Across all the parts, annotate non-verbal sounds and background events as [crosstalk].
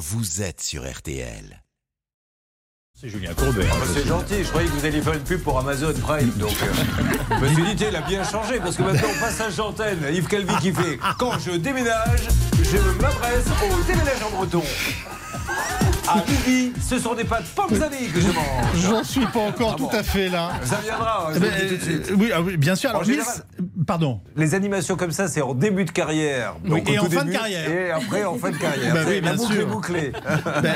vous êtes sur RTL. C'est Julien Courbet. Ah, c'est gentil, je croyais que vous alliez faire une pub pour Amazon Prime. Donc, euh, [laughs] me il a bien changé parce que maintenant, au passage d'antenne, Yves Calvi qui fait [laughs] Quand je déménage, je m'adresse au déménage en breton. À midi, ce sont des pâtes années que je mange. J'en suis pas encore Ah bon. tout à fait là. Ça viendra, hein, je vous le dis tout de suite. euh, oui, ah oui, bien sûr. Alors, général- Miss- pardon. Les animations comme ça, c'est en début de carrière. Oui, et en fin de carrière. Et après, en fin de carrière. Bah oui, la boucle sûr. est bouclée. [laughs] Ben,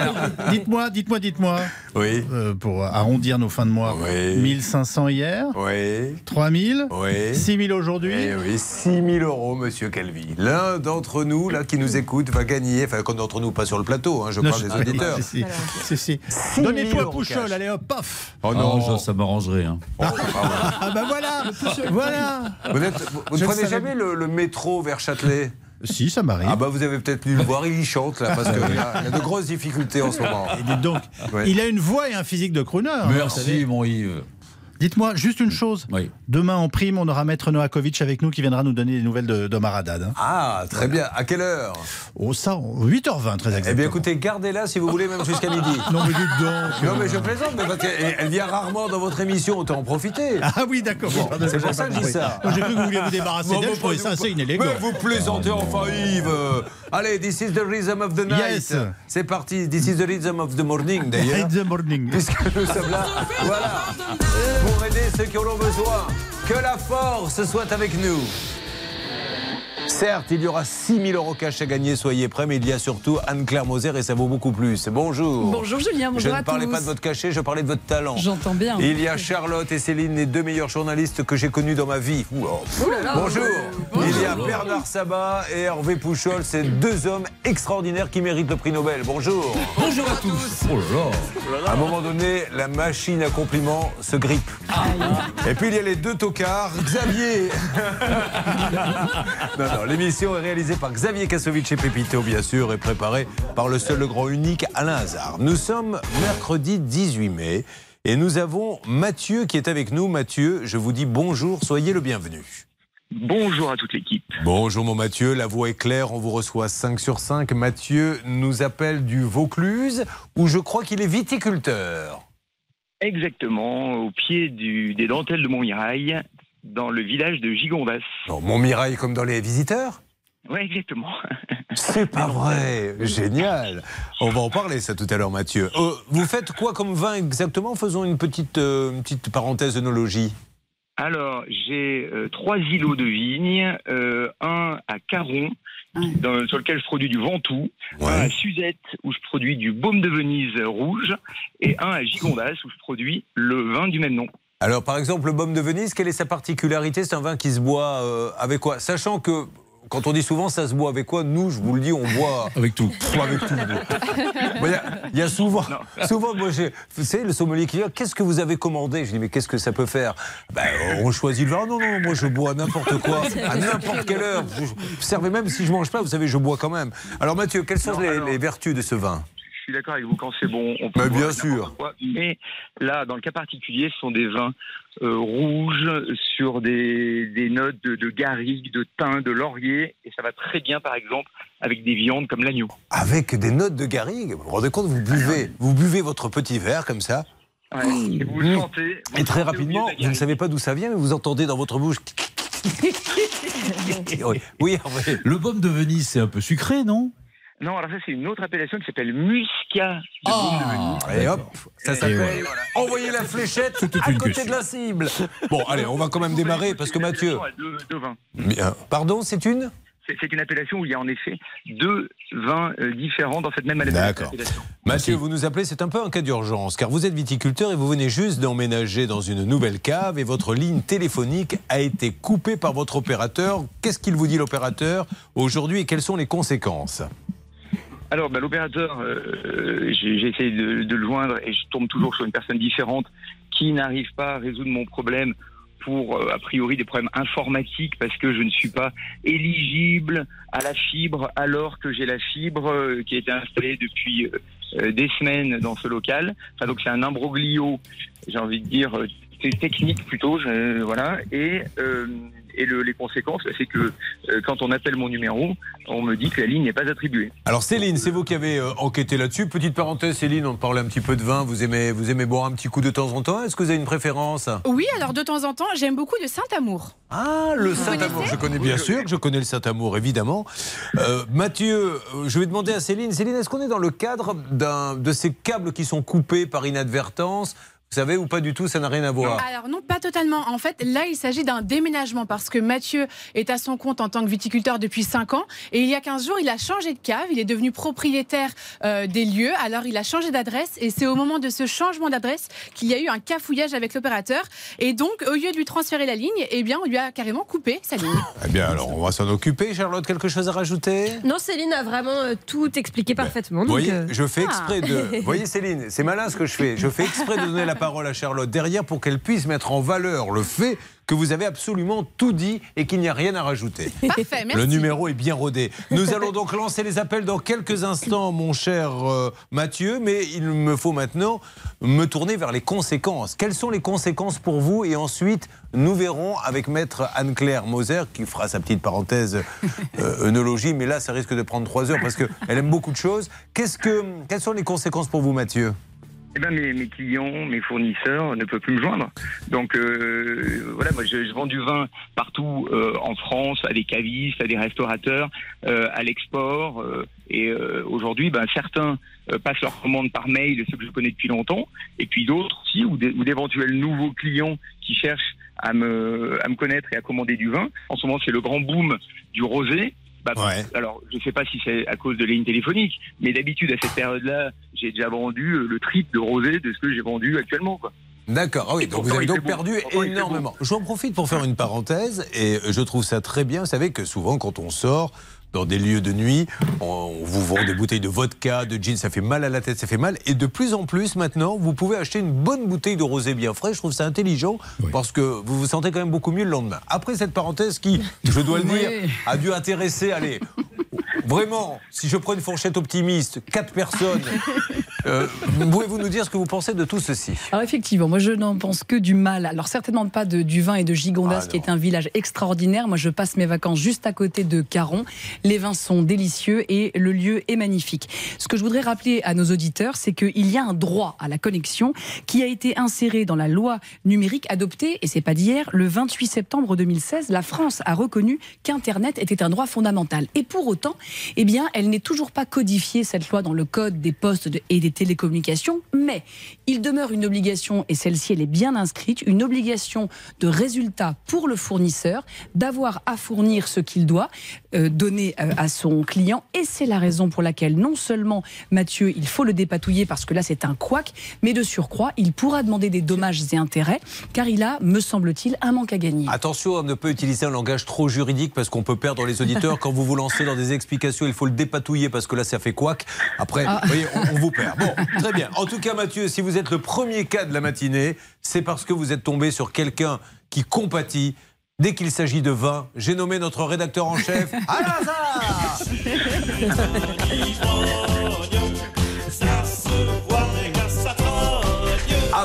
dites-moi, dites-moi, dites-moi, Oui. euh, pour arrondir nos fins de mois. Oui. 1500 hier, Oui. 3000, Oui. 6000 aujourd'hui. Eh oui, 6 000 euros, monsieur Calvi. L'un d'entre nous, là, qui nous écoute, va gagner. Enfin, qu'un d'entre nous, pas sur le plateau, hein, je Non, parle je- des auditeurs. Si, si, si, si. 000 Donnez-toi Pouchol, allez hop, paf Oh Non, non, ça, m'arrangerait. hein. Oh, ah Ah bah voilà Voilà. Vous, vous- ne prenez jamais le, le métro vers Châtelet? Si, ça m'arrive. Ah bah vous avez peut-être dû le voir, il y chante là, parce qu'il y, a il y a de grosses difficultés en ce moment. Et dites donc, Ouais. il a une voix et un physique de crooner. hein. Merci, mon Yves. Dites-moi juste une chose. Oui. Demain en prime, on aura Maître Novakovic avec nous qui viendra nous donner des nouvelles de- d'Omar Haddad. hein. Ah, très bien. À quelle heure? Oh ça, 8h20 très exactement. Eh bien écoutez, gardez-la si vous voulez, même jusqu'à midi. [laughs] Non mais dites donc. Non mais je plaisante, mais parce qu'elle elle vient rarement dans votre émission, autant en profiter. Ah oui, d'accord. C'est pour ça que je dis ça. J'ai cru que vous vouliez vous débarrasser Bon, d'elle, je trouvais ça vous- assez inélégant. Mais vous plaisantez enfin Yves Allez, this is the rhythm of the night. Yes. C'est parti, this is the rhythm of the morning d'ailleurs. The morning. Puisque nous sommes là, voilà, pour aider ceux qui en ont besoin. Que la force soit avec nous. Certes, il y aura 6 000 euros cash à gagner, soyez prêts, mais il y a surtout Anne-Claire Moser et ça vaut beaucoup plus. Bonjour. Bonjour Julien, Je bonjour ne à parlais tous. pas de votre cachet, je parlais de votre talent. J'entends bien. Il y a Charlotte et Céline, les deux meilleurs journalistes que j'ai connus dans ma vie. Ouh, oh. Bonjour. Il y a Bernard Sabat et Hervé Pouchol, ces deux hommes extraordinaires qui méritent le prix Nobel. Bonjour. Bonjour à tous. Oh là là. À un moment donné, la machine à compliments se grippe. Et puis il y a les deux tocards, Xavier. non, [laughs] l'émission est réalisée par Xavier Kassovitch et Pépito, bien sûr, et préparée par le seul, le grand, unique Alain Hazard. Nous sommes mercredi 18 mai et nous avons Mathieu qui est avec nous. Mathieu, je vous dis bonjour, soyez le bienvenu. Bonjour à toute l'équipe. Bonjour mon Mathieu, la voix est claire, on vous reçoit 5 sur 5. Mathieu nous appelle du Vaucluse où je crois qu'il est viticulteur. Exactement, au pied du- des dentelles de Montmirail, dans le village de Gigondas. Non, Montmirail comme dans les visiteurs Oui, exactement. [laughs] C'est pas vrai Génial On va en parler ça tout à l'heure Mathieu. Euh, vous faites quoi comme vin exactement? Faisons une petite, euh, une petite parenthèse œnologie. Alors, j'ai euh, trois îlots de vignes, euh, un à Caron, dans- sur lequel je produis du Ventoux, un à Suzette, où je produis du baume de Venise rouge, et un à Gigondas, où je produis le vin du même nom. Alors par exemple le baume de Venise, quelle est sa particularité? C'est un vin qui se boit euh, avec quoi? Sachant que quand on dit souvent ça se boit avec quoi? Nous, je vous le dis, on boit [laughs] Avec tout. [laughs] Avec tout. Il y, a- y a souvent, [laughs] souvent, moi, j'ai, vous savez, le sommelier qui dit Qu'est-ce que vous avez commandé? Je dis Mais qu'est-ce que ça peut faire? Ben, On choisit le vin. Non, non, moi, je bois n'importe quoi, à n'importe quelle heure. Je, vous servez même si je mange pas, vous savez, je bois quand même. Alors, Mathieu, quelles sont Non, les, alors- les vertus de ce vin? Je suis d'accord avec vous, quand c'est bon, on peut Mais bien sûr. quoi. Mais là, dans le cas particulier, ce sont des vins euh, rouges sur des, des notes de, de garrigue, de thym, de laurier, et ça va très bien, par exemple, avec des viandes comme l'agneau. Avec des notes de garrigue. Vous vous rendez compte Vous buvez, vous buvez votre petit verre comme ça. Ouais, et vous le sentez. vous Et très sentez rapidement, vous ne savez pas d'où ça vient, mais vous entendez dans votre bouche. [laughs] oui, oui. Le baume de Venise, c'est un peu sucré, non? Non, alors ça, c'est une autre appellation qui s'appelle muscat de de Venise. Et hop, ça s'appelle voilà. envoyer la fléchette à côté question. de la cible. Bon, allez, on va quand même démarrer parce que Mathieu. Vins. Bien. Pardon, c'est une C'est une appellation où il y a en effet deux vins euh, différents dans cette même D'accord. appellation. Mathieu, vous nous appelez, c'est un peu un cas d'urgence, car vous êtes viticulteur et vous venez juste d'emménager dans une nouvelle cave et votre ligne téléphonique a été coupée par votre opérateur. Qu'est-ce qu'il vous dit l'opérateur aujourd'hui et quelles sont les conséquences? Alors, bah, l'opérateur, euh, j'ai j'ai essayé de, le joindre et je tombe toujours sur une personne différente qui n'arrive pas à résoudre mon problème pour, euh, a priori, des problèmes informatiques parce que je ne suis pas éligible à la fibre alors que j'ai la fibre euh, qui a été installée depuis euh, euh, des semaines dans ce local. Enfin, donc, c'est un imbroglio, j'ai envie de dire, euh, c'est technique plutôt, voilà. Et, euh, Et le, les conséquences, c'est que euh, quand on appelle mon numéro, on me dit que la ligne n'est pas attribuée. Alors Céline, c'est vous qui avez euh, enquêté là-dessus. Petite parenthèse, Céline, on parlait un petit peu de vin. Vous aimez, vous aimez boire un petit coup de temps en temps. Est-ce que vous avez une préférence? Oui, alors de temps en temps, j'aime beaucoup le Saint-Amour. Ah, le Saint-Amour. Je connais bien sûr je connais le Saint-Amour, évidemment. Euh, Mathieu, je vais demander à Céline. Céline, est-ce qu'on est dans le cadre d'un de ces câbles qui sont coupés par inadvertance? Vous savez, ou pas du tout, ça n'a rien à voir. Alors non, pas totalement. En fait, là, il s'agit d'un déménagement parce que Mathieu est à son compte en tant que viticulteur depuis 5 ans et il y a 15 jours, il a changé de cave, il est devenu propriétaire euh, des lieux, alors il a changé d'adresse et c'est au moment de ce changement d'adresse qu'il y a eu un cafouillage avec l'opérateur et donc au lieu de lui transférer la ligne, eh bien on lui a carrément coupé sa ligne. Eh bien, alors, on va s'en occuper. Charlotte, quelque chose à rajouter? Non, Céline a vraiment euh, tout expliqué parfaitement. Vous donc, voyez, euh, je fais ah. exprès de. Vous voyez, Céline, c'est malin ce que je fais. Je fais exprès de donner la [laughs] parole à Charlotte derrière pour qu'elle puisse mettre en valeur le fait que vous avez absolument tout dit et qu'il n'y a rien à rajouter. [laughs] Parfait, merci. Le numéro est bien rodé. Nous allons donc [laughs] lancer les appels dans quelques instants, mon cher euh, Mathieu, mais il me faut maintenant me tourner vers les conséquences. Quelles sont les conséquences pour vous? Et ensuite, nous verrons avec maître Anne-Claire Moser, qui fera sa petite parenthèse [laughs] euh, œnologie, mais là, ça risque de prendre trois heures parce qu'elle aime beaucoup de choses. Que, quelles sont les conséquences pour vous, Mathieu? Eh ben mes, mes clients, mes fournisseurs ne peuvent plus me joindre. Donc euh, voilà, moi je, je vends du vin partout euh, en France, à des cavistes, à des restaurateurs, euh, à l'export. euh, et euh, aujourd'hui, ben, certains euh, passent leurs commandes par mail, ceux que je connais depuis longtemps, et puis d'autres aussi, ou d'éventuels nouveaux clients qui cherchent à me, à me connaître et à commander du vin. En ce moment, c'est le grand boom du rosé. Bah, Ouais. Alors, je ne sais pas si c'est à cause de lignes téléphoniques, mais d'habitude, à cette période-là, j'ai déjà vendu euh, le triple de rosé de ce que j'ai vendu actuellement. Quoi. D'accord, ah oui, donc vous avez donc perdu fait énormément. J'en profite pour faire une parenthèse et je trouve ça très bien. Vous savez que souvent, quand on sort dans des lieux de nuit, on, vous vend des bouteilles de vodka, de gin, ça fait mal à la tête, ça fait mal. Et de plus en plus, maintenant, vous pouvez acheter une bonne bouteille de rosé bien frais. Je trouve ça intelligent parce que vous vous sentez quand même beaucoup mieux le lendemain. Après cette parenthèse qui, je dois le dire, a dû intéresser, allez, Vraiment, si je prends une fourchette optimiste, quatre personnes, euh, pouvez-vous nous dire ce que vous pensez de tout ceci? Alors effectivement, moi je n'en pense que du mal. Alors certainement pas de, du vin et de Gigondas, Ah, qui est un village extraordinaire. Moi je passe mes vacances juste à côté de Caron. Les vins sont délicieux et le lieu est magnifique. Ce que je voudrais rappeler à nos auditeurs, c'est qu'il y a un droit à la connexion qui a été inséré dans la loi numérique adoptée, et c'est pas d'hier, le 28 septembre 2016. La France a reconnu qu'Internet était un droit fondamental. Et pour autant, eh bien, elle n'est toujours pas codifiée, cette loi, dans le code des postes et des télécommunications, mais il demeure une obligation, et celle-ci, elle est bien inscrite, une obligation de résultat pour le fournisseur, d'avoir à fournir ce qu'il doit euh, donner euh, à son client. Et c'est la raison pour laquelle, non seulement, Mathieu, il faut le dépatouiller parce que là, c'est un couac, mais de surcroît, il pourra demander des dommages et intérêts, car il a, me semble-t il, un manque à gagner. Attention à ne pas utiliser un langage trop juridique parce qu'on peut perdre les auditeurs. Quand vous vous lancez dans des explications, il faut le dépatouiller parce que là, ça fait couac. Après, Ah. vous voyez, on, on vous perd. Bon, très bien. En tout cas, Mathieu, si vous êtes le premier cas de la matinée, c'est parce que vous êtes tombé sur quelqu'un qui compatit. Dès qu'il s'agit de vin, j'ai nommé notre rédacteur en chef, Alain [laughs]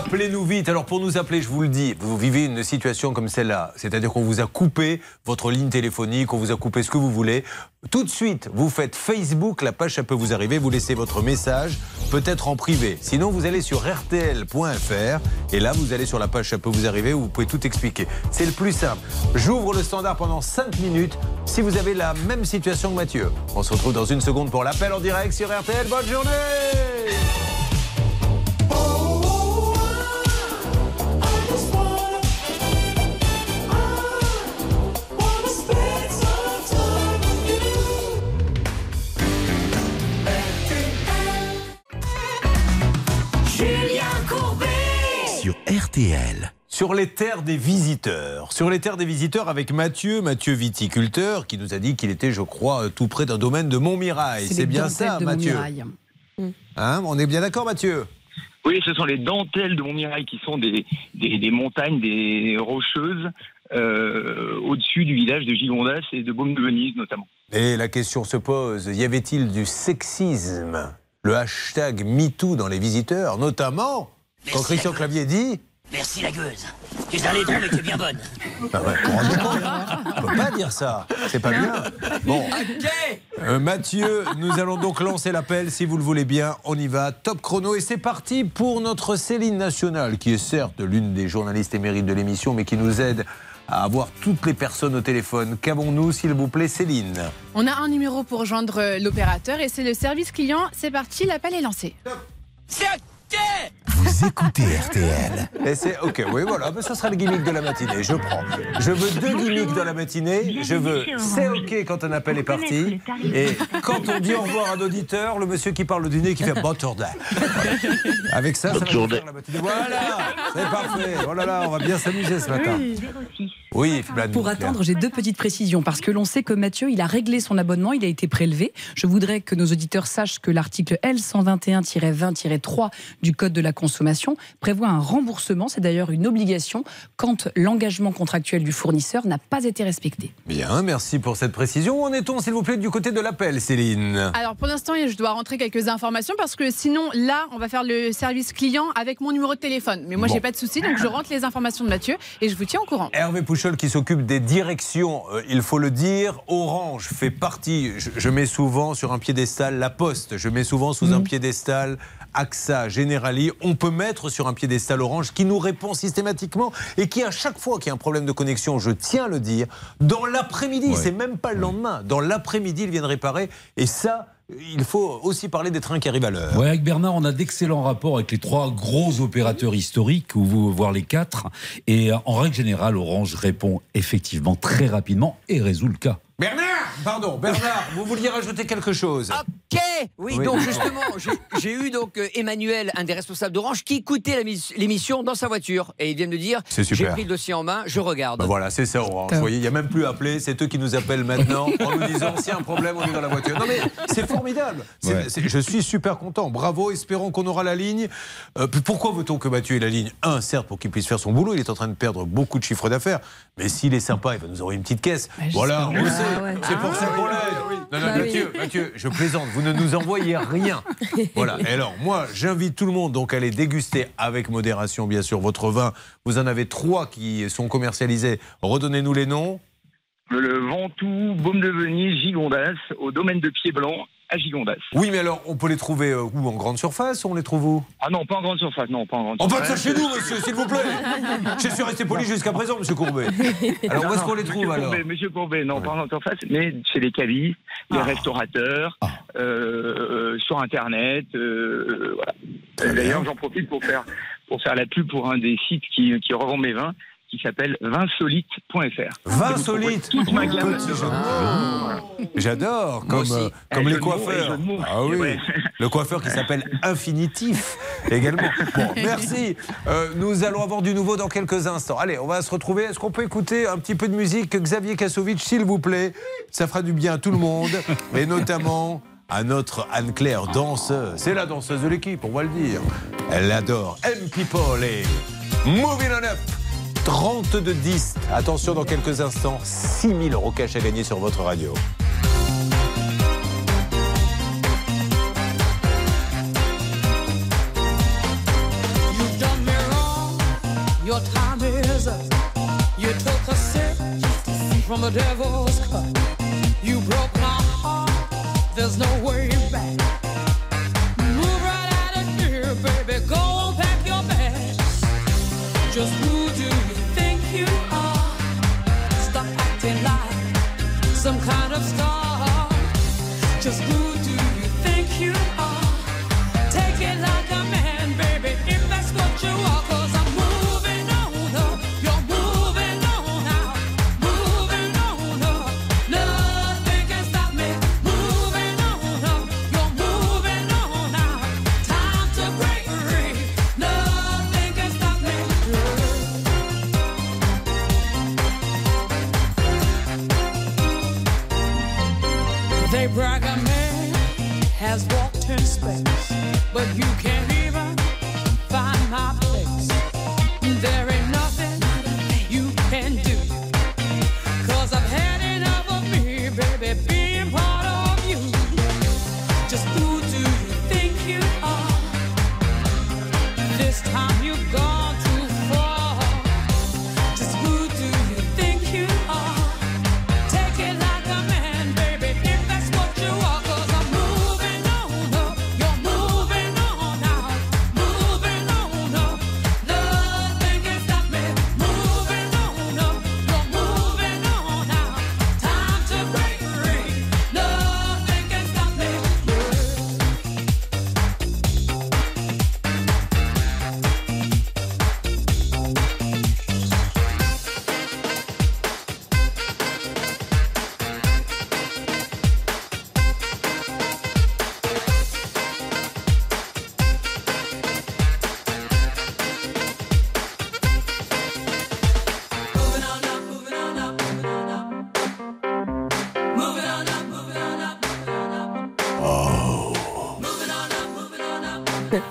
Appelez-nous vite. Alors pour nous appeler, je vous le dis, vous vivez une situation comme celle-là, c'est-à-dire qu'on vous a coupé votre ligne téléphonique, on vous a coupé ce que vous voulez. Tout de suite, vous faites Facebook, la page ça peut vous arriver, vous laissez votre message, peut-être en privé. Sinon, vous allez sur rtl.fr et là, vous allez sur la page ça peut vous arriver où vous pouvez tout expliquer. C'est le plus simple. J'ouvre le standard pendant 5 minutes si vous avez la même situation que Mathieu. On se retrouve dans une seconde pour l'appel en direct sur RTL. Bonne journée RTL. Sur les terres des visiteurs. Sur les terres des visiteurs avec Mathieu, Mathieu viticulteur, qui nous a dit qu'il était, je crois, euh, tout près d'un domaine de Montmirail. C'est bien ça, de Mathieu. Hein, on est bien d'accord, Mathieu? Oui, ce sont les dentelles de Montmirail qui sont des, des, des montagnes, des rocheuses euh, au-dessus du village de Gigondas et de Baume de Venise notamment. Et la question se pose, y avait-il du sexisme? Le hashtag MeToo dans les visiteurs, notamment quand Christian Clavier dit Merci la gueuse. Tu es un laidron, mais tu es bien bonne. [laughs] Ah ouais, On peut pas dire ça. C'est pas bien. Bon. Euh, Mathieu, nous allons donc lancer l'appel si vous le voulez bien. On y va. Top chrono. Et c'est parti pour notre Céline Nationale, qui est certes l'une des journalistes émérites de l'émission, mais qui nous aide à avoir toutes les personnes au téléphone. Qu'avons-nous, s'il vous plaît, Céline? On a un numéro pour joindre euh, l'opérateur et c'est le service client. C'est parti, l'appel est lancé. C'est ok Vous écoutez RTL. Et c'est OK, oui, voilà, mais ça sera le gimmick de la matinée. Je prends. Je veux deux gimmicks dans la matinée. Je veux c'est OK quand un appel est parti. Et quand on dit au revoir à un auditeur, le monsieur qui parle du nez qui fait [laughs] journée. Avec ça, ça va faire la matinée. Voilà, c'est parfait. Oh là là, on va bien s'amuser ce matin. Oui, Pour attendre, j'ai deux petites précisions parce que l'on sait que Mathieu, il a réglé son abonnement, il a été prélevé. Je voudrais que nos auditeurs sachent que l'article L121-20-3 du Code de la consommation prévoit un remboursement. C'est d'ailleurs une obligation quand l'engagement contractuel du fournisseur n'a pas été respecté. Bien, merci pour cette précision. Où en est-on, s'il vous plaît, du côté de l'appel, Céline? Alors pour l'instant, je dois rentrer quelques informations parce que sinon, là, on va faire le service client avec mon numéro de téléphone. Mais moi, Bon. j'ai pas de souci, donc je rentre les informations de Mathieu et je vous tiens au courant. Hervé Pouchol qui s'occupe des directions, euh, il faut le dire, Orange fait partie, je, je mets souvent sur un piédestal la Poste, je mets souvent sous un piédestal AXA, Generali, on peut mettre sur un piédestal Orange qui nous répond systématiquement et qui à chaque fois qu'il y a un problème de connexion, je tiens à le dire, dans l'après-midi, c'est même pas le lendemain, dans l'après-midi ils viennent réparer. Et ça, il faut aussi parler des trains qui arrivent à l'heure. Ouais, avec Bernard, on a d'excellents rapports avec les trois gros opérateurs historiques, ou vous- voire les quatre. Et euh, en règle générale, Orange répond effectivement très rapidement et résout le cas. Bernard Pardon, Bernard, vous vouliez rajouter quelque chose Ok Oui, Oui. donc justement, j'ai- j'ai eu donc euh, Emmanuel, un des responsables d'Orange, qui écoutait l'émission dans sa voiture. Et il vient de me dire C'est J'ai pris le dossier en main, je regarde. Ben voilà, c'est ça Orange. Vous voyez, il n'y a même plus à appeler, c'est eux qui nous appellent maintenant en nous disant s'il y a un problème, on est dans la voiture. Non mais c'est formidable. Ouais. je suis super content. Bravo, espérons qu'on aura la ligne. Euh, puis pourquoi veut-on que Mathieu ait la ligne Un, certes, pour qu'il puisse faire son boulot, il est en train de perdre beaucoup de chiffre d'affaires. Mais s'il est sympa, il va nous envoyer une petite caisse. voilà, on sait. Ah ouais. C'est pour ça qu'on l'aide. Non, non, Bah oui. Mathieu, Mathieu, je plaisante. Vous ne nous envoyez rien. [laughs] Voilà. Et alors, moi, j'invite tout le monde donc à aller déguster avec modération, bien sûr, votre vin. Vous en avez trois qui sont commercialisés. Redonnez-nous les noms. Le, le Ventoux, Baume de Venise, Gigondas, au domaine de Pied Blanc, à Gigondas. Oui, mais alors, on peut les trouver euh, où? En grande surface ou on les trouve où? Ah non, pas en grande surface, non, pas en grande On va de surface. ça chez nous, monsieur, s'il vous plaît Je suis resté poli jusqu'à présent, monsieur Courbet. Alors, où est-ce qu'on les trouve Monsieur alors? Courbet, Monsieur Courbet, non, pas en grande surface, mais chez les cavistes, les Ah. restaurateurs, euh, euh, sur Internet, euh, voilà. D'ailleurs, j'en profite pour faire, pour faire la pub pour un des sites qui, qui revend mes vins, qui s'appelle vinsolite.fr. Vin Vous trouverez solide toute ma gamme de mots. J'adore, comme, euh, comme Eh, les eh, coiffeurs. mots. Ah oui, Ouais. le coiffeur qui s'appelle Infinitif [laughs] également. Bon, merci. Euh, nous allons avoir du nouveau dans quelques instants. Allez, on va se retrouver. Est-ce qu'on peut écouter un petit peu de musique? Xavier Kassovitch, s'il vous plaît Ça fera du bien à tout le monde, et notamment à notre Anne-Claire danseuse. C'est la danseuse de l'équipe, on va le dire. Elle adore M People et Moving On Up. 32 10. Attention, dans quelques instants, 6000 euros cash à gagner sur votre radio. Your time is up. You took a sip from the devil's cup. You broke my heart. There's no way back. Move right out of here, baby. Go pack your bags. Just kind of star. Just but you can't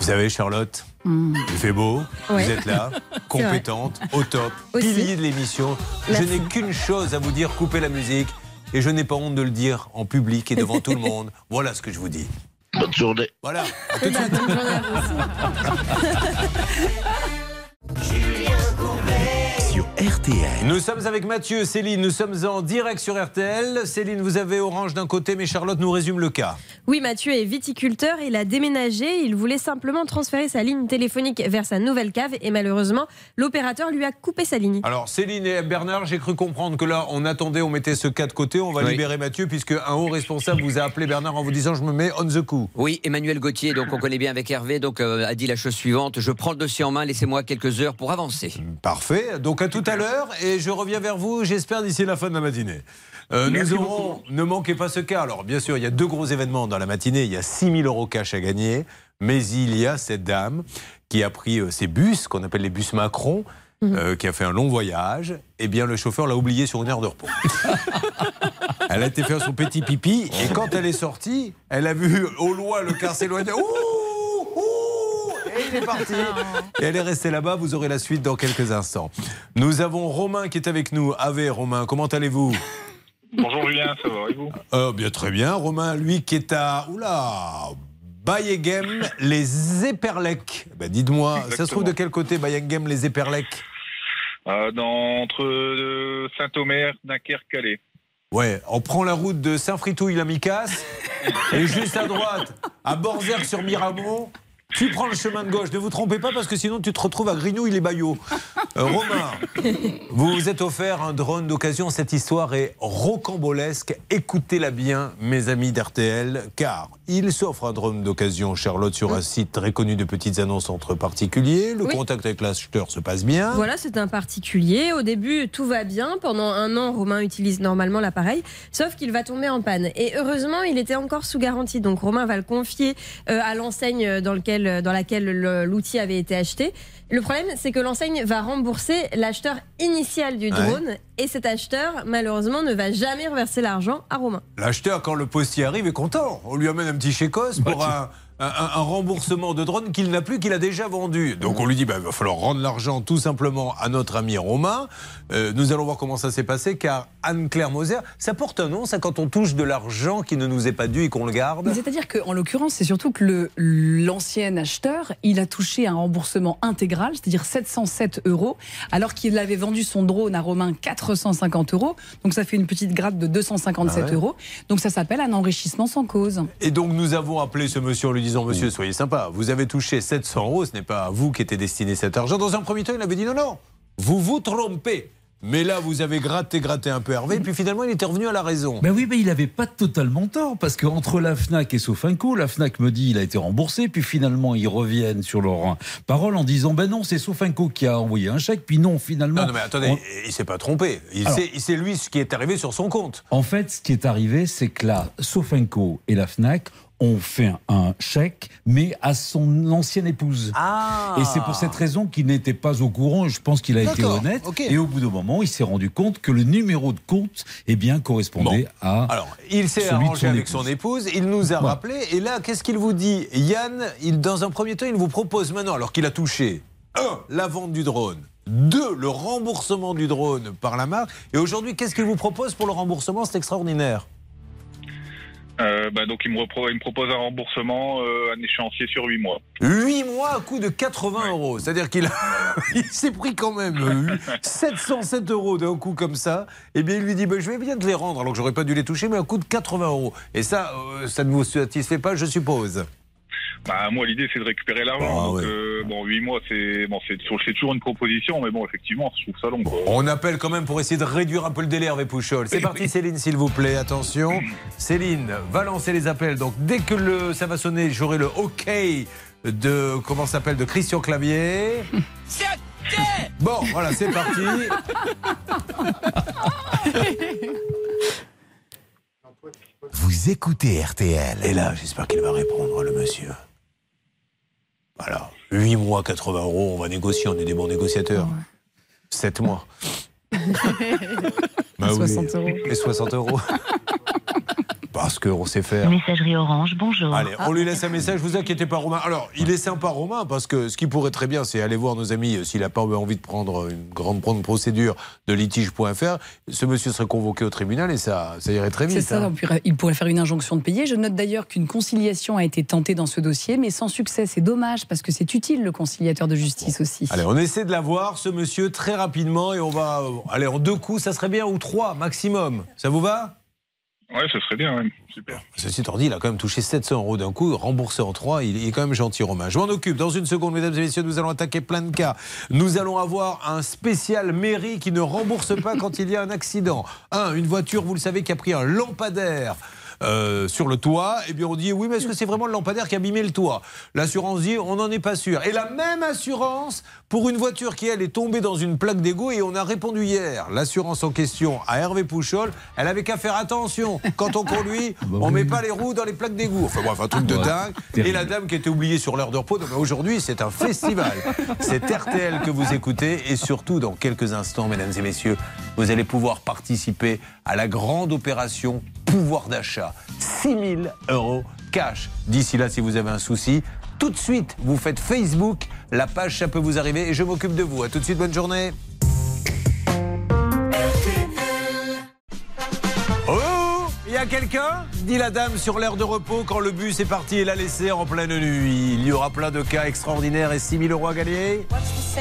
savez, Charlotte, il fait beau, Ouais. vous êtes là, [laughs] compétente, au top, Aussi. pilier de l'émission. Je n'ai qu'une chose à vous dire, coupez la musique. Et je n'ai pas honte de le dire en public et devant tout le [laughs] monde. Voilà ce que je vous dis. Bonne journée. Voilà. À tout de suite. [laughs] RTL. Nous sommes avec Mathieu, Céline, nous sommes en direct sur RTL. Céline, vous avez Orange d'un côté, mais Charlotte nous résume le cas. Oui, Mathieu est viticulteur, il a déménagé, il voulait simplement transférer sa ligne téléphonique vers sa nouvelle cave et malheureusement, l'opérateur lui a coupé sa ligne. Alors Céline et Bernard, j'ai cru comprendre que là, on attendait, on mettait ce cas de côté, on va Oui. libérer Mathieu, puisque un haut responsable vous a appelé Bernard en vous disant je me mets on the coup. Oui, Emmanuel Gauthier, donc on connaît bien avec Hervé, donc euh, a dit la chose suivante je prends le dossier en main, laissez-moi quelques heures pour avancer. Parfait. Donc à tout à l'heure et je reviens vers vous, j'espère d'ici la fin de la matinée. Euh, nous aurons, ne manquez pas ce cas. Alors bien sûr, il y a deux gros événements dans la matinée. Il y a 6 000 euros cash à gagner, mais il y a cette dame qui a pris euh, ses bus, qu'on appelle les bus Macron, euh, qui a fait un long voyage. Eh bien, le chauffeur l'a oublié sur une heure de repos. [laughs] elle a été faire son petit pipi et quand elle est sortie, elle a vu au loin le car s'éloigner. Ouh, [laughs] il est parti. Et elle est restée là-bas. Vous aurez la suite dans quelques instants. Nous avons Romain qui est avec nous. Ave, Romain, comment allez-vous? Bonjour Julien, ça va et vous? Euh, Bien, très bien. Romain, lui, qui est à. Oula Bayegem, les Éperlec. Ben, Dites-moi, ça se trouve de quel côté Bayegem, les Éperlec Euh, dans, Entre euh, Saint-Omer, Dunkerque, Calais. Ouais, on prend la route de Saint-Fritouille-la-Micasse et juste à droite, à Borzergue sur Miramont, tu prends le chemin de gauche. Ne vous trompez pas parce que sinon tu te retrouves à Grignoux-les-Baillots. Euh, Romain, vous vous êtes offert un drone d'occasion. Cette histoire est rocambolesque. Écoutez-la bien, mes amis d'RTL, car il s'offre un drone d'occasion, Charlotte, sur un site très connu de petites annonces entre particuliers. Le Oui. contact avec l'acheteur se passe bien. Voilà, c'est un particulier. Au début, tout va bien. Pendant un an, Romain utilise normalement l'appareil, sauf qu'il va tomber en panne. Et heureusement, il était encore sous garantie. Donc Romain va le confier euh, à l'enseigne dans, lequel- dans laquelle le- l'outil avait été acheté. Le problème, c'est que l'enseigne va rembourser l'acheteur initial du drone. Et cet acheteur, malheureusement, ne va jamais reverser l'argent à Romain. L'acheteur, quand le postier arrive, est content. On lui amène un petit chécos pour un, un- un remboursement de drone qu'il n'a plus, qu'il a déjà vendu. Donc on lui dit, bah, il va falloir rendre l'argent tout simplement à notre ami Romain. Euh, nous allons voir comment ça s'est passé, car Anne-Claire Moser, ça porte un nom, ça, quand on touche de l'argent qui ne nous est pas dû et qu'on le garde. C'est-à-dire qu'en l'occurrence, c'est surtout que l'ancien acheteur, il a touché un remboursement intégral, c'est-à-dire 707 euros, alors qu'il avait vendu son drone à Romain 450 euros. Donc ça fait une petite gratte de 257 Ah ouais. euros. Donc ça s'appelle un enrichissement sans cause. Et donc nous avons appelé ce monsieur en lui disant Monsieur, soyez sympa, vous avez touché 700 euros, ce n'est pas à vous qu'était destiné cet argent. Dans un premier temps, il avait dit non, non, vous vous trompez. Mais là, vous avez gratté, gratté un peu Hervé, et puis finalement, il était revenu à la raison. Ben oui, mais il n'avait pas totalement tort, parce qu'entre la FNAC et Sofinco, la FNAC me dit il a été remboursé, puis finalement ils reviennent sur leur parole en disant ben non, c'est Sofinco qui a envoyé un chèque, puis non, finalement. Non, non, mais attendez, on- il s'est pas trompé. Sait, lui ce qui est arrivé sur son compte. En fait, ce qui est arrivé, c'est que la Sofinco et la FNAC ont fait un chèque, mais à son ancienne épouse. Ah Et c'est pour cette raison qu'il n'était pas au courant, et je pense qu'il a été honnête. Et au bout d'un moment, il s'est rendu compte que le numéro de compte eh bien, correspondait à. Alors, il s'est arrangé son avec épouse. son épouse, il nous a Ouais. rappelé, et là, qu'est-ce qu'il vous dit? Yann, il, dans un premier temps, il vous propose maintenant, alors qu'il a touché, un, la vente du drone, deux, le remboursement du drone par la marque, et aujourd'hui, qu'est-ce qu'il vous propose pour le remboursement? C'est extraordinaire. Euh, bah, donc il me, repro- il me propose un remboursement, euh, un échéancier sur 8 mois. 8 mois à coût de 80 euros. C'est-à-dire qu'il [laughs] s'est pris quand même euh, 707 euros d'un coup comme ça. Et bien il lui dit bah, Je vais bien te les rendre, alors que j'aurais pas dû les toucher, mais à coût de 80 euros. Et ça, euh, ça ne vous satisfait pas, je suppose. Bah, moi, l'idée, c'est de récupérer l'argent. Ah, donc, ouais. euh, bon, 8 mois, c'est bon, c'est toujours, une proposition, mais bon, effectivement, je trouve ça long. quoi. On appelle quand même pour essayer de réduire un peu le délai, Hervé Pouchol. C'est parti, Céline, s'il vous plaît. Attention. Céline va lancer les appels. Donc, dès que le, ça va sonner, j'aurai le OK de, comment s'appelle, de Christian Clavier. Bon, voilà, c'est parti. [laughs] Vous écoutez RTL. Et là, j'espère qu'il va répondre, le monsieur. Voilà. 8 mois, 80 euros, on va négocier, on est des bons négociateurs. 7 mois. [laughs] Bah oui. 60 euros. Et 60 euros. [laughs] Parce qu'on sait faire. Messagerie Orange, bonjour. Allez, on lui laisse un message. Vous inquiétez pas, Romain. Alors, il est sympa, Romain, parce que ce qu'il pourrait très bien, c'est aller voir nos amis. euh, S'il n'a pas envie de prendre une grande prendre procédure de litige.fr, ce monsieur serait convoqué au tribunal et ça, ça irait très vite. C'est ça, hein. il pourrait faire une injonction de payer. Je note d'ailleurs qu'une conciliation a été tentée dans ce dossier, mais sans succès. C'est dommage parce que c'est utile le conciliateur de justice aussi. Allez, on essaie de l'avoir, ce monsieur, très rapidement, et on va. Allez, en deux coups, ça serait bien, ou trois maximum. Ça vous va? Ouais, ce serait bien, ouais. super. Ceci étant dit, il a quand même touché 700 euros d'un coup, remboursé en trois. Il est quand même gentil, Romain. Je m'en occupe. Dans une seconde, mesdames et messieurs, nous allons attaquer plein de cas. Nous allons avoir un spécial mairie qui ne rembourse pas quand il y a un accident. Un, une voiture, vous le savez, qui a pris un lampadaire. euh, sur le toit, et bien on dit oui, mais est-ce que c'est vraiment le lampadaire qui a abîmé le toit? L'assurance dit on n'en est pas sûr. Et la même assurance pour une voiture qui elle est tombée dans une plaque d'égout et on a répondu hier. L'assurance en question à Hervé Pouchol, elle avait qu'à faire attention quand on conduit, on met pas les roues dans les plaques d'égout. Enfin bref, un truc de Ouais, dingue. Et la dame qui était oubliée sur l'heure de repos. Mais aujourd'hui, c'est un festival. C'est RTL que vous écoutez et surtout dans quelques instants, mesdames et messieurs, vous allez pouvoir participer à la grande opération pouvoir d'achat. 6 000 euros cash. D'ici là, si vous avez un souci, tout de suite, vous faites Facebook. La page, ça peut vous arriver et je m'occupe de vous. À tout de suite, bonne journée. Oh Il y a quelqu'un dit la dame sur l'air de repos quand le bus est parti et l'a laissé en pleine nuit. Il y aura plein de cas extraordinaires et 6 000 euros à gagner.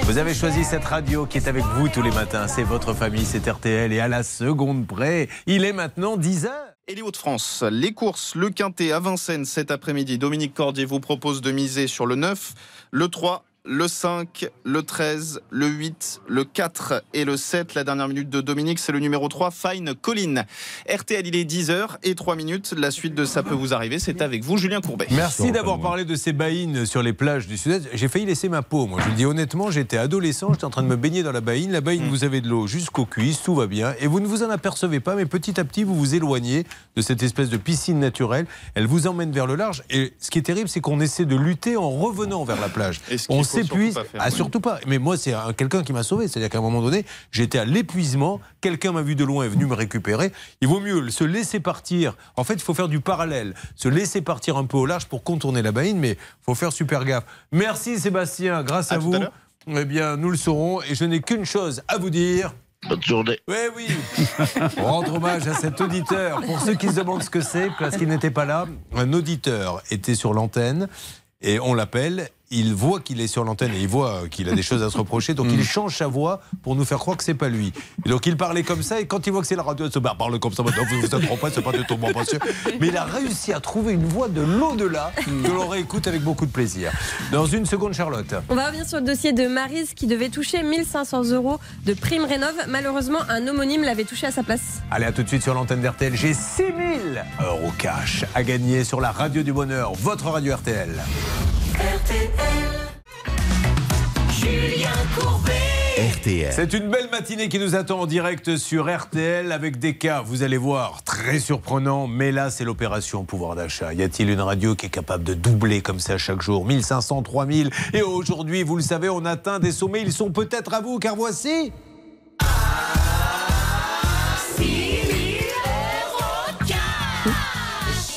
Vous avez choisi cette radio qui est avec vous tous les matins. C'est votre famille, c'est RTL et à la seconde près, il est maintenant 10 heures. Et les Hauts-de-France, les courses, le Quintet à Vincennes cet après-midi. Dominique Cordier vous propose de miser sur le 9, le 3, le 5, le 13, le 8, le 4 et le 7. La dernière minute de Dominique, c'est le numéro 3, Fine Colline. RTL, il est 10h et 3 minutes. La suite de Ça peut vous arriver, c'est avec vous, Julien Courbet. Merci d'avoir parlé de ces baïnes sur les plages du Sud-Est. J'ai failli laisser ma peau, moi. Je le dis honnêtement, j'étais adolescent, j'étais en train de me baigner dans la baïne. La baïne, vous avez de l'eau jusqu'aux cuisses, tout va bien. Et vous ne vous en apercevez pas, mais petit à petit, vous vous éloignez de cette espèce de piscine naturelle. Elle vous emmène vers le large. Et ce qui est terrible, c'est qu'on essaie de lutter en revenant vers la plage. On s'épuise. Ah, oui. surtout pas. Mais moi, c'est un- quelqu'un qui m'a sauvé. C'est-à-dire qu'à un moment donné, j'étais à l'épuisement. Quelqu'un m'a vu de loin et est venu me récupérer. Il vaut mieux se laisser partir. En fait, il faut faire du parallèle. Se laisser partir un peu au large pour contourner la baïne, mais il faut faire super gaffe. Merci Sébastien. Grâce à, vous, à eh bien, nous le saurons. Et je n'ai qu'une chose à vous dire. Bonne journée. Oui, oui. [laughs] Rendre hommage à cet auditeur. Pour ceux qui se demandent ce que c'est, parce qu'il n'était pas là, un auditeur était sur l'antenne et on l'appelle. Il voit qu'il est sur l'antenne et il voit qu'il a des choses à se reprocher, donc il change sa voix pour nous faire croire que c'est pas lui. Et donc il parlait comme ça et quand il voit que c'est la radio, il se barre, parle comme ça. Maintenant, vous vous êtes trompé, c'est pas de tout bon sûr. Mais il a réussi à trouver une voix de l'au-delà que l'on réécoute avec beaucoup de plaisir. Dans une seconde, Charlotte. On va revenir sur le dossier de Marise qui devait toucher 1500 euros de prime rénov. Malheureusement, un homonyme l'avait touché à sa place. Allez, à tout de suite sur l'antenne d'RTL. J'ai 6000 euros cash à gagner sur la radio du bonheur, votre radio RTL. RTL. C'est une belle matinée qui nous attend en direct sur RTL avec des cas, vous allez voir, très surprenants. Mais là, c'est l'opération pouvoir d'achat. Y a-t-il une radio qui est capable de doubler comme ça chaque jour? 1500, 3000 Et aujourd'hui, vous le savez, on atteint des sommets. Ils sont peut-être à vous, car voici.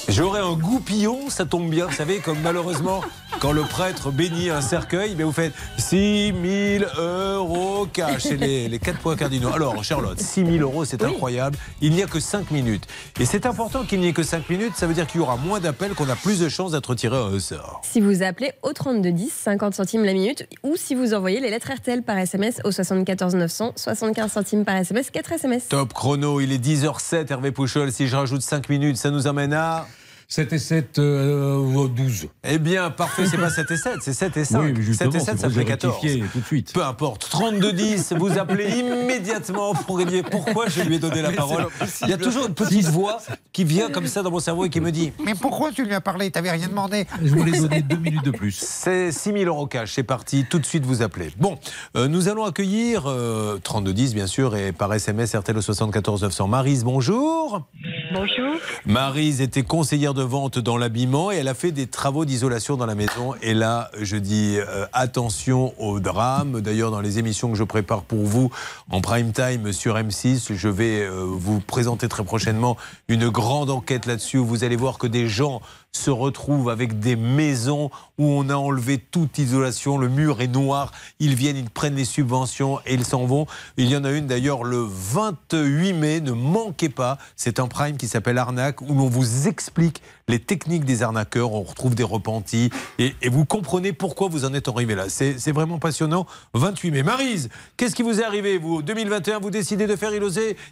J'aurais un goupillon, ça tombe bien, vous savez, comme malheureusement, quand le prêtre bénit un cercueil, mais vous faites 6 000 euros cash. C'est les, les quatre points cardinaux. Alors, Charlotte, 6 000 euros, c'est incroyable. Il n'y a que 5 minutes. Et c'est important qu'il n'y ait que 5 minutes, ça veut dire qu'il y aura moins d'appels, qu'on a plus de chances d'être tiré au sort. Si vous appelez au 3210, 50 centimes la minute, ou si vous envoyez les lettres RTL par SMS au 74 900, 75 centimes par SMS, 4 SMS. Top chrono, il est 10h07, Hervé Pouchol. Si je rajoute 5 minutes, ça nous amène à. 7 et 7, euh, 12. Eh bien, parfait, c'est pas 7 et 7, c'est 7 et 5. Oui, mais justement, 7 et 7, c'est ça fait vous 14. rectifier tout de suite. Peu importe. 32-10, vous appelez [laughs] immédiatement pour gagner. Pourquoi je lui ai donné la Mais parole. Il y a toujours une petite voix qui vient comme ça dans mon cerveau et qui me dit Mais pourquoi tu lui as parlé? T'avais rien demandé. Je voulais donner deux minutes de plus. C'est 6 000 euros cash, c'est parti, tout de suite vous appelez. Bon, euh, nous allons accueillir euh, 3210 bien sûr et par SMS RTL au 74 900. Marise, bonjour. Bonjour. Marise était conseillère de vente dans l'habillement et elle a fait des travaux d'isolation dans la maison. Et là, je dis euh, attention au drame. D'ailleurs, dans les émissions que je prépare pour vous en prime time sur M6, je vais euh, vous présenter très prochainement une grande enquête là-dessus où vous allez voir que des gens se retrouvent avec des maisons où on a enlevé toute isolation, le mur est noir, ils viennent, ils prennent les subventions et ils s'en vont. Il y en a une d'ailleurs le 28 mai, ne manquez pas, c'est un prime qui s'appelle Arnaque où l'on vous explique les techniques des arnaqueurs, on retrouve des repentis et, et vous comprenez pourquoi vous en êtes arrivé là. C'est vraiment passionnant. 28 mai. Marise, qu'est-ce qui vous est arrivé vous? 2021, vous décidez de faire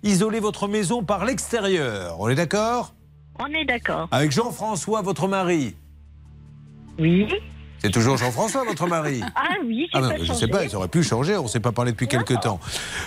isoler votre maison par l'extérieur. On est d'accord? On est d'accord. Avec Jean-François, votre mari? Oui. C'est toujours Jean-François, votre mari [laughs] Ah oui, Ah non, pas je ne sais pas, il aurait pu changer, on ne s'est pas parlé depuis quelques temps.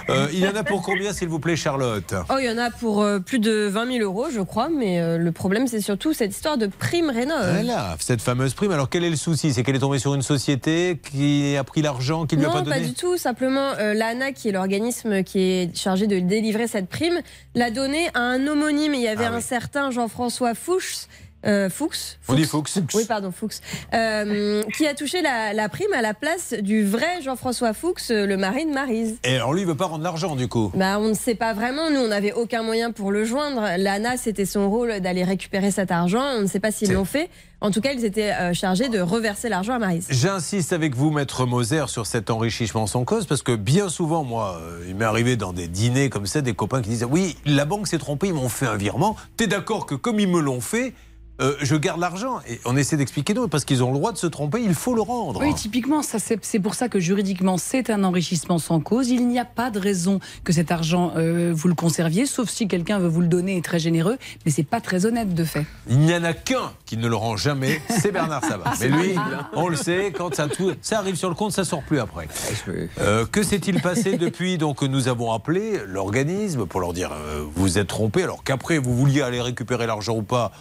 Euh, il y en a pour combien, s'il vous plaît, Charlotte? Oh, il y en a pour euh, plus de 20 000 euros, je crois, mais euh, le problème, c'est surtout cette histoire de prime rénov. Voilà, cette fameuse prime. Alors, quel est le souci? C'est qu'elle est tombée sur une société qui a pris l'argent qu'il ne lui a Non, pas donné pas du tout. Simplement, euh, l'ANA, qui est l'organisme qui est chargé de délivrer cette prime, l'a donnée à un homonyme. Il y avait Ah un oui. certain Jean-François Fuchs. Euh, Fuchs, On dit Fuchs. Oui, pardon, Fuchs. Euh, qui a touché la, la prime à la place du vrai Jean-François Fuchs, le mari de Marise. Et alors, lui, il veut pas rendre l'argent, du coup Bah, on ne sait pas vraiment. Nous, on n'avait aucun moyen pour le joindre. L'ANA, c'était son rôle d'aller récupérer cet argent. On ne sait pas s'ils l'ont fait. En tout cas, ils étaient euh, chargés de reverser l'argent à Marise. J'insiste avec vous, maître Moser, sur cet enrichissement sans cause, parce que bien souvent, moi, euh, il m'est arrivé dans des dîners comme ça, des copains qui disaient Oui, la banque s'est trompée, ils m'ont fait un virement. T'es d'accord que comme ils me l'ont fait, euh, je garde l'argent. Et on essaie d'expliquer non, parce qu'ils ont le droit de se tromper, il faut le rendre. Oui, typiquement, ça, c'est c'est pour ça que juridiquement, c'est un enrichissement sans cause. Il n'y a pas de raison que cet argent, euh, vous le conserviez, sauf si quelqu'un veut vous le donner et est très généreux, mais c'est pas très honnête de fait. Il n'y en a qu'un qui ne le rend jamais, c'est Bernard Sabat. Ah, Mais c'est lui, terrible. on le sait, quand ça, tout, ça arrive sur le compte, ça sort plus après. Euh, que s'est-il passé depuis donc que nous avons appelé l'organisme pour leur dire euh, vous êtes trompé, alors qu'après vous vouliez aller récupérer l'argent ou pas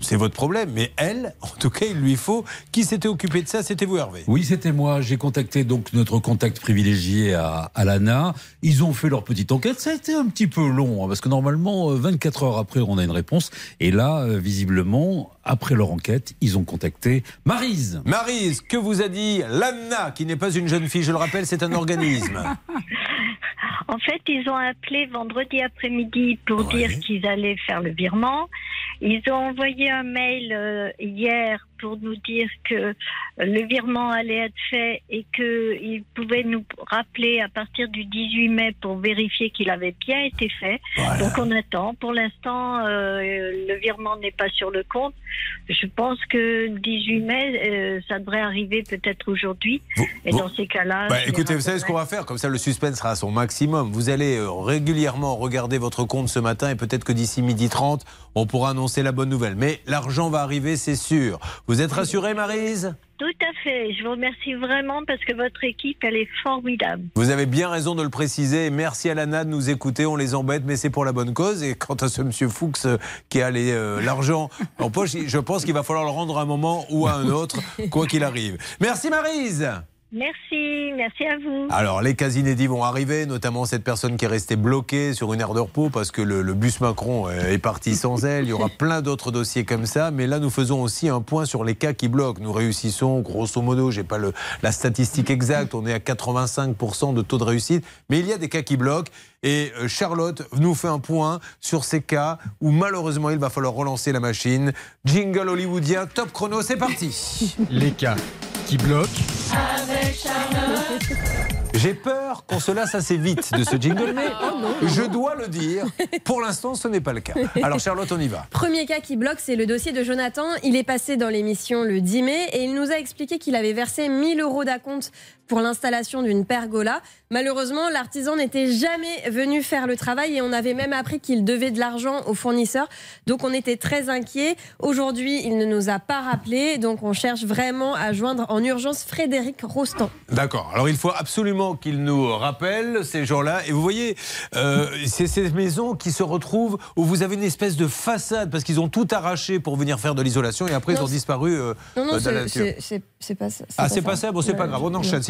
c'est votre problème, mais elle, en tout cas, il lui faut. Qui s'était occupé de ça C'était vous, Hervé. Oui, c'était moi. J'ai contacté donc notre contact privilégié à, à l'ANA. Ils ont fait leur petite enquête. Ça a été un petit peu long, hein, parce que normalement, euh, 24 heures après, on a une réponse. Et là, euh, visiblement, après leur enquête, ils ont contacté Marise. Marise, que vous a dit l'ANA, qui n'est pas une jeune fille, je le rappelle, c'est un organisme. [laughs] En fait, ils ont appelé vendredi après-midi pour dire qu'ils allaient faire le virement. Ils ont envoyé un mail euh, hier pour nous dire que le virement allait être fait et qu'ils pouvaient nous rappeler à partir du 18 mai pour vérifier qu'il avait bien été fait. Donc on attend. Pour l'instant, euh, le virement n'est pas sur le compte. Je pense que le 18 mai, euh, ça devrait arriver peut-être aujourd'hui. Et vous- dans ces cas-là, Bah, écoutez, vous savez ce qu'on va faire? Comme ça, le suspense sera à son maximum. Vous allez euh, régulièrement regarder votre compte ce matin et peut-être que d'ici midi 30, on pourra annoncer la bonne nouvelle. Mais l'argent va arriver, c'est sûr. Vous êtes rassurée, Marise Tout à fait. Je vous remercie vraiment parce que votre équipe, elle est formidable. Vous avez bien raison de le préciser. Merci à l'ANA de nous écouter. On les embête, mais c'est pour la bonne cause. Et quant à ce monsieur Fuchs euh, qui a euh, l'argent [laughs] en poche, je pense qu'il va falloir le rendre à un moment ou à un autre, quoi qu'il arrive. Merci, Marise Merci, merci à vous. Alors, les cas inédits vont arriver, notamment cette personne qui est restée bloquée sur une aire de repos parce que le, bus Macron euh, est parti sans elle. Il y aura plein d'autres dossiers comme ça. Mais là, nous faisons aussi un point sur les cas qui bloquent. Nous réussissons, grosso modo, j'ai pas la statistique exacte, on est à 85% de taux de réussite. Mais il y a des cas qui bloquent. Et euh, Charlotte nous fait un point sur ces cas où malheureusement il va falloir relancer la machine. Jingle hollywoodien, top chrono, c'est parti. [laughs] Les cas qui bloquent. J'ai peur qu'on se lasse assez vite de ce jingle, mais je dois le dire, pour l'instant ce n'est pas le cas. Alors Charlotte, on y va. Premier cas qui bloque, c'est le dossier de Jonathan. Il est passé dans l'émission le 10 mai et il nous a expliqué qu'il avait versé 1000 euros d'acompte pour l'installation d'une pergola. Malheureusement, l'artisan n'était jamais venu faire le travail et on avait même appris qu'il devait de l'argent au fournisseur. Donc on était très inquiets. Aujourd'hui, il ne nous a pas rappelé. Donc on cherche vraiment à joindre en urgence Frédéric Rostand. D'accord. Alors il faut absolument qu'ils nous rappellent, ces gens-là. Et vous voyez, euh, c'est ces maisons qui se retrouvent où vous avez une espèce de façade parce qu'ils ont tout arraché pour venir faire de l'isolation et après ils ont disparu euh, Non, non, dans la c'est- nature. pas ça. Ah, c'est pas ça? Bon, c'est pas grave. On enchaîne,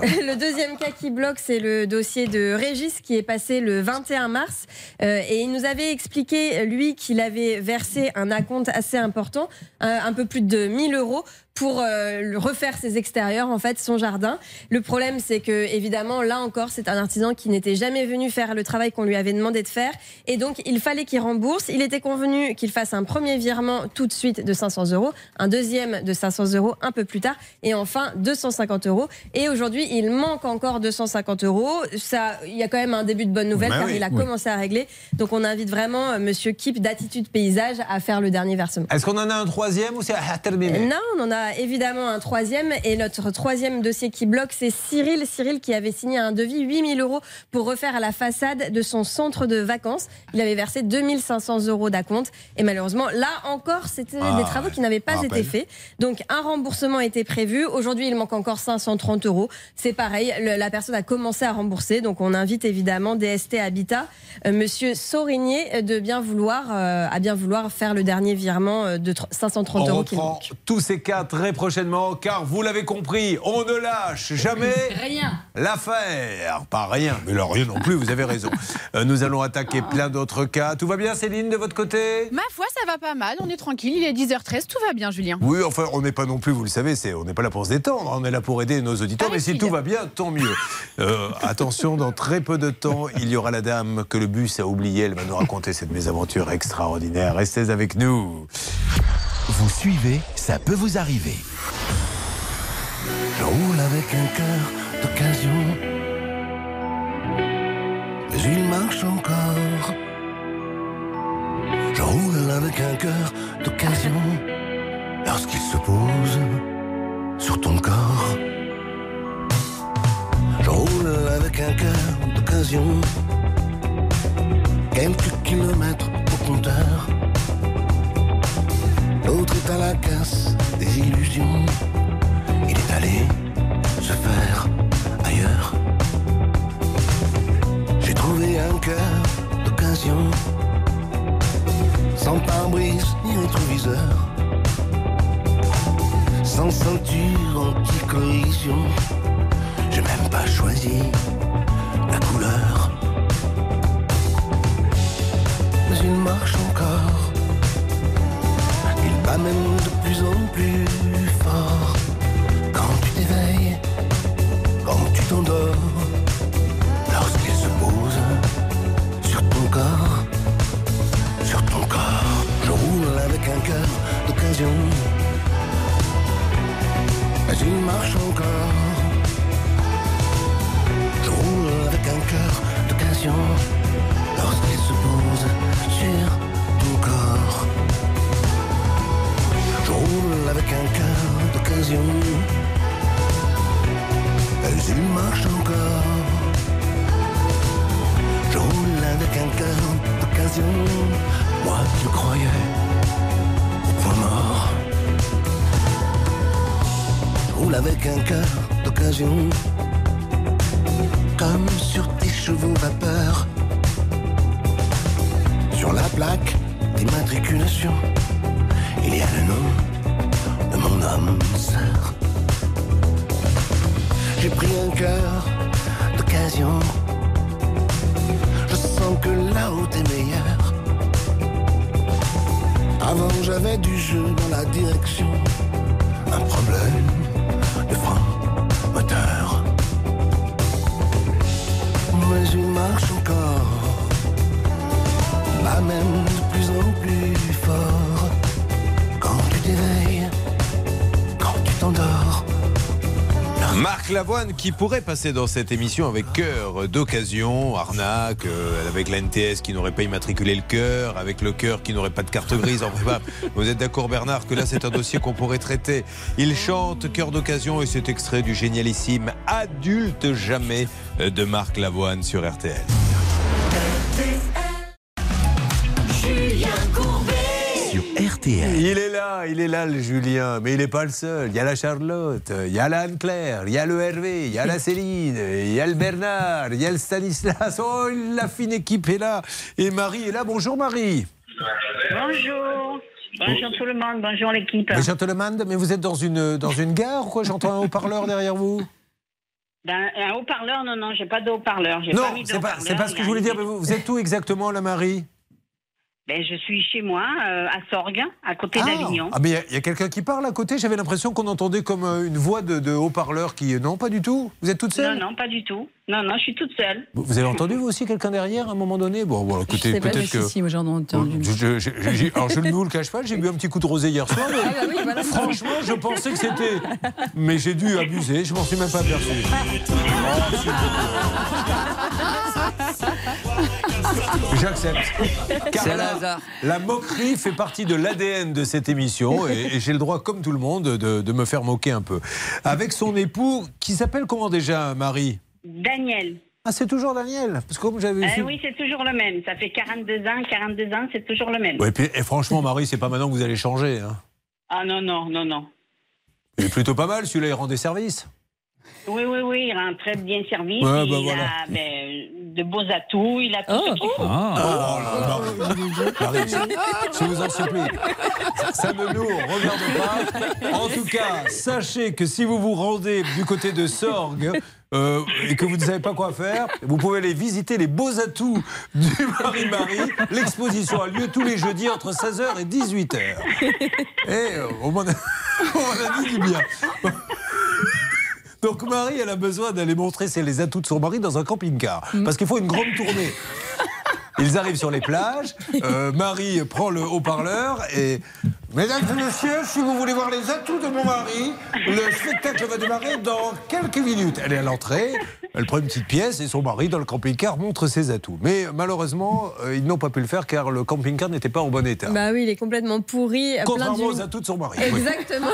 [laughs] Le deuxième cas qui bloque, c'est le dossier de Régis qui est passé le 21 mars. Euh, et il nous avait expliqué, lui, qu'il avait versé un acompte assez important, euh, un peu plus de 1000 euros pour euh, refaire ses extérieurs, en fait, son jardin. Le problème, c'est que, évidemment, là encore, c'est un artisan qui n'était jamais venu faire le travail qu'on lui avait demandé de faire. Et donc, il fallait qu'il rembourse. Il était convenu qu'il fasse un premier virement tout de suite de 500 euros, un deuxième de 500 euros un peu plus tard, et enfin 250 euros. Et aujourd'hui, il manque encore 250 euros. Ça, il y a quand même un début de bonne nouvelle Bah car oui. il a Oui. commencé à régler. Donc, on invite vraiment euh, Monsieur Kip d'Attitude Paysage à faire le dernier versement. Est-ce qu'on en a un troisième ou c'est à terminer? Non, on en a évidemment un troisième. Et notre troisième dossier qui bloque, c'est Cyril. Cyril qui avait signé un devis 8000 euros pour refaire la façade de son centre de vacances. Il avait versé 2500 euros d'acompte. Et malheureusement, là encore, c'était Ah, des travaux qui n'avaient pas été faits. Donc un remboursement était prévu. Aujourd'hui, il manque encore 530 euros. C'est pareil, le- la personne a commencé à rembourser. Donc on invite évidemment DST Habitat, euh, Monsieur Saurigné, de bien vouloir, euh, à bien vouloir faire le dernier virement euh, de tr- 530 On euros. reprend manque. tous ces cas très prochainement, car vous l'avez compris, on ne lâche jamais [laughs] Rien. l'affaire. Pas rien, mais là, rien non plus, vous avez raison. [laughs] Euh, nous allons attaquer plein d'autres cas. Tout va bien, Céline, de votre côté? Ma foi, ça va pas mal. On est tranquille. Il est 10h13. Tout va bien, Julien. Oui, enfin, on n'est pas non plus, vous le savez, c'est, on n'est pas là pour se détendre, on est là pour aider nos auditeurs. mais si tout va bien, tant mieux. [laughs] Euh, attention, dans très peu de temps, il y aura la dame que le bus a oubliée. Elle va nous raconter cette mésaventure extraordinaire. Restez avec nous. Vous suivez, ça peut vous arriver. Je roule avec un cœur d'occasion. Mais il marche encore. Je roule avec un cœur d'occasion. Lorsqu'il se pose sur ton corps. Je roule avec un cœur d'occasion. Quelques kilomètres au compteur. L'autre est à la casse des illusions. Il est allé se faire ailleurs. J'ai trouvé un cœur d'occasion, sans pare-brise ni rétroviseur, sans ceinture anti-collision. J'ai même pas choisi la couleur. Mais il marche. Même de plus en plus fort. Quand tu t'éveilles, quand tu t'endors, lorsqu'il se pose sur ton corps, sur ton corps, je roule avec un cœur d'occasion. Mais il marche encore? Je roule avec un cœur d'occasion lorsqu'il se pose sur ton corps. Roule avec un cœur d'occasion. Mais il marche encore. Je roule avec un cœur d'occasion. Moi qui croyais au point mort. Je roule avec un cœur d'occasion. Comme sur tes chevaux vapeur. Sur la plaque d'immatriculation, il y a le nom J'ai pris un cœur d'occasion. Je sens que la route est meilleure. Avant j'avais du jeu dans la direction. Un problème de frein moteur. Mais il marche encore. Là même de plus en plus Marc Lavoine qui pourrait passer dans cette émission avec cœur d'occasion, arnaque, euh, avec la NTS qui n'aurait pas immatriculé le cœur, avec le cœur qui n'aurait pas de carte grise. En bref, vous êtes d'accord Bernard que là c'est un dossier qu'on pourrait traiter. Il chante cœur d'occasion et cet extrait du génialissime Adulte jamais euh, de Marc Lavoine sur RTL. RTL. Il est là, il est là le Julien, mais il n'est pas le seul. Il y a la Charlotte, il y a la Anne-Claire, il y a le Hervé, il y a la [laughs] Céline, il y a le Bernard, il y a le Stanislas. Oh, la fine équipe est là. Et Marie est là. Bonjour Marie. Bonjour. Bonjour tout le monde, bonjour l'équipe. Mais je te demande, mais vous êtes dans une, dans une gare ou quoi? J'entends un haut-parleur derrière vous Ben, un haut-parleur, non, non, j'ai pas de haut-parleur. Non, pas mis de c'est pas, pas ce que je voulais dire. Mais vous, vous êtes où exactement, la Marie? Ben, je suis chez moi, euh, à Sorgues, à côté Ah, d'Avignon. ah, mais il y a- quelqu'un qui parle à côté? J'avais l'impression qu'on entendait comme euh, une voix de, de haut-parleur qui. Non, pas du tout. Vous êtes toute seule? Non, non, pas du tout. Non, non, je suis toute seule. Vous avez entendu vous aussi quelqu'un derrière à un moment donné? Bon, bon Je écoutez, peut-être que. si, si, moi j'en ai entendu. Je- je- alors je ne vous le cache pas, j'ai bu un petit coup de rosé hier soir. mais Ah bah oui, voilà. Franchement, je pensais que c'était. Mais j'ai dû abuser, je m'en suis même pas aperçu. [laughs] J'accepte. C'est un la, hasard. la moquerie fait partie de l'ADN de cette émission et, et j'ai le droit, comme tout le monde, de, de me faire moquer un peu. Avec son époux, qui s'appelle comment déjà, Marie? Daniel. Ah, c'est toujours Daniel Parce que comme j'avais su- oui, c'est toujours le même. Ça fait 42 ans, 42 ans, c'est toujours le même. Ouais, et, puis- et franchement, Marie, c'est pas maintenant que vous allez changer. Hein. Ah non, non, non, non. Il est plutôt pas mal, celui-là, il rend des services. Oui, oui, oui, il rend très bien servi. Ouais, bah il voilà. a ben, de beaux atouts, il a tout ce qu'il faut. Ah, oh là là, Marie, je vous en supplie. Ça ne nous regarde pas. En tout cas, sachez que si vous vous rendez du côté de Sorgues euh, et que vous ne savez pas quoi faire, vous pouvez aller visiter les beaux atouts du Marie-Marie. L'exposition a lieu tous les jeudis entre 16h et 18h. Et euh, on m'en a, a dit du bien. Donc Marie, elle a besoin d'aller montrer ses- les atouts de son mari dans un camping-car. Parce qu'il faut une grande tournée. [laughs] Ils arrivent sur les plages. euh, Marie prend le haut-parleur et. Mesdames et messieurs, si vous voulez voir les atouts de mon mari, le spectacle va démarrer dans quelques minutes. Elle est à l'entrée, elle prend une petite pièce et son mari, dans le camping-car, montre ses atouts. Mais malheureusement, euh, ils n'ont pas pu le faire car le camping-car n'était pas en bon état. Bah oui, il est complètement pourri. Contrairement aux atouts de son mari. oui. [laughs] Exactement.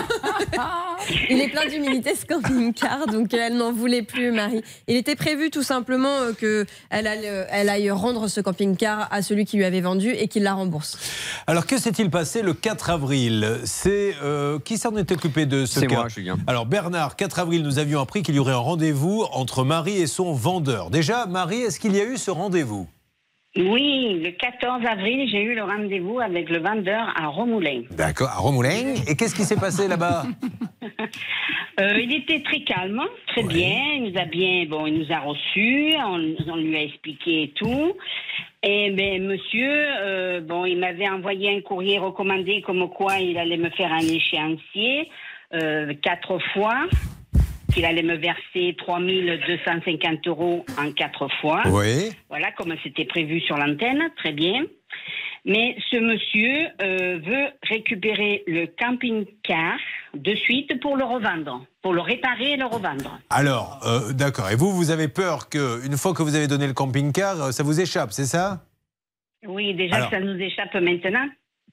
[laughs] il est plein d'humilité ce camping-car, donc elle n'en voulait plus, Marie. Il était prévu tout simplement euh, que elle aille, euh, elle aille rendre ce camping-car à celui qui lui avait vendu et qu'il la rembourse. Alors, que s'est-il passé le 4 avril C'est euh, qui s'en est occupé de ce C'est cas moi, Julien. Alors, Bernard, 4 avril, nous avions appris qu'il y aurait un rendez-vous entre Marie et son vendeur. Déjà, Marie, est-ce qu'il y a eu ce rendez-vous? Oui, le 14 avril, j'ai eu le rendez-vous avec le vendeur à Romoulin. D'accord, à Romoulin. Et qu'est-ce qui s'est passé là-bas? [laughs] Euh, il était très calme, très bien. Il nous a bien, bon, il nous a reçus, on, on lui a expliqué et tout. Et ben, monsieur, euh, bon, il m'avait envoyé un courrier recommandé comme quoi il allait me faire un échéancier euh, quatre fois, qu'il allait me verser 3250 euros en quatre fois. Oui. Voilà, comme c'était prévu sur l'antenne, très bien. Mais ce monsieur euh, veut récupérer le camping-car de suite pour le revendre, pour le réparer et le revendre. Alors, euh, d'accord. Et vous, vous avez peur qu'une fois que vous avez donné le camping-car, euh, ça vous échappe, c'est ça? Oui, déjà Alors. que ça nous échappe maintenant.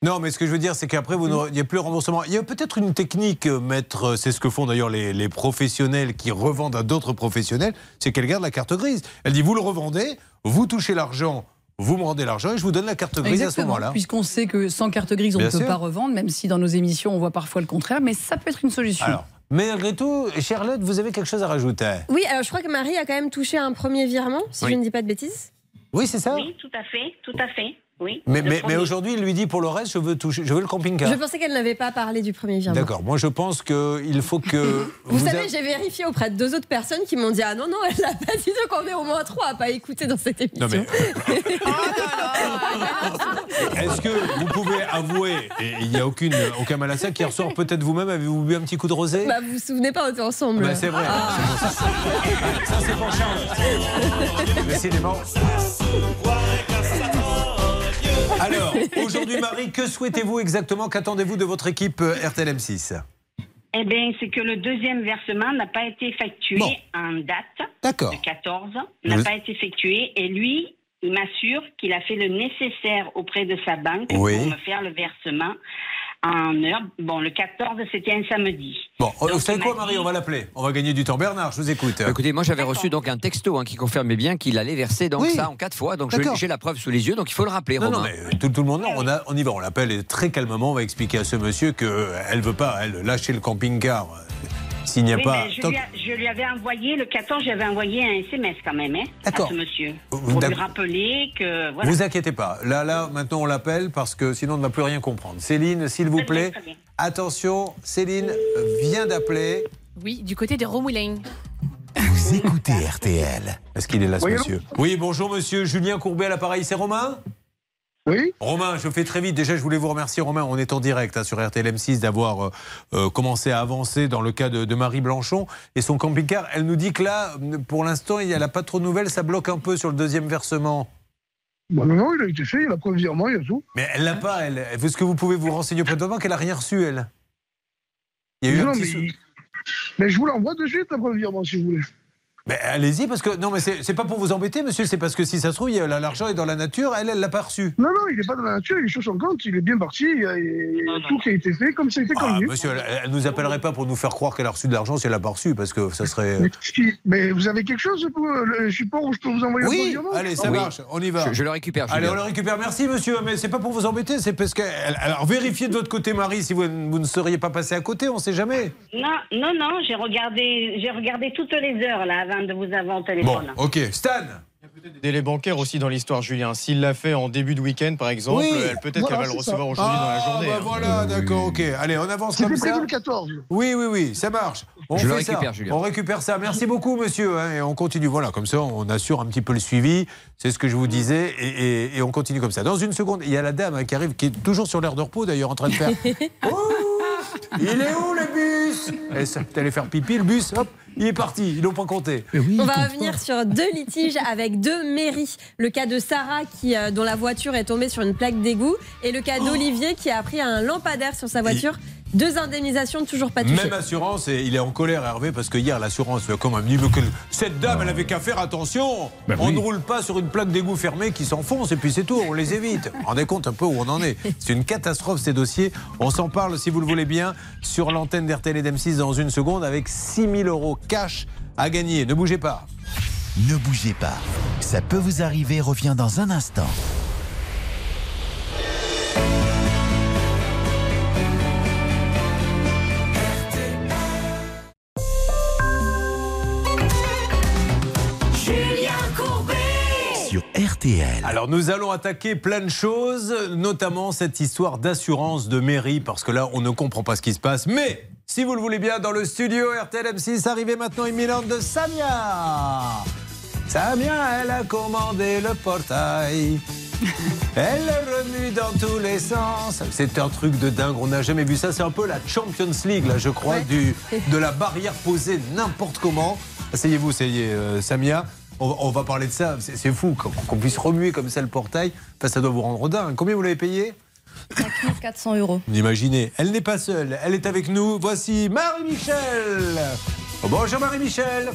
Non, mais ce que je veux dire, c'est qu'après, vous il n'y a plus de remboursement. Il y a peut-être une technique, euh, maître, c'est ce que font d'ailleurs les, les professionnels qui revendent à d'autres professionnels, c'est qu'elle garde la carte grise. Elle dit, vous le revendez, vous touchez l'argent, vous me rendez l'argent et je vous donne la carte grise à ce Exactement, moment-là. puisqu'on sait que sans carte grise, on Bien ne peut sûr. pas revendre, même si dans nos émissions, on voit parfois le contraire, mais ça peut être une solution. Alors, mais malgré tout, Charlotte, vous avez quelque chose à rajouter? Oui, alors je crois que Marie a quand même touché un premier virement, si Oui. je ne dis pas de bêtises. Oui, c'est ça? Oui, tout à fait, tout à fait. Oui. Mais, Le mais, premier. mais aujourd'hui, il lui dit pour le reste, je veux, toucher, je veux le camping-car. Je pensais qu'elle n'avait pas parlé du premier virement. D'accord, moi je pense qu'il faut que. [laughs] Vous, savez, a- j'ai vérifié auprès de deux autres personnes qui m'ont dit Ah non, non, elle n'a pas dit donc on est au moins trois à pas écouter dans cette émission. Non, mais- [laughs] Est-ce que vous pouvez avouer, et il n'y a aucune, aucun mal à ça, qui ressort peut-être vous-même, avez-vous bu un petit coup de rosé? Bah, vous vous souvenez pas, on était ensemble. Bah, c'est vrai. Ah. Ça, c'est pour Charles. Décidément. Alors, aujourd'hui, Marie, que souhaitez-vous exactement Qu'attendez-vous de votre équipe euh, RTL M6 Eh bien, c'est que le deuxième versement n'a pas été effectué en date. D'accord. Le 14 n'a pas été effectué. Et lui, il m'assure qu'il a fait le nécessaire auprès de sa banque Oui. pour me faire le versement en heure. Bon, le 14, c'était un samedi. Bon, vous Donc, savez quoi, m'a Marie? On va l'appeler. On va gagner du temps. Bernard, je vous écoute. Bah, Écoutez, moi j'avais reçu donc un texto hein, qui confirmait bien qu'il allait verser donc Oui. ça en quatre fois. Donc j'ai la preuve sous les yeux, donc il faut le rappeler, Non, non, Romain. mais tout, tout le monde, non, on, a- on y va, on l'appelle et très calmement, on va expliquer à ce monsieur qu'elle ne veut pas, elle, lâcher le camping-car. S'il n'y a Oui, pas. je, tant- lui a- je lui avais envoyé, le 14, j'avais envoyé un SMS quand même, hein, à D'accord. ce monsieur. Vous- Pour lui rappeler que. Voilà. Vous inquiétez pas. Là, là, maintenant, on l'appelle parce que sinon, on ne va plus rien comprendre. Céline, s'il vous plaît. très bien. Attention, Céline vient d'appeler. Oui, du côté des Romoulins. Vous écoutez RTL. Est-ce qu'il est là, ce Oui, monsieur? Oui, bonjour, monsieur. Julien Courbet à l'appareil, c'est Romain? Oui. Romain, je fais très vite. Déjà, je voulais vous remercier, Romain. On est en direct hein, sur RTL M6 d'avoir euh, euh, commencé à avancer dans le cas de, de Marie Blanchon et son camping-car. Elle nous dit que là, pour l'instant, il n'y a pas trop de nouvelles. Ça bloque un peu sur le deuxième versement. Bon, non, non, il a été fait, il a preuve virement, il y a tout. Mais elle l'a pas, elle. Est-ce que vous pouvez vous renseigner auprès de votre banque Elle n'a rien reçu, elle? Il y a eu non, un petit mais, sou- il- mais je vous l'envoie de suite, la preuve virement, si vous voulez. Mais allez-y, parce que. Non, mais c'est pas pour vous embêter, monsieur. C'est parce que si ça se trouve, il y a- l'argent est dans la nature. Elle, elle l'a pas reçu. Non, non, il n'est pas dans la nature, il est sur son compte, il est bien parti, il y a, il y a tout qui a été fait comme ça a été Ah, convenu. monsieur, elle, elle nous appellerait pas pour nous faire croire qu'elle a reçu de l'argent si elle l'a pas reçu, parce que ça serait. Mais, si- mais vous avez quelque chose pour euh, le support où je peux vous envoyer Oui, allez, ça Oui. marche, on y va. Je, je le récupère. Allez, Julien. on le récupère. Merci, monsieur, mais c'est pas pour vous embêter, c'est parce que. Alors, vérifiez de votre côté, Marie, si vous, vous ne seriez pas passé à côté, on sait jamais. Non, non, non, j'ai regardé, j'ai regardé toutes les heures là avant de vous avoir au Bon, téléphone. ok. Stan Des délais bancaires aussi dans l'histoire, Julien. S'il l'a fait en début de week-end, par exemple, Oui. elle- peut-être Voilà, qu'elle va le recevoir ça. aujourd'hui dans la Ah, journée. bah hein. voilà, d'accord, ok. Allez, on avance comme ça. le 14. Oui, oui, oui, ça marche. On Je le fait ça. récupère, Julien. On récupère ça. Merci beaucoup, monsieur. hein, et on continue. Voilà, comme ça, on assure un petit peu le suivi. C'est ce que je vous disais. Et, et- et on continue comme ça. Dans une seconde, il y a la dame hein, qui arrive, qui est toujours sur l'air de repos, d'ailleurs, en train de faire. [laughs] Oh il est où le bus? Et ça, T'es allé faire pipi, le bus, hop, il est parti. Ils l'ont pas compté. On va revenir sur deux litiges avec deux mairies. Le cas de Sarah qui, euh, dont la voiture est tombée sur une plaque d'égout et le cas d'Olivier qui a pris un lampadaire sur sa voiture. Deux indemnisations toujours pas touchées. Même assurance, et il est en colère, Hervé, parce que hier, l'assurance lui a quand même dit cette dame, elle avait qu'à faire attention. Ben on oui. ne roule pas sur une plaque d'égout fermée qui s'enfonce, et puis c'est tout, on les évite. Vous rendez compte un peu où on en est [laughs] C'est une catastrophe, ces dossiers. On s'en parle, si vous le voulez bien, sur l'antenne d'RTL et d'M6 dans une seconde, avec 6 000 euros cash à gagner. Ne bougez pas. Ne bougez pas. Ça peut vous arriver, revient dans un instant. Sur RTL. Alors nous allons attaquer plein de choses, notamment cette histoire d'assurance de mairie, parce que là on ne comprend pas ce qui se passe. Mais si vous le voulez bien, dans le studio RTL M6, arrivée maintenant imminente de Samia. Samia, elle a commandé le portail. [laughs] Elle le remue dans tous les sens. C'est un truc de dingue, on n'a jamais vu ça. C'est un peu la Champions League, là, je crois, du, de la barrière posée n'importe comment. Asseyez-vous, asseyez, euh, Samia. On, on va parler de ça. C'est fou qu'on puisse remuer comme ça le portail. Enfin, ça doit vous rendre dingue. Combien vous l'avez payé? 400 euros. Vous imaginez, elle n'est pas seule, elle est avec nous. Voici Marie-Michel. Oh, bonjour Marie-Michel.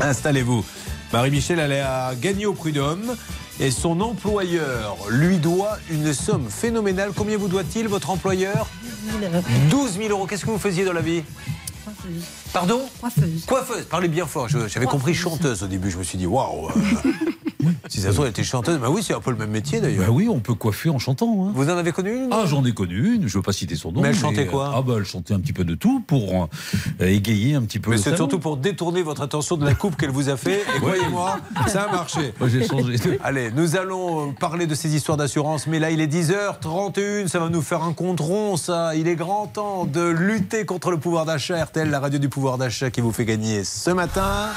Installez-vous. Marie-Michel, elle a gagné au prud'homme et son employeur lui doit une somme phénoménale. Combien vous doit-il, votre employeur? 12 000 euros. Qu'est-ce que vous faisiez dans la vie? Pardon? Coiffeuse. Coiffeuse, parlez bien fort. J'avais compris chanteuse au début. Je me suis dit, waouh. [laughs] si ça se trouve, elle était chanteuse. Bah oui, c'est un peu le même métier d'ailleurs. Bah oui, on peut coiffer en chantant. hein. Vous en avez connu une Ah, j'en ai connu une, je ne veux pas citer son nom. Mais elle chantait euh, quoi Ah, bah elle chantait un petit peu de tout pour euh, égayer un petit peu Mais c'est surtout pour détourner votre attention de la coupe qu'elle vous a fait. Et croyez-moi, ça a marché. [laughs] Moi, j'ai changé. [laughs] Allez, nous allons euh, parler de ces histoires d'assurance. Mais là, il est 10h31. Ça va nous faire un compte rond, ça. Il est grand temps de lutter contre le pouvoir d'achat. RTL, la radio du pouvoir d'achat qui vous fait gagner ce matin.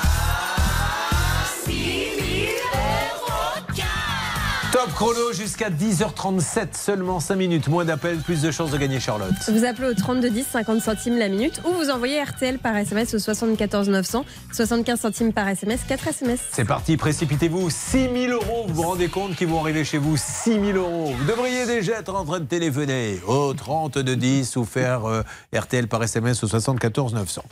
Chrono jusqu'à 10h37. Seulement 5 minutes. Moins d'appels, plus de chances de gagner Charlotte. Vous appelez au 3210, 50 centimes la minute, ou vous envoyez RTL par SMS au 74 900, 75 centimes par SMS, 4 SMS. C'est parti, précipitez-vous. 6 000 euros, vous vous rendez compte qu'ils vont arriver chez vous 6 000 euros. Vous devriez déjà être en train de téléphoner au 30 de 10 ou faire euh, RTL par SMS au 74 900.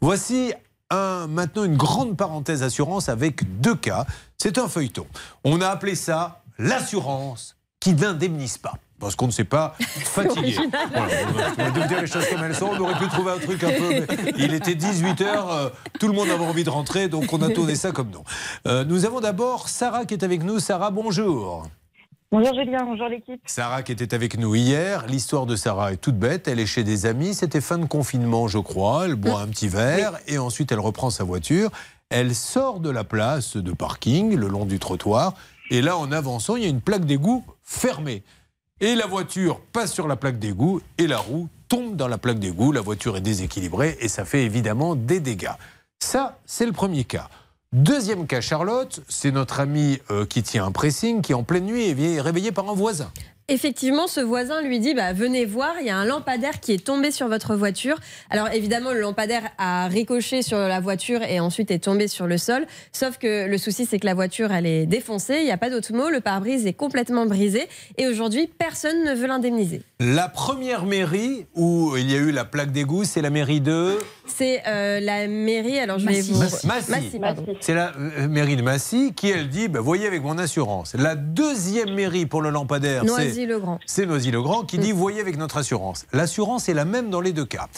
Voici un, maintenant une grande parenthèse assurance avec deux cas. C'est un feuilleton. On a appelé ça l'assurance qui n'indemnise pas. parce qu'on ne s'est pas [laughs] fatigué. Voilà, on va dire les choses comme elles sont. On aurait pu trouver un truc un peu. mais il était 18h, tout le monde avait envie de rentrer, donc on a tourné ça comme non. Euh, nous avons d'abord Sarah qui est avec nous. Sarah, bonjour. Bonjour Julien, bonjour l'équipe. Sarah qui était avec nous hier. L'histoire de Sarah est toute bête. Elle est chez des amis. C'était fin de confinement, je crois. Elle boit un petit verre et ensuite elle reprend sa voiture. Elle sort de la place de parking le long du trottoir. Et là, en avançant, il y a une plaque d'égout fermée. Et la voiture passe sur la plaque d'égout et la roue tombe dans la plaque d'égout. La voiture est déséquilibrée et ça fait évidemment des dégâts. Ça, c'est le premier cas. Deuxième cas, Charlotte, c'est notre ami euh, qui tient un pressing qui en pleine nuit est vie- réveillé par un voisin. Effectivement, ce voisin lui dit bah, Venez voir, il y a un lampadaire qui est tombé sur votre voiture. Alors évidemment, le lampadaire a ricoché sur la voiture et ensuite est tombé sur le sol. Sauf que le souci, c'est que la voiture, elle est défoncée, il n'y a pas d'autre mot, le pare-brise est complètement brisé et aujourd'hui, personne ne veut l'indemniser. La première mairie où il y a eu la plaque d'égout, c'est la mairie de C'est euh, la mairie, alors je vais vous. Massy. Massy. C'est la euh, mairie de Massy qui, elle, dit bah, Voyez avec mon assurance. La deuxième mairie pour le lampadaire, c'est. C'est Noisy-le-Grand qui dit Voyez avec notre assurance. L'assurance est la même dans les deux cas.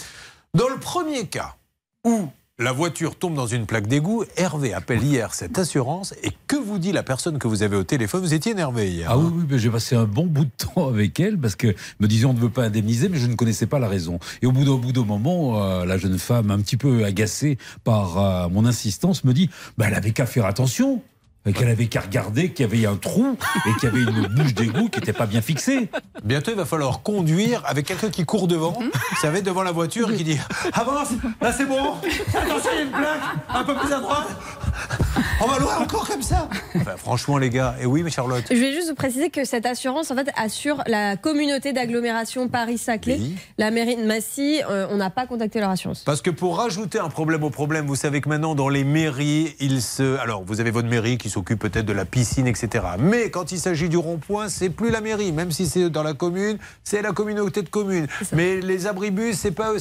Dans le premier cas, où la voiture tombe dans une plaque d'égout, Hervé appelle hier cette assurance. Et que vous dit la personne que vous avez au téléphone? Vous étiez énervé hier. Ah oui, hein? oui, mais j'ai passé un bon bout de temps [laughs] avec elle parce que me disait on ne veut pas indemniser, mais je ne connaissais pas la raison. Et au bout d'un bout d'un moment, euh, la jeune femme, un petit peu agacée par euh, mon insistance, me dit bah, elle avait qu'à faire attention. Et qu'elle avait qu'à regarder qu'il y avait un trou et qu'il y avait une bouche d'égout qui n'était pas bien fixée. Bientôt, il va falloir conduire avec quelqu'un qui court devant, Mhm. vous savez, devant la voiture et qui dit Avance, là c'est bon, attention, il y a une plaque, un peu plus à droite. On va loin encore comme ça. Enfin, franchement, les gars, et oui, mais Charlotte. Je vais juste vous préciser que cette assurance en fait assure la communauté d'agglomération Paris-Saclay. Oui. La mairie de Massy, euh, on n'a pas contacté leur assurance. Parce que pour rajouter un problème au problème, vous savez que maintenant dans les mairies, il se. Alors vous avez votre mairie qui s'occupe peut-être de la piscine, etc. Mais quand il s'agit du rond-point, c'est plus la mairie, même si c'est dans la commune, c'est la communauté de communes. Mais les abribus, c'est pas eux.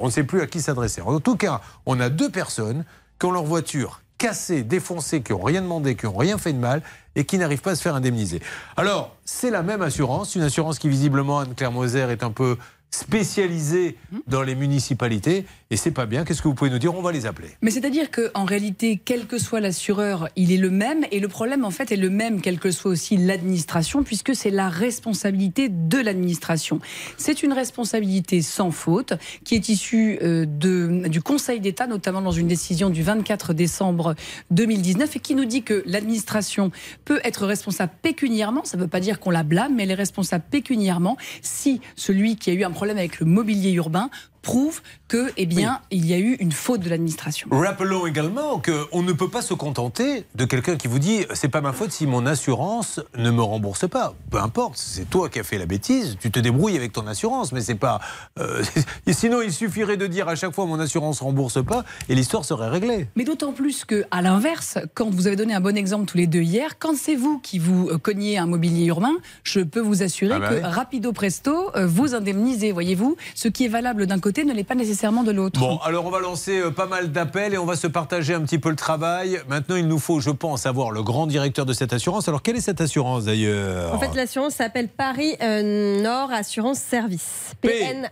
on ne sait plus à qui s'adresser. En tout cas, on a deux personnes qui ont leur voiture cassée, défoncée, qui n'ont rien demandé, qui n'ont rien fait de mal et qui n'arrivent pas à se faire indemniser. Alors, c'est la même assurance, une assurance qui visiblement, Anne-Claire Moser, est un peu spécialisée dans les municipalités et c'est pas bien. Qu'est-ce que vous pouvez nous dire? On va les appeler. Mais c'est-à-dire qu'en réalité, quel que soit l'assureur, il est le même. Et le problème, en fait, est le même, quelle que soit aussi l'administration, puisque c'est la responsabilité de l'administration. C'est une responsabilité sans faute, qui est issue euh, de, du Conseil d'État, notamment dans une décision du 24 décembre 2019, et qui nous dit que l'administration peut être responsable pécuniairement. Ça ne veut pas dire qu'on la blâme, mais elle est responsable pécuniairement si celui qui a eu un problème avec le mobilier urbain prouve que, eh bien, il y a eu une faute de l'administration. Rappelons également qu'on ne peut pas se contenter de quelqu'un qui vous dit c'est pas ma faute si mon assurance ne me rembourse pas. Peu importe, c'est toi qui as fait la bêtise, tu te débrouilles avec ton assurance, mais c'est pas. euh, [laughs] et sinon, il suffirait de dire à chaque fois mon assurance rembourse pas et l'histoire serait réglée. Mais d'autant plus que, à l'inverse, quand vous avez donné un bon exemple tous les deux hier, quand c'est vous qui vous euh, cognez un mobilier urbain, je peux vous assurer Ah bah que oui. rapido presto, euh, vous indemnisez, voyez-vous. Ce qui est valable d'un côté ne l'est pas nécessairement de l'autre. Bon, alors on va lancer euh, pas mal d'appels et on va se partager un petit peu le travail. Maintenant, il nous faut, je pense, avoir le grand directeur de cette assurance. Alors, quelle est cette assurance d'ailleurs En fait, l'assurance s'appelle Paris euh, Nord Assurance Service. PNAS.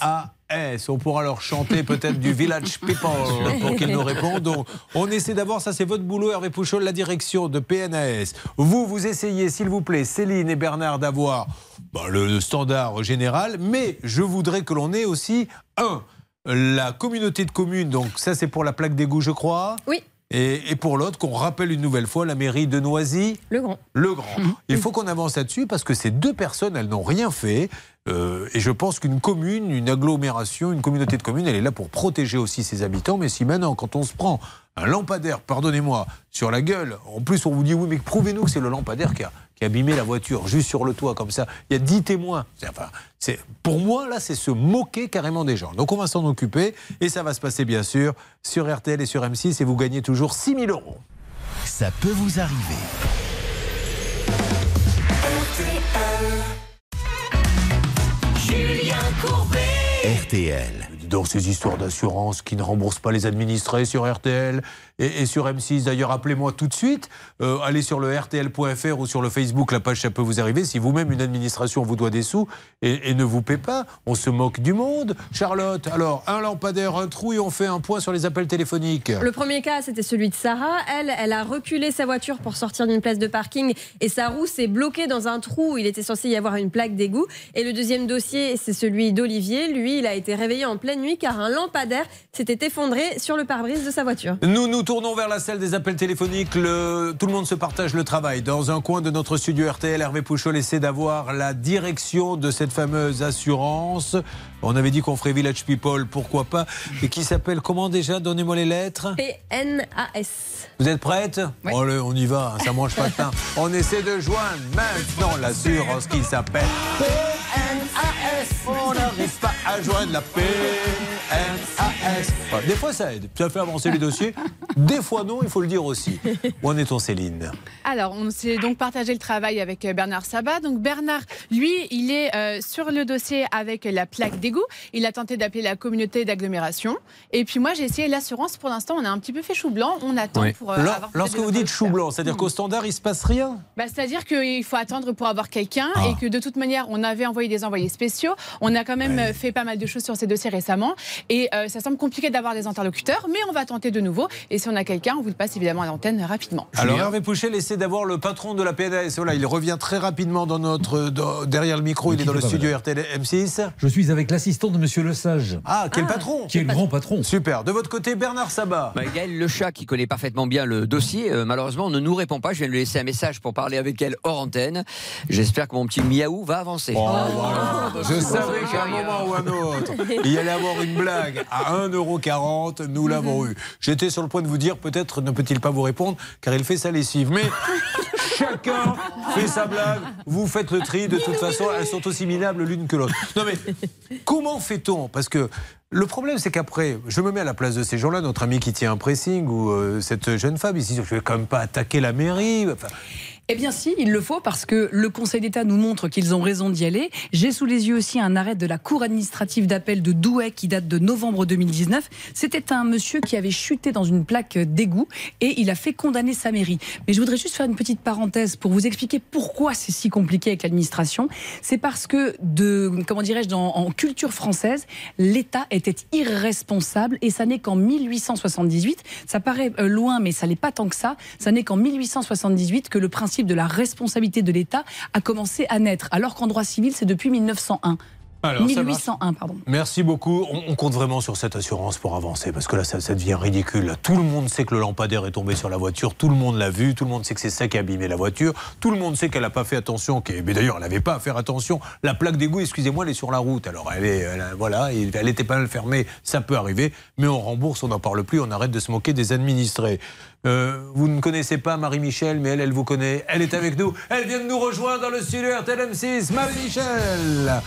PNAS. On pourra leur chanter peut-être du Village People [laughs] pour qu'ils nous répondent. Donc, on essaie d'abord, ça c'est votre boulot, Hervé Pouchol, la direction de PNAS. Vous, vous essayez, s'il vous plaît, Céline et Bernard, d'avoir bah, le, standard général, mais je voudrais que l'on ait aussi, un, la communauté de communes, donc ça c'est pour la plaque d'égout, je crois. Oui. Et, et pour l'autre, qu'on rappelle une nouvelle fois la mairie de Noisy. Le Grand. Le Grand. Il faut qu'on avance là-dessus parce que ces deux personnes, elles n'ont rien fait. Euh, et je pense qu'une commune, une agglomération, une communauté de communes, elle est là pour protéger aussi ses habitants. Mais si maintenant, quand on se prend un lampadaire, pardonnez-moi, sur la gueule, en plus on vous dit oui, mais prouvez-nous que c'est le lampadaire qui a, qui a abîmé la voiture, juste sur le toit, comme ça. Il y a dix témoins. C'est- Enfin, c'est, pour moi, là, c'est se moquer carrément des gens. Donc on va s'en occuper et ça va se passer, bien sûr, sur RTL et sur M6 et vous gagnez toujours 6 000 euros. Ça peut vous arriver. Julien Courbet. RTL. J'adore ces histoires d'assurance qui ne remboursent pas les administrés sur RTL et, et sur M6. D'ailleurs, appelez-moi tout de suite. Euh, allez sur le RTL.fr ou sur le Facebook, la page Ça peut vous arriver. Si vous-même, une administration vous doit des sous et, et ne vous paie pas, on se moque du monde. Charlotte, alors, un lampadaire, un trou et on fait un point sur les appels téléphoniques. Le premier cas, c'était celui de Sarah. Elle, elle a reculé sa voiture pour sortir d'une place de parking et sa roue s'est bloquée dans un trou où il était censé y avoir une plaque d'égout. Et le deuxième dossier, c'est celui d'Olivier. Lui, il a été réveillé en pleine nuit car un lampadaire s'était effondré sur le pare-brise de sa voiture. Nous nous tournons vers la salle des appels téléphoniques. Le- Tout le monde se partage le travail. Dans un coin de notre studio RTL, Hervé Pouchol essaie d'avoir la direction de cette fameuse assurance. On avait dit qu'on ferait Village People, pourquoi pas. Et qui s'appelle comment déjà? Donnez-moi les lettres. PNAS. Vous êtes prête? Allez, on y va, ça mange pas de pain. [laughs] On essaie de joindre maintenant l'assurance qui s'appelle PNAS. On n'arrive pas à joindre la PNAS. Ouais, Des fois, ça aide. Ça fait avancer les dossiers. Des fois, non, il faut le dire aussi. Où en est-on, Céline? Alors, on s'est donc partagé le travail avec euh, Bernard Sabat. Donc, Bernard, lui, il est euh, sur le dossier avec la plaque d'égout. Il a tenté d'appeler la communauté d'agglomération. Et puis, moi, j'ai essayé l'assurance. Pour l'instant, on a un petit peu fait chou blanc. On attend pour. euh, Lors- avoir Lorsque vous des dites chou blanc, c'est-à-dire qu'au standard, il se passe rien? Bah, C'est-à-dire qu'il faut attendre pour avoir quelqu'un Ah. et que de toute manière, on avait envoyé des envoyés spéciaux. On a quand même fait pas mal de choses sur ces dossiers récemment. Et euh, ça semble compliqué d'avoir des interlocuteurs, mais on va tenter de nouveau. Et si on a quelqu'un, on vous le passe évidemment à l'antenne rapidement. Alors Hervé Pouchel essaie d'avoir le patron de la PNAS. Voilà, il revient très rapidement dans notre, dans- derrière le micro. Il est dans le studio RTL M6. Je suis avec l'assistant de Monsieur Lesage. Ah, quel patron Qui est le grand patron. Super. De votre côté, Bernard Sabat. Bah, Gaël Le Chat, qui connaît parfaitement bien le dossier, euh, malheureusement ne nous répond pas. Je viens de lui laisser un message pour parler avec elle hors antenne. J'espère que mon petit miaou va avancer. Oh, Je savais qu'à un moment ou un autre, il y allait avoir une blague à 1,40€. Nous l'avons eu. J'étais sur le point de vous dire, peut-être ne peut-il pas vous répondre, car il fait sa lessive. Mais chacun fait sa blague. Vous faites le tri. De toute façon, elles sont aussi minables l'une que l'autre. Non mais, comment fait-on? Parce que le problème, c'est qu'après, je me mets à la place de ces gens-là, notre ami qui tient un pressing ou euh, cette jeune femme ici, je vais quand même pas attaquer la mairie. Enfin, Eh bien si, il le faut parce que le Conseil d'État nous montre qu'ils ont raison d'y aller. J'ai sous les yeux aussi un arrêt de la Cour administrative d'appel de Douai qui date de novembre 2019. C'était un monsieur qui avait chuté dans une plaque d'égout et il a fait condamner sa mairie. Mais je voudrais juste faire une petite parenthèse pour vous expliquer pourquoi c'est si compliqué avec l'administration. C'est parce que de, comment dirais-je, en culture française, l'État était irresponsable et ça n'est qu'en 1878. Ça paraît euh, loin, mais ça n'est pas tant que ça. Ça n'est qu'en 1878 que le principe de la responsabilité de l'État a commencé à naître, alors qu'en droit civil, c'est depuis 1901. Alors, ça marche. 1801, pardon. Merci beaucoup. On, on compte vraiment sur cette assurance pour avancer parce que là, ça, ça devient ridicule. Tout le monde sait que le lampadaire est tombé sur la voiture. Tout le monde l'a vu. Tout le monde sait que c'est ça qui a abîmé la voiture. Tout le monde sait qu'elle n'a pas fait attention. Mais d'ailleurs, elle n'avait pas à faire attention. La plaque d'égout, excusez-moi, elle est sur la route. Alors, elle est, elle voilà, elle était pas mal fermée. Ça peut arriver. Mais on rembourse, on n'en parle plus. On arrête de se moquer des administrés. Euh, vous ne connaissez pas Marie-Michel, mais elle, elle vous connaît. Elle est avec nous. Elle vient de nous rejoindre dans le studio RTL M6. Marie-Michel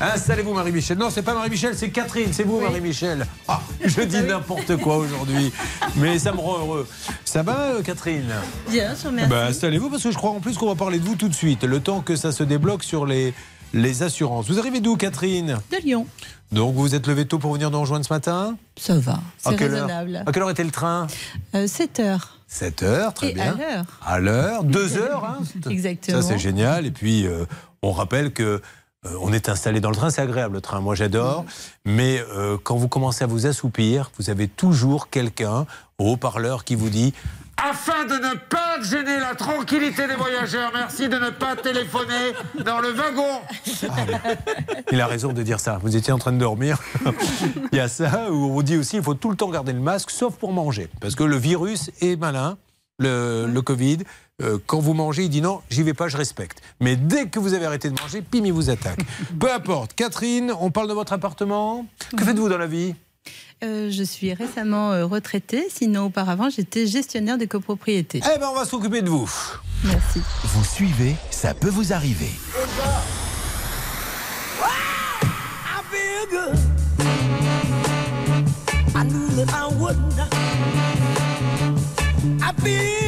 Installez-vous, Marie-Michel. Non, c'est pas Marie-Michel, c'est Catherine. C'est vous, Marie-Michel. Ah, je dis n'importe quoi aujourd'hui. Mais ça me rend heureux. Ça va, euh, Catherine? Bien, je vous remercie. bah, Installez-vous, parce que je crois en plus qu'on va parler de vous tout de suite. Le temps que ça se débloque sur les, les assurances. Vous arrivez d'où, Catherine? De Lyon. Donc, vous êtes levé tôt pour venir nous rejoindre ce matin? Ça va, À c'est quelle heure raisonnable. À quelle heure était le train? 7 heures. 7 heures, très Et bien. à l'heure. À l'heure, 2 [laughs] heures. hein. Exactement. Ça, c'est génial. Et puis, euh, on rappelle que. euh, on est installé dans le train, c'est agréable le train, moi j'adore. Mais euh, quand vous commencez à vous assoupir, vous avez toujours quelqu'un au haut-parleur qui vous dit afin de ne pas gêner la tranquillité des voyageurs, merci de ne pas téléphoner dans le wagon. Il a raison de dire ça. Vous étiez en train de dormir. [laughs] Il y a ça où on dit aussi il faut tout le temps garder le masque, sauf pour manger. Parce que le virus est malin, le, le Covid. Euh, quand vous mangez, il dit non, j'y vais pas, je respecte. Mais dès que vous avez arrêté de manger, pim, il vous attaque. Peu importe. Catherine, on parle de votre appartement. Que faites-vous dans la vie? Euh, je suis récemment euh, retraitée, sinon auparavant j'étais gestionnaire de copropriété. Eh ben, on va s'occuper de vous. Merci. Vous suivez, ça peut vous arriver. I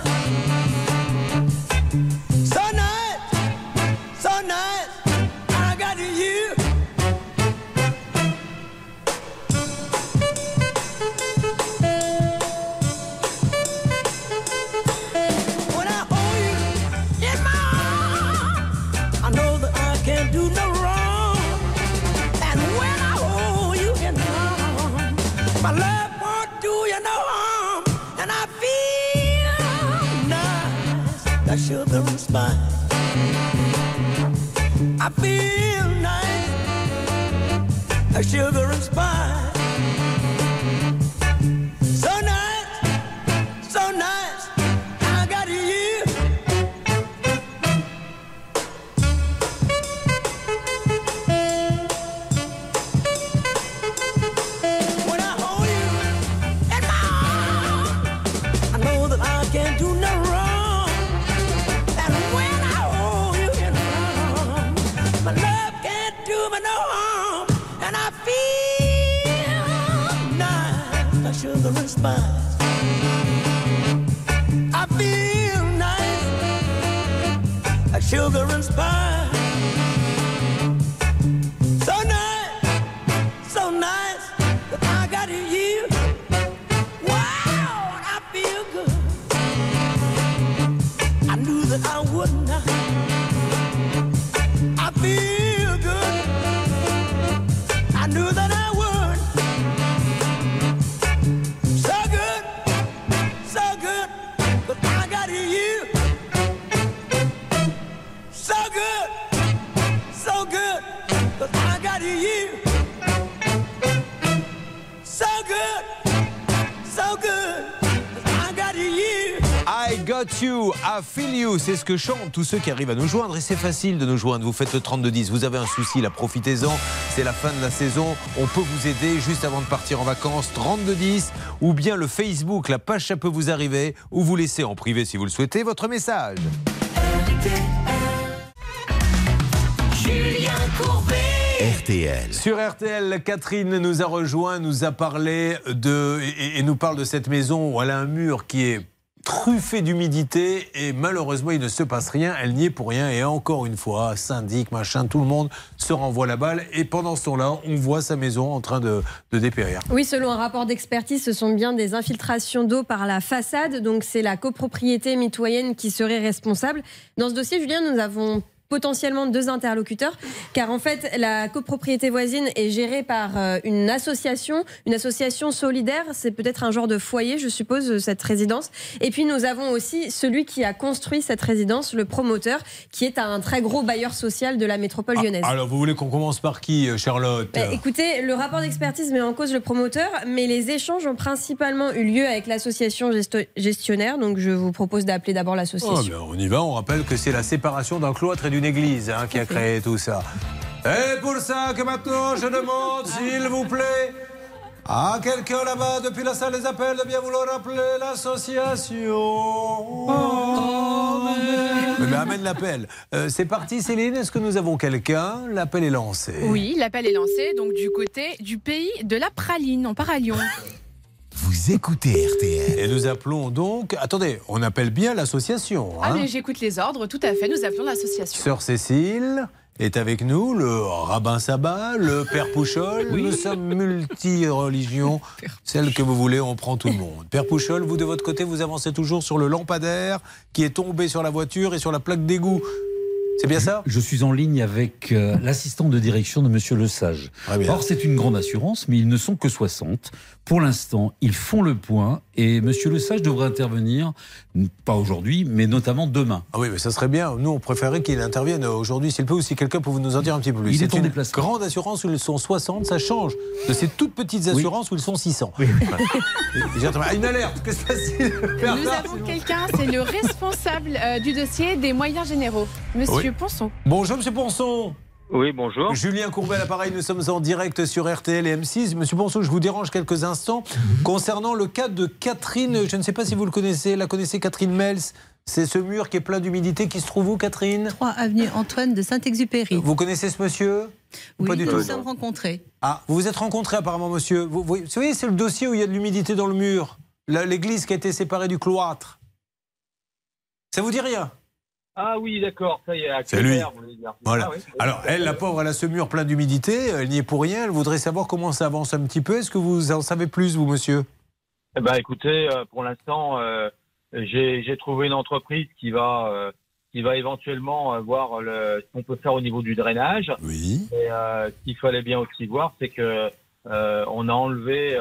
children's spine. I feel nice, a sugar and spine. I feel you, c'est ce que chantent tous ceux qui arrivent à nous joindre et c'est facile de nous joindre. Vous faites le 3210, vous avez un souci, là profitez-en, c'est la fin de la saison, on peut vous aider juste avant de partir en vacances, 3210 ou bien le Facebook, la page ça peut vous arriver ou vous laissez en privé si vous le souhaitez votre message. Julien Courbet. RTL. Sur RTL, Catherine nous a rejoint, nous a parlé de et, et nous parle de cette maison où elle a un mur qui est truffé d'humidité et malheureusement il ne se passe rien, elle n'y est pour rien et encore une fois, syndic, machin, tout le monde se renvoie la balle et pendant ce temps-là, on voit sa maison en train de, de dépérir. Oui, selon un rapport d'expertise, ce sont bien des infiltrations d'eau par la façade. Donc, c'est la copropriété mitoyenne qui serait responsable. Dans ce dossier, Julien, nous avons potentiellement deux interlocuteurs, car en fait, la copropriété voisine est gérée par euh, une association, une association solidaire. C'est peut-être un genre de foyer, je suppose, cette résidence. Et puis, nous avons aussi celui qui a construit cette résidence, le promoteur, qui est un très gros bailleur social de la métropole lyonnaise. Alors vous voulez qu'on commence par qui, euh, Charlotte Bah, écoutez, le rapport d'expertise met en cause le promoteur, mais les échanges ont principalement eu lieu avec l'association gestionnaire. Donc je vous propose d'appeler d'abord l'association. ben, on y va, on rappelle que c'est la séparation d'un cloître et d'une église hein, qui a créé tout ça. Et pour ça que maintenant je demande, s'il vous plaît, à quelqu'un là-bas depuis la salle des appels de bien vouloir appeler l'association. Mais, mais amène l'appel. Euh, c'est parti Céline, est-ce que nous avons quelqu'un? L'appel est lancé. Oui, l'appel est lancé, donc du côté du pays de la praline, on part à Lyon. Vous écoutez RTL. Et nous appelons donc. Attendez, on appelle bien l'association. Ah hein. mais j'écoute les ordres, tout à fait, nous appelons l'association. Sœur Cécile est avec nous, le rabbin Sabat, le père Pouchol. Nous sommes multi-religions. [laughs] Celle que vous voulez, on prend tout le monde. Père Pouchol, vous de votre côté, vous avancez toujours sur le lampadaire qui est tombé sur la voiture et sur la plaque d'égout. C'est bien ça? Je suis en ligne avec euh, l'assistant de direction de Monsieur Le Sage. bien. Or, c'est une grande assurance, mais ils ne sont que 60. Pour l'instant, ils font le point et Monsieur Le Sage devrait intervenir, pas aujourd'hui, mais notamment demain. Ah oui, mais ça serait bien. Nous, on préférait qu'il intervienne aujourd'hui, s'il peut, ou si quelqu'un peut vous nous en dire un petit peu plus. Il est C'est en une déplacement. grande assurance où ils sont 60, ça change de ces toutes petites assurances où ils sont 600. Voilà. Et j'ai entendu, ah, Une alerte, que se passe-t-il Nous avons quelqu'un, c'est le responsable euh, du dossier des moyens généraux, Monsieur Oui. Ponson. Bonjour, monsieur Ponson. Oui, bonjour. Julien Courbet à l'appareil, nous sommes en direct sur RTL et M6. Monsieur Ponceau, je vous dérange quelques instants concernant le cas de Catherine, je ne sais pas si vous le connaissez, la connaissez Catherine Mels, C'est ce mur qui est plein d'humidité qui se trouve où, Catherine 3 avenue Antoine de Saint-Exupéry. Vous connaissez ce monsieur Ou Oui, Pas du nous tout. nous sommes rencontrés. Ah, vous vous êtes rencontrés apparemment, monsieur. Vous, vous- vous savez, c'est le dossier où il y a de l'humidité dans le mur. L'église qui a été séparée du cloître. Ça vous dit rien Ah oui, d'accord, ça y est. à C'est lui. Voilà. Ah oui. Alors, elle, la pauvre, elle a ce mur plein d'humidité. Elle n'y est pour rien. Elle voudrait savoir comment ça avance un petit peu. Est-ce que vous en savez plus, vous, monsieur? Eh ben, écoutez, euh, pour l'instant, euh, j'ai trouvé une entreprise qui va, euh, qui va éventuellement voir le, ce qu'on peut faire au niveau du drainage. Oui. Et euh, ce qu'il fallait bien aussi voir, c'est que on a enlevé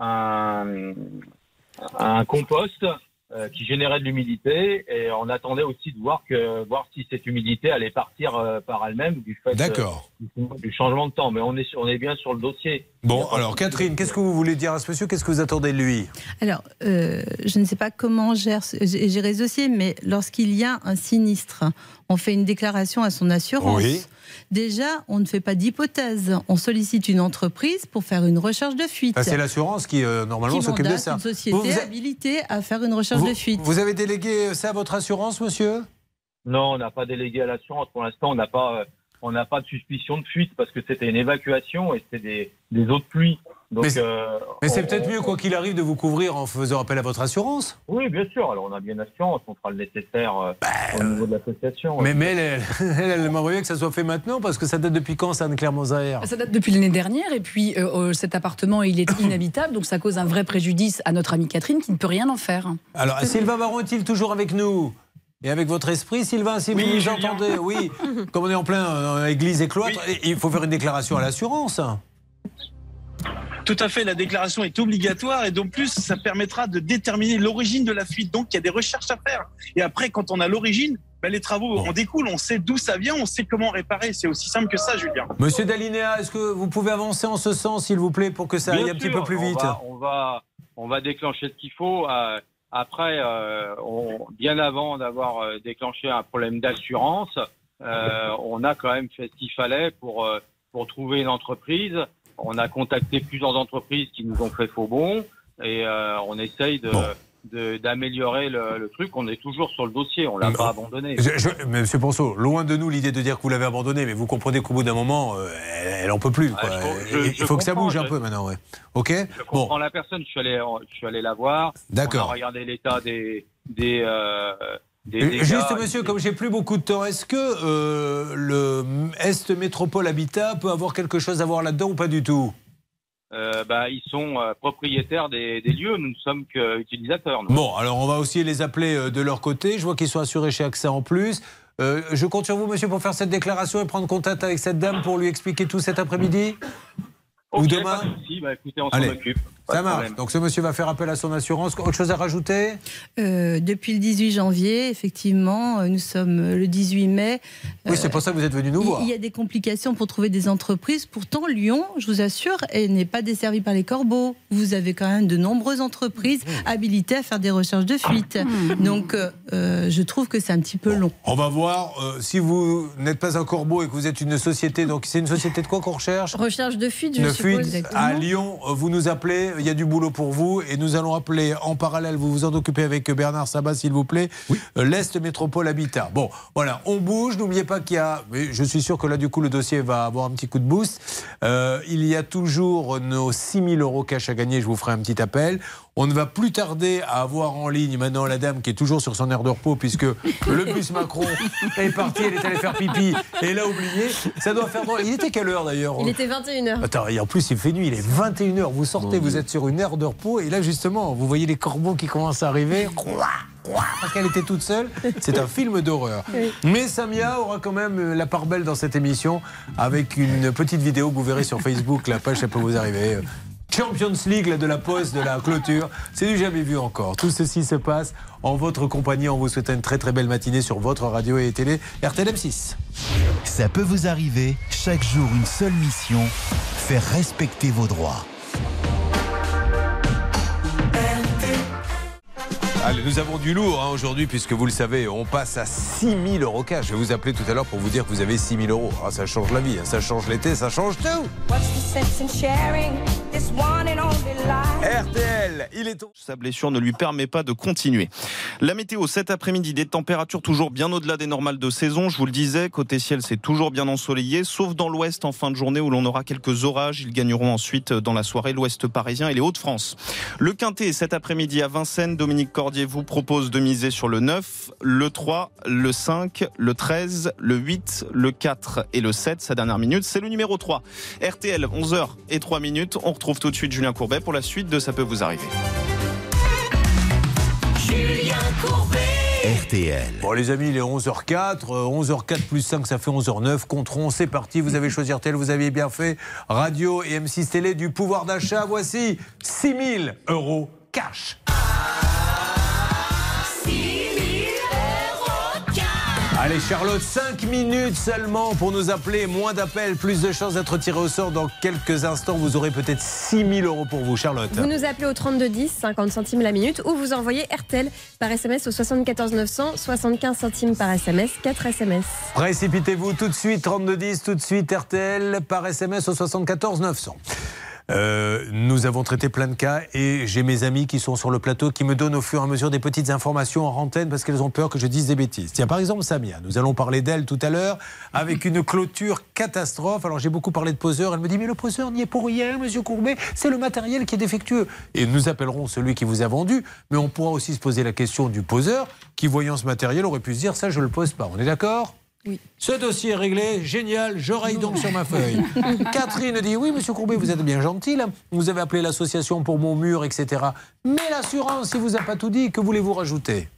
un, un compost euh, qui générait de l'humidité et on attendait aussi de voir que voir si cette humidité allait partir euh, par elle-même du fait euh, du, changement de temps. Mais on est on est bien sur le dossier. Bon, alors, Catherine, qu'est-ce que vous voulez dire à ce monsieur? Qu'est-ce que vous attendez de lui? Alors, euh, je ne sais pas comment gère ce- gérer ce dossier, mais lorsqu'il y a un sinistre, on fait une déclaration à son assurance. Oui. Déjà, on ne fait pas d'hypothèse. On sollicite une entreprise pour faire une recherche de fuite. Enfin, C'est l'assurance qui, euh, normalement, qui s'occupe de ça. une société Vous- vous- habilitée à faire une recherche vous- de fuite. Vous avez délégué ça à votre assurance, monsieur? Non, on n'a pas délégué à l'assurance. Pour l'instant, on n'a pas, euh, on n'a pas de suspicion de fuite parce que c'était une évacuation et c'était des, des eaux de pluie. Donc, Mais c'est- euh, Mais c'est on- peut-être mieux, quoi qu'il arrive, de vous couvrir en faisant appel à votre assurance. Oui, bien sûr. Alors, on a bien l'assurance. On fera le nécessaire euh, au niveau de l'association. Mais, mais elle, elle, [laughs] elle, bien que ça soit fait maintenant, parce que ça date depuis quand, ça, Anne-Claire Mosaer Ça date depuis l'année dernière et puis euh, euh, cet appartement il est [coughs] inhabitable donc ça cause un vrai préjudice à notre amie Catherine qui ne peut rien en faire. Alors, Sylvain Baron est-il toujours avec nous? Et avec votre esprit, Sylvain, si Oui, vous nous Julien. entendez, oui. [laughs] Comme on est en plein euh, église et cloître, il faut faire une déclaration à l'assurance. Tout à fait, la déclaration est obligatoire et donc plus ça permettra de déterminer l'origine de la fuite. Donc il y a des recherches à faire. Et après, quand on a l'origine, ben, les travaux en découlent. On sait d'où ça vient, on sait comment réparer. C'est aussi simple que ça, Julien. Monsieur Dalinéa, est-ce que vous pouvez avancer en ce sens, s'il vous plaît, pour que ça Bien aille un petit peu plus on vite va- On va, on va déclencher ce qu'il faut. euh, après, euh, on- bien avant d'avoir euh, déclenché un problème d'assurance, euh, on a quand même fait ce qu'il fallait pour, pour trouver une entreprise. On a contacté plusieurs entreprises qui nous ont fait faux bon et euh, on essaye de. de- d'améliorer le, le truc, on est toujours sur le dossier, on l'a pas abandonné. Je- je- mais Monsieur Ponceau, loin de nous l'idée de dire que vous l'avez abandonné, mais vous comprenez qu'au bout d'un moment, euh, elle, elle en peut plus. quoi. je- il faut que ça bouge un peu maintenant, ouais. Ok Je comprends la personne, je suis allé, je suis allé la voir. D'accord. Regardé l'état des, des, euh, des Euh. Juste, monsieur, comme j'ai plus beaucoup de temps, est-ce que euh, le Est Métropole Habitat peut avoir quelque chose à voir là-dedans ou pas du tout? Euh, bah, ils sont euh, propriétaires des, des lieux, nous ne sommes qu'utilisateurs. Bon, alors on va aussi les appeler euh, de leur côté. Je vois qu'ils sont assurés chez AXA en plus. Je compte sur vous, monsieur, pour faire cette déclaration et prendre contact avec cette dame pour lui expliquer tout cet après-midi Ou demain pas de souci, bah, écoutez, on s'en occupe. Pas Ça de marche. problème. Donc ce monsieur va faire appel à son assurance. Autre chose à rajouter? Euh, depuis le 18 janvier, effectivement, euh, nous sommes le 18 mai. Oui, c'est pour ça que vous êtes venu nous Il- voir. Il y a des complications pour trouver des entreprises. Pourtant, Lyon, je vous assure, n'est pas desservie par les corbeaux. Vous avez quand même de nombreuses entreprises Mmh. habilitées à faire des recherches de fuite. Donc, euh, je trouve que c'est un petit peu long. On va voir euh, si vous n'êtes pas un corbeau et que vous êtes une société. Donc c'est une société de quoi qu'on recherche? Recherche de fuite, je Une suppose. fuite à Lyon, vous nous appelez, il y a du boulot pour vous et nous allons appeler en parallèle, vous vous en occupez avec Bernard Sabat s'il vous plaît, euh, l'Est Métropole Habitat. Bon, voilà, on bouge, n'oubliez pas qu'il y a, je suis sûr que là du coup le dossier va avoir un petit coup de boost. Euh, il y a toujours nos 6000 euros cash à gagner, je vous ferai un petit appel. On ne va plus tarder à avoir en ligne maintenant la dame qui est toujours sur son air de repos puisque [laughs] le bus Macron est parti, elle est allée faire pipi et elle a oublié. Ça doit faire drôle. Il était quelle heure d'ailleurs Il était 21h. Attends, et en plus il fait nuit, il est 21h, vous sortez, vous êtes sur une aire de repos, et là justement, vous voyez les corbeaux qui commencent à arriver, parce qu'elle était toute seule, c'est un film d'horreur. Oui. Mais Samia aura quand même euh, la part belle dans cette émission, avec une petite vidéo que vous verrez sur Facebook, la page, ça peut vous arriver. Champions League de la pause, de la clôture, c'est du jamais vu encore. Tout ceci se passe en votre compagnie, on vous souhaite une très très belle matinée sur votre radio et télé RTL M6. Ça peut vous arriver, chaque jour une seule mission, faire respecter vos droits. Allez, nous avons du lourd hein, aujourd'hui, puisque vous le savez, on passe à 6 000 euros cash. Je vais vous appeler tout à l'heure pour vous dire que vous avez 6 000 euros. Ah, ça change la vie, hein, ça change l'été, ça change tout. What's the sense in sharing this one and only life? RTL, il est Sa blessure ne lui permet pas de continuer. La météo cet après-midi, des températures toujours bien au-delà des normales de saison. Je vous le disais, côté ciel, c'est toujours bien ensoleillé, sauf dans l'ouest en fin de journée où l'on aura quelques orages. Ils gagneront ensuite dans la soirée l'ouest parisien et les Hauts-de-France. Le Quintet cet après-midi à Vincennes, Dominique Cordier vous propose de miser sur le 9, le 3, le 5, le 13, le 8, le 4 et le 7. Sa dernière minute, c'est le numéro 3. RTL, 11h et 3 minutes. On retrouve tout de suite Julien Courbet pour la suite de Ça peut vous arriver. Julien Courbet. RTL. Bon les amis, il est 11h04, euh, 11h04 plus 5 ça fait 11h09, compterons, c'est parti, vous avez choisi RTL, vous avez bien fait, radio et M6 Télé du pouvoir d'achat, voici 6000 euros cash. Allez Charlotte, 5 minutes seulement pour nous appeler, moins d'appels, plus de chances d'être tiré au sort dans quelques instants, vous aurez peut-être 6000 euros pour vous Charlotte. Vous nous appelez au 3210, 50 centimes la minute, ou vous envoyez RTL par SMS au 74 900, 75 centimes par SMS, 4 SMS. Précipitez-vous tout de suite, 3210, tout de suite RTL par SMS au 74 900. Euh, nous avons traité plein de cas et j'ai mes amis qui sont sur le plateau qui me donnent au fur et à mesure des petites informations en antenne parce qu'elles ont peur que je dise des bêtises. Tiens, par exemple, Samia, nous allons parler d'elle tout à l'heure avec une clôture catastrophe. Alors j'ai beaucoup parlé de poseur. Elle me dit mais le poseur n'y est pour rien, Monsieur Courbet. C'est le matériel qui est défectueux. Et nous appellerons celui qui vous a vendu, mais on pourra aussi se poser la question du poseur qui, voyant ce matériel, aurait pu se dire ça je le pose pas. On est d'accord? Oui. Ce dossier est réglé, génial, je raye donc sur ma feuille. [laughs] Catherine dit Oui, monsieur Courbet, vous êtes bien gentil. Vous avez appelé l'association pour mon mur, etc. Mais l'assurance, il vous a pas tout dit, que voulez-vous rajouter?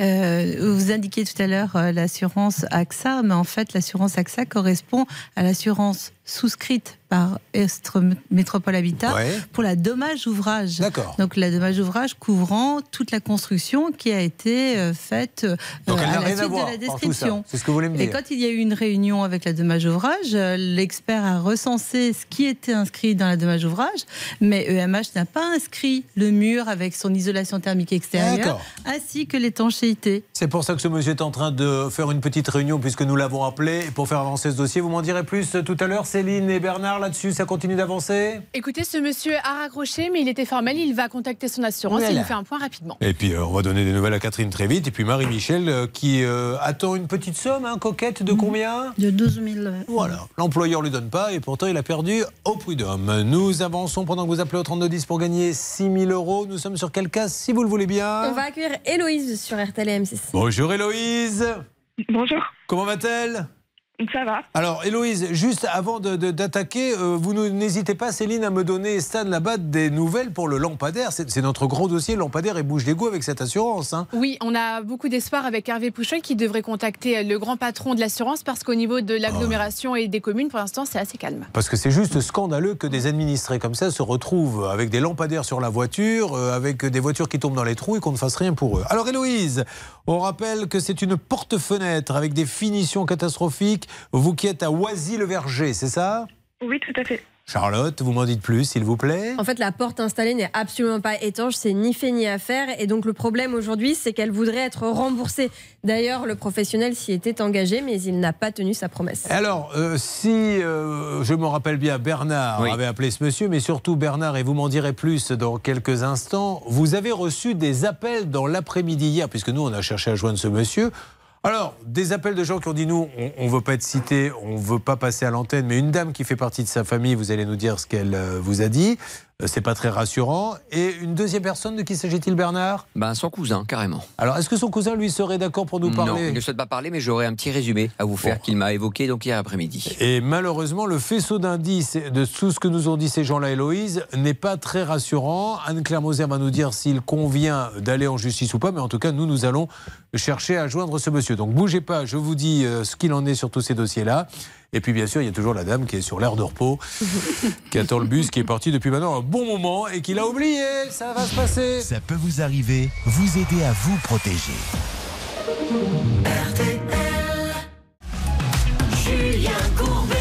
Euh, vous indiquiez tout à l'heure euh, l'assurance AXA, mais en fait, l'assurance AXA correspond à l'assurance souscrite par Estre Métropole Habitat Ouais. pour la dommage ouvrage. D'accord. Donc la dommage ouvrage couvrant toute la construction qui a été euh, faite euh, Donc à la rien suite à voir de la description. C'est ce que vous voulez me Et dire. quand il y a eu une réunion avec la dommage ouvrage, l'expert a recensé ce qui était inscrit dans la dommage ouvrage, mais EMH n'a pas inscrit le mur avec son isolation thermique extérieure, ainsi que l'étanchéité. C'est pour ça que ce monsieur est en train de faire une petite réunion puisque nous l'avons appelé pour faire avancer ce dossier. Vous m'en direz plus tout à l'heure, Céline et Bernard, là-dessus, ça continue d'avancer? Écoutez, ce monsieur a raccroché, mais il était formel. Il va contacter son assurance et il Voilà. nous fait un point rapidement. Et puis euh, on va donner des nouvelles à Catherine très vite. Et puis Marie-Michel euh, qui euh, attend une petite somme, hein, coquette, de combien? De 12 000. Voilà. L'employeur ne lui donne pas et pourtant il a perdu au prud'homme. Nous avançons pendant que vous appelez au 3210 pour gagner 6 000 euros. Nous sommes sur quel cas, si vous le voulez bien On va accueillir Héloïse sur RTL et M6. Bonjour Héloïse. Bonjour. Comment va-t-elle? Ça va Alors Héloïse, juste avant de- de- d'attaquer, euh, vous n'hésitez pas Céline à me donner, Stan là-bas, des nouvelles pour le lampadaire. C'est notre gros dossier, le lampadaire et bouge d'égout avec cette assurance. hein. Oui, on a beaucoup d'espoir avec Hervé Pouchol qui devrait contacter le grand patron de l'assurance parce qu'au niveau de l'agglomération et des communes, pour l'instant, c'est assez calme. Parce que c'est juste scandaleux que des administrés comme ça se retrouvent avec des lampadaires sur la voiture, euh, avec des voitures qui tombent dans les trous et qu'on ne fasse rien pour eux. Alors Héloïse, on rappelle que c'est une porte-fenêtre avec des finitions catastrophiques. Vous qui êtes à Oisy-le-Verger, c'est ça? Oui, tout à fait. Charlotte, vous m'en dites plus, s'il vous plaît En fait, la porte installée n'est absolument pas étanche, c'est ni fait ni à faire. Et donc, le problème aujourd'hui, c'est qu'elle voudrait être remboursée. D'ailleurs, le professionnel s'y était engagé, mais il n'a pas tenu sa promesse. Alors, euh, si euh, je me rappelle bien, Bernard avait appelé ce monsieur, mais surtout Bernard, et vous m'en direz plus dans quelques instants, vous avez reçu des appels dans l'après-midi hier, puisque nous, on a cherché à joindre ce monsieur. Alors, des appels de gens qui ont dit nous, on ne veut pas être cité, on ne veut pas passer à l'antenne, mais une dame qui fait partie de sa famille, vous allez nous dire ce qu'elle euh, vous a dit. Euh, C'est pas très rassurant. Et une deuxième personne, de qui s'agit-il, Bernard? Ben, son cousin, carrément. Alors, est-ce que son cousin, lui, serait d'accord pour nous Non, parler il ne souhaite pas parler, mais j'aurai un petit résumé à vous faire qu'il m'a évoqué donc hier après-midi. Et malheureusement, le faisceau d'indices de tout ce que nous ont dit ces gens-là, Héloïse, n'est pas très rassurant. Anne-Claire Moser va nous dire s'il convient d'aller en justice ou pas, mais en tout cas, nous, nous allons chercher à joindre ce monsieur. Donc bougez pas, je vous dis euh, ce qu'il en est sur tous ces dossiers-là. Et puis bien sûr, il y a toujours la dame qui est sur l'air de repos, [laughs] qui attend le bus, qui est parti depuis maintenant un bon moment et qui l'a oublié. Ça va se passer. Ça peut vous arriver, vous aider à vous protéger. Julien Courbet.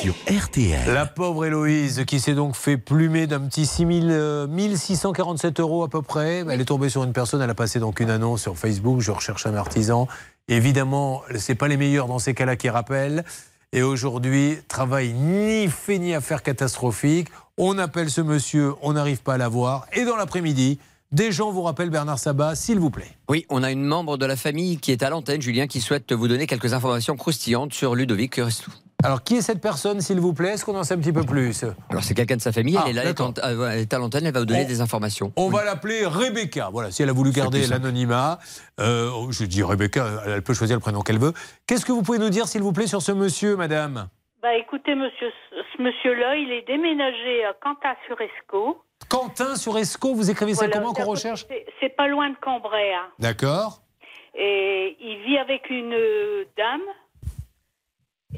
sur RTL. La pauvre Héloïse qui s'est donc fait plumer d'un petit 6 000, euh, 1647 euros à peu près. Elle est tombée sur une personne, elle a passé donc une annonce sur Facebook, je recherche un artisan. Évidemment, c'est pas les meilleurs dans ces cas-là qui rappellent. Et aujourd'hui, travail ni fait ni affaire catastrophique. On appelle ce monsieur, on n'arrive pas à l'avoir. Et dans l'après-midi, des gens vous rappellent Bernard Sabat, s'il vous plaît. Oui, on a une membre de la famille qui est à l'antenne, Julien, qui souhaite vous donner quelques informations croustillantes sur Ludovic Restou. Alors, qui est cette personne, s'il vous plaît? Est-ce qu'on en sait un petit peu plus? Alors, c'est quelqu'un de sa famille, Ah, elle, est là, elle est à l'antenne, elle va vous donner On- des informations. On va l'appeler Rebecca. Voilà, si elle a voulu garder l'anonymat, euh, je dis Rebecca, elle peut choisir le prénom qu'elle veut. Qu'est-ce que vous pouvez nous dire, s'il vous plaît, sur ce monsieur, madame? Bah écoutez, monsieur, ce monsieur-là, il est déménagé à Cantat-sur-Escaut. Quentin sur Esco, vous écrivez ça comment qu'on c'est- recherche? c'est- C'est pas loin de Cambrai. hein. D'accord. Et il vit avec une euh, dame.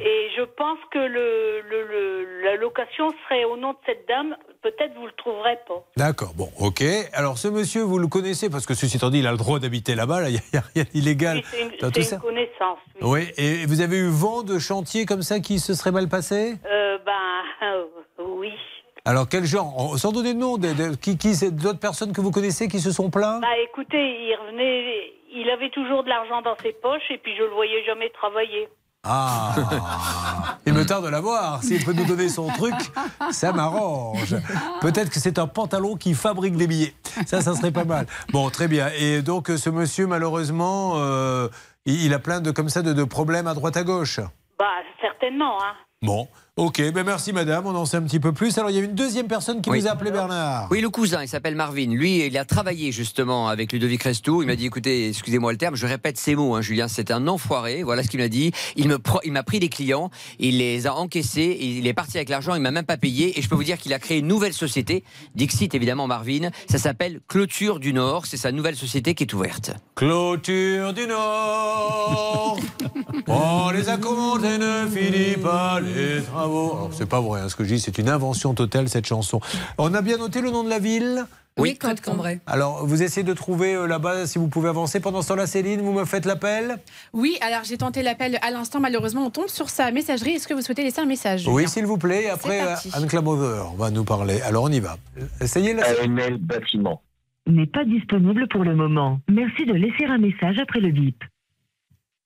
Et je pense que le, le- le- la location serait au nom de cette dame. Peut-être vous le trouverez pas. D'accord, bon, ok. Alors, ce monsieur, vous le connaissez, parce que ceci étant dit, il a le droit d'habiter là-bas, là, il n'y a, rien d'illégal c'est une, une ça. connaissance. Oui. Oui, et vous avez eu vent de chantier comme ça qui se serait mal passé Euh, ben euh, [laughs] oui. Alors, quel genre? En- Sans donner de nom, de- de- qui, qui c'est d'autres personnes que vous connaissez qui se sont plaints? Bah écoutez, il revenait, il avait toujours de l'argent dans ses poches et puis je le voyais jamais travailler. Ah Il me tarde de l'avoir. S'il peut nous donner son truc, ça m'arrange. Peut-être que c'est un pantalon qui fabrique des billets. Ça, ça serait pas mal. Bon, très bien. Et donc, ce monsieur, malheureusement, euh, il a plein de, comme ça, de, de problèmes à droite à gauche? Bah certainement, hein. Bon, ok. Ben merci, madame. On en sait un petit peu plus. Alors, il y a une deuxième personne qui Oui. vous a appelé Bernard. Oui, le cousin, il s'appelle Marvin. Lui, il a travaillé justement avec Ludovic Restou. Il m'a dit, écoutez, excusez-moi le terme, je répète ces mots, hein, Julien, c'est un enfoiré. Voilà ce qu'il m'a dit. Il m'a pris des clients, il les a encaissés, il est parti avec l'argent, il m'a même pas payé. Et je peux vous dire qu'il a créé une nouvelle société, Dixit évidemment, Marvin. Ça s'appelle Clôture du Nord. C'est sa nouvelle société qui est ouverte. Clôture du Nord. [laughs] On les a commandés, ne finit pas les travaux. Alors, c'est pas vrai, hein, ce que je dis, c'est une invention totale, cette chanson. On a bien noté le nom de la ville Oui, près de Cambrai. Alors, vous essayez de trouver euh, là-bas, si vous pouvez avancer. Pendant ce temps-là, Céline, vous me faites l'appel Oui, alors j'ai tenté l'appel à l'instant. Malheureusement, on tombe sur sa messagerie. Est-ce que vous souhaitez laisser un message? Oui, s'il vous plaît. Après. Anne Clamover va nous parler. Alors, on y va. Essayez la... AML bâtiment. N'est pas disponible pour le moment. Merci de laisser un message après le bip.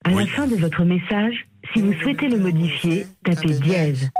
À la fin de votre message, si vous souhaitez le modifier, tapez dièse.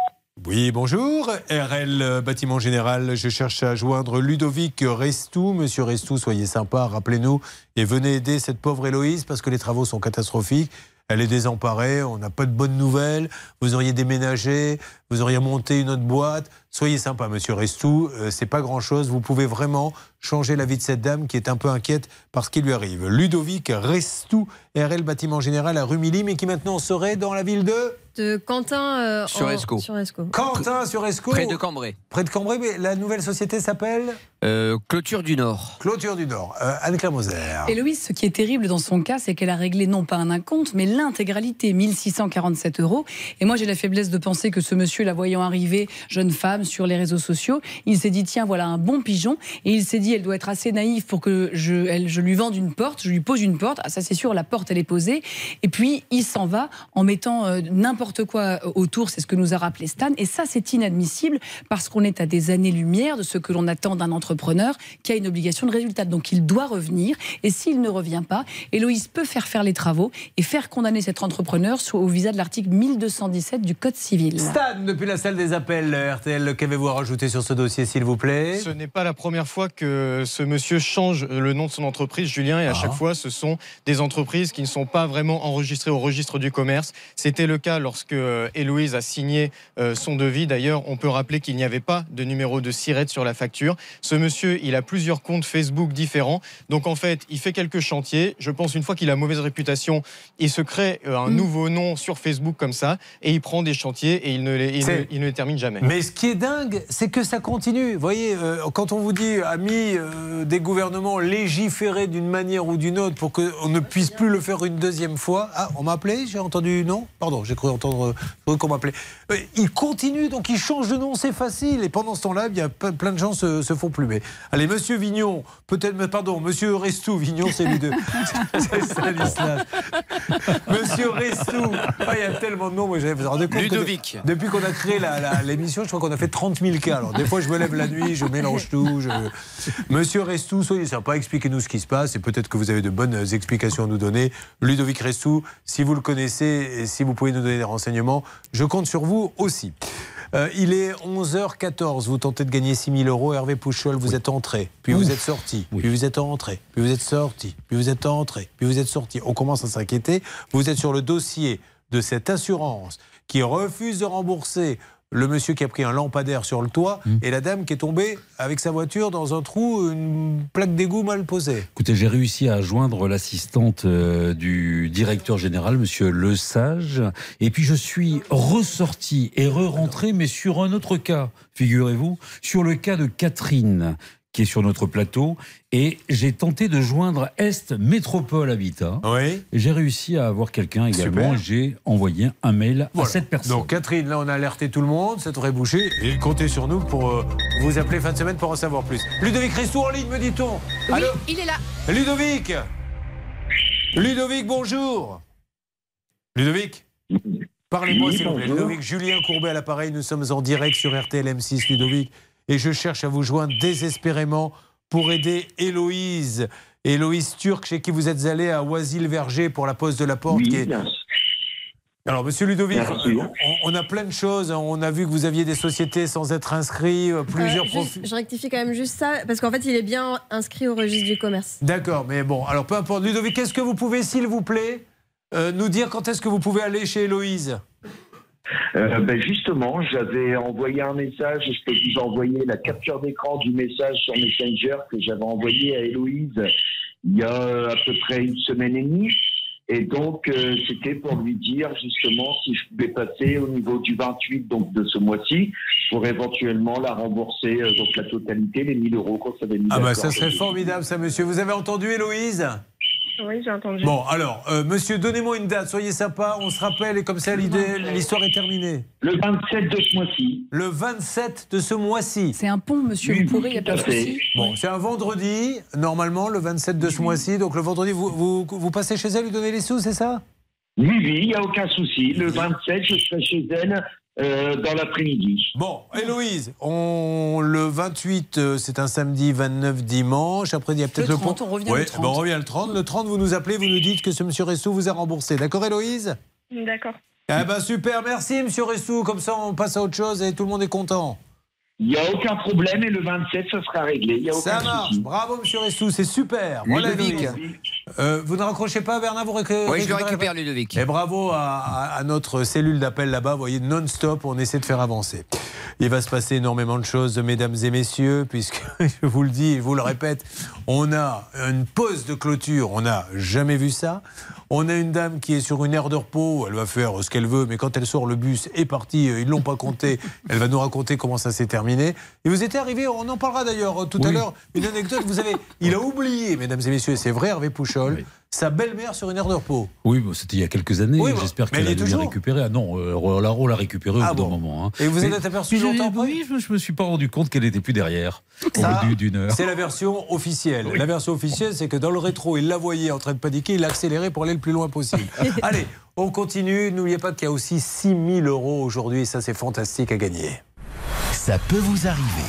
Oui, bonjour. RL euh, Bâtiment Général. Je cherche à joindre Ludovic Restou. Monsieur Restou, soyez sympa, rappelez-nous et venez aider cette pauvre Héloïse parce que les travaux sont catastrophiques. Elle est désemparée, on n'a pas de bonnes nouvelles. Vous auriez déménagé, vous auriez monté une autre boîte. Soyez sympa, monsieur Restou. Euh, c'est pas grand-chose. Vous pouvez vraiment changer la vie de cette dame qui est un peu inquiète par ce qui lui arrive. Ludovic Restou, RL Bâtiment Général à Rumilly, mais qui maintenant serait dans la ville de De Quentin euh, Sur en- Escaut. Sur Escaut. Quentin sur Escaut. Près de Cambrai. Près de Cambrai, mais la nouvelle société s'appelle Euh, Clôture du Nord. Clôture du Nord. Euh, Anne-Claire Moser. Héloïse, ce qui est terrible dans son cas, c'est qu'elle a réglé non pas un acompte, mais l'intégralité, 1647 euros. Et moi, j'ai la faiblesse de penser que ce monsieur, la voyant arriver, jeune femme, sur les réseaux sociaux, il s'est dit, tiens, voilà un bon pigeon. Et il s'est dit, elle doit être assez naïve pour que je, elle, je lui vende une porte, je lui pose une porte. Ah, ça, c'est sûr, la porte, elle est posée. Et puis, il s'en va en mettant euh, n'importe quoi autour. C'est ce que nous a rappelé Stan. Et ça, c'est inadmissible parce qu'on est à des années-lumière de ce que l'on attend d'un entrepreneur qui a une obligation de résultat. Donc, il doit revenir. Et s'il ne revient pas, Héloïse peut faire faire les travaux et faire condamner cet entrepreneur au visa de l'article 1217 du Code civil. Stan, depuis la salle des appels, RTL, qu'avez-vous à rajouter sur ce dossier, s'il vous plaît? Ce n'est pas la première fois que ce monsieur change le nom de son entreprise, Julien, et à Ah. chaque fois, ce sont des entreprises qui ne sont pas vraiment enregistrées au registre du commerce. C'était le cas lorsque euh, Héloïse a signé euh, son devis. D'ailleurs, on peut rappeler qu'il n'y avait pas de numéro de SIRET sur la facture. Ce monsieur, il a plusieurs comptes Facebook différents. Donc, en fait, il fait quelques chantiers. Je pense, une fois qu'il a mauvaise réputation, il se crée euh, un Mm. nouveau nom sur Facebook comme ça, et il prend des chantiers et il ne les, il C'est- ne- il ne les termine jamais. Mais ce qui est dingue, c'est que ça continue. Vous voyez, euh, quand on vous dit, amis euh, des gouvernements, légiférer d'une manière ou d'une autre pour qu'on ne puisse plus le faire une deuxième fois. Ah, on m'a appelé J'ai entendu non? Pardon, j'ai cru entendre euh, qu'on m'appelait. Euh, Il continue, donc il change de nom, c'est facile. Et pendant ce temps-là, il y a pe- plein de gens se, se font plumer. Allez, monsieur Vignon, peut-être, pardon, monsieur Restou, Vignon, c'est lui deux. [laughs] c'est. Monsieur Restou. Ah, il y a tellement de noms, moi, j'avais Ludovic. de- depuis qu'on a créé l'émission, je crois qu'on a fait 30 000 cas. Alors, des fois, je me lève la nuit, je mélange tout. je- [laughs] Monsieur Restou, soyez sympa, expliquez-nous ce qui se passe et peut-être que vous avez de bonnes explications à nous donner. Ludovic Restou, si vous le connaissez et si vous pouvez nous donner des renseignements, je compte sur vous aussi. Euh, il est 11h14, vous tentez de gagner 6 000 euros. Hervé Pouchol, vous êtes entré, puis vous êtes sorti, puis vous êtes entré, puis vous êtes sorti, puis vous êtes entré, puis vous êtes sorti. On commence à s'inquiéter. Vous êtes sur le dossier de cette assurance qui refuse de rembourser le monsieur qui a pris un lampadaire sur le toit et la dame qui est tombée avec sa voiture dans un trou, une plaque d'égout mal posée. Écoutez, j'ai réussi à joindre l'assistante euh, du directeur général, monsieur Le Sage, et puis je suis ressorti et re-rentré, mais sur un autre cas, figurez-vous, sur le cas de Catherine, qui est sur notre plateau, et j'ai tenté de joindre Est Métropole Habitat. Oui. J'ai réussi à avoir quelqu'un également, et j'ai envoyé un mail Voilà. à cette personne. Donc Catherine, là on a alerté tout le monde, ça devrait boucher. Et comptez sur nous pour euh, vous appeler fin de semaine pour en savoir plus. Ludovic Restou en ligne, me dit-on. Oui, Allô il est là. Ludovic Ludovic, bonjour Ludovic Parlez-moi Oui, s'il vous plaît. Ludovic, Julien Courbet à l'appareil, nous sommes en direct sur RTL M6, Ludovic, et je cherche à vous joindre désespérément pour aider Héloïse. Héloïse Turc, chez qui vous êtes allé à Oisy-le-Verger pour la pose de la porte. qui est- Alors, monsieur Ludovic, on, on a plein de choses. On a vu que vous aviez des sociétés sans être inscrits, euh, plusieurs Euh, profils. je rectifie quand même juste ça, parce qu'en fait, il est bien inscrit au registre du commerce. D'accord, mais bon, alors peu importe. Ludovic, qu'est-ce que vous pouvez, s'il vous plaît, euh, nous dire quand est-ce que vous pouvez aller chez Héloïse? Euh, ben justement, j'avais envoyé un message, je peux vous envoyer la capture d'écran du message sur Messenger que j'avais envoyé à Héloïse il y a à peu près une semaine et demie. Et donc, euh, c'était pour lui dire justement si je pouvais passer au niveau du 28 donc de ce mois-ci pour éventuellement la rembourser, euh, donc la totalité, les 1000 euros qu'on s'avait mis Ah bah ça serait formidable ça, monsieur. Vous avez entendu Héloïse? Oui, j'ai entendu. Bon, alors, euh, monsieur, donnez-moi une date, soyez sympa, on se rappelle et comme ça l'idée- l'histoire est terminée. Le 27 de ce mois-ci. Le 27 de ce mois-ci. C'est un pont, monsieur, Oui, vous pourrez, il n'y a tout pas à de fait. souci. Bon, c'est un vendredi, normalement, le 27 de ce mois-ci. Donc le vendredi, vous, vous, vous passez chez elle, lui donner les sous, c'est ça? Oui, oui, il n'y a aucun souci. Le 27, je serai chez elle euh, dans l'après-midi. Bon, Héloïse, on, le 28, euh, c'est un samedi, 29 dimanche. Après, il y a peut-être Le le, 30, pont. on revient Ouais, le 30. ben, on revient le 30. Le 30, vous nous appelez, vous nous dites que ce monsieur Ressou vous a remboursé. D'accord, Héloïse? D'accord. Eh ben super, merci monsieur Ressou. Comme ça, on passe à autre chose et tout le monde est content. Il n'y a aucun problème et le 27, ça sera réglé. Il n'y a aucun Ça marche. souci. Bravo monsieur Ressou, c'est super. Voilà, Ludovic. Euh, vous ne raccrochez pas, Bernard vous récupérez Oui, je le récupère, Ludovic. Et bravo à, à- à notre cellule d'appel là-bas. Vous voyez, non-stop, on essaie de faire avancer. Il va se passer énormément de choses, mesdames et messieurs, puisque, [laughs] je vous le dis, je vous le répète, on a une pause de clôture. On n'a jamais vu ça. On a une dame qui est sur une aire de repos. Elle va faire ce qu'elle veut, mais quand elle sort, le bus est parti. euh, Ils l'ont pas compté. [laughs] Elle va nous raconter comment ça s'est terminé. Et vous étiez arrivé, on en parlera d'ailleurs euh, tout à l'heure, une anecdote. Vous avez, il a oublié, mesdames et messieurs, c'est vrai, Hervé Pouchol, sa belle-mère sur une aire de repos. Oui, bon, c'était il y a quelques années. Oui, bon, J'espère qu'elle elle a dû toujours. récupérer. Ah non, euh, on l'a- on l'a récupérée Ah au bout d'un bon. moment. hein. Et vous en êtes aperçu longtemps Oui, je je me suis pas rendu compte qu'elle était plus derrière. Ça, au bout d'une heure. C'est la version officielle. La version officielle, c'est que dans le rétro, il la voyait en train de paniquer, il a accéléré pour aller le plus loin possible. [laughs] Allez, on continue. N'oubliez pas qu'il y a aussi 6 000 euros aujourd'hui, ça c'est fantastique à gagner. Ça peut vous arriver.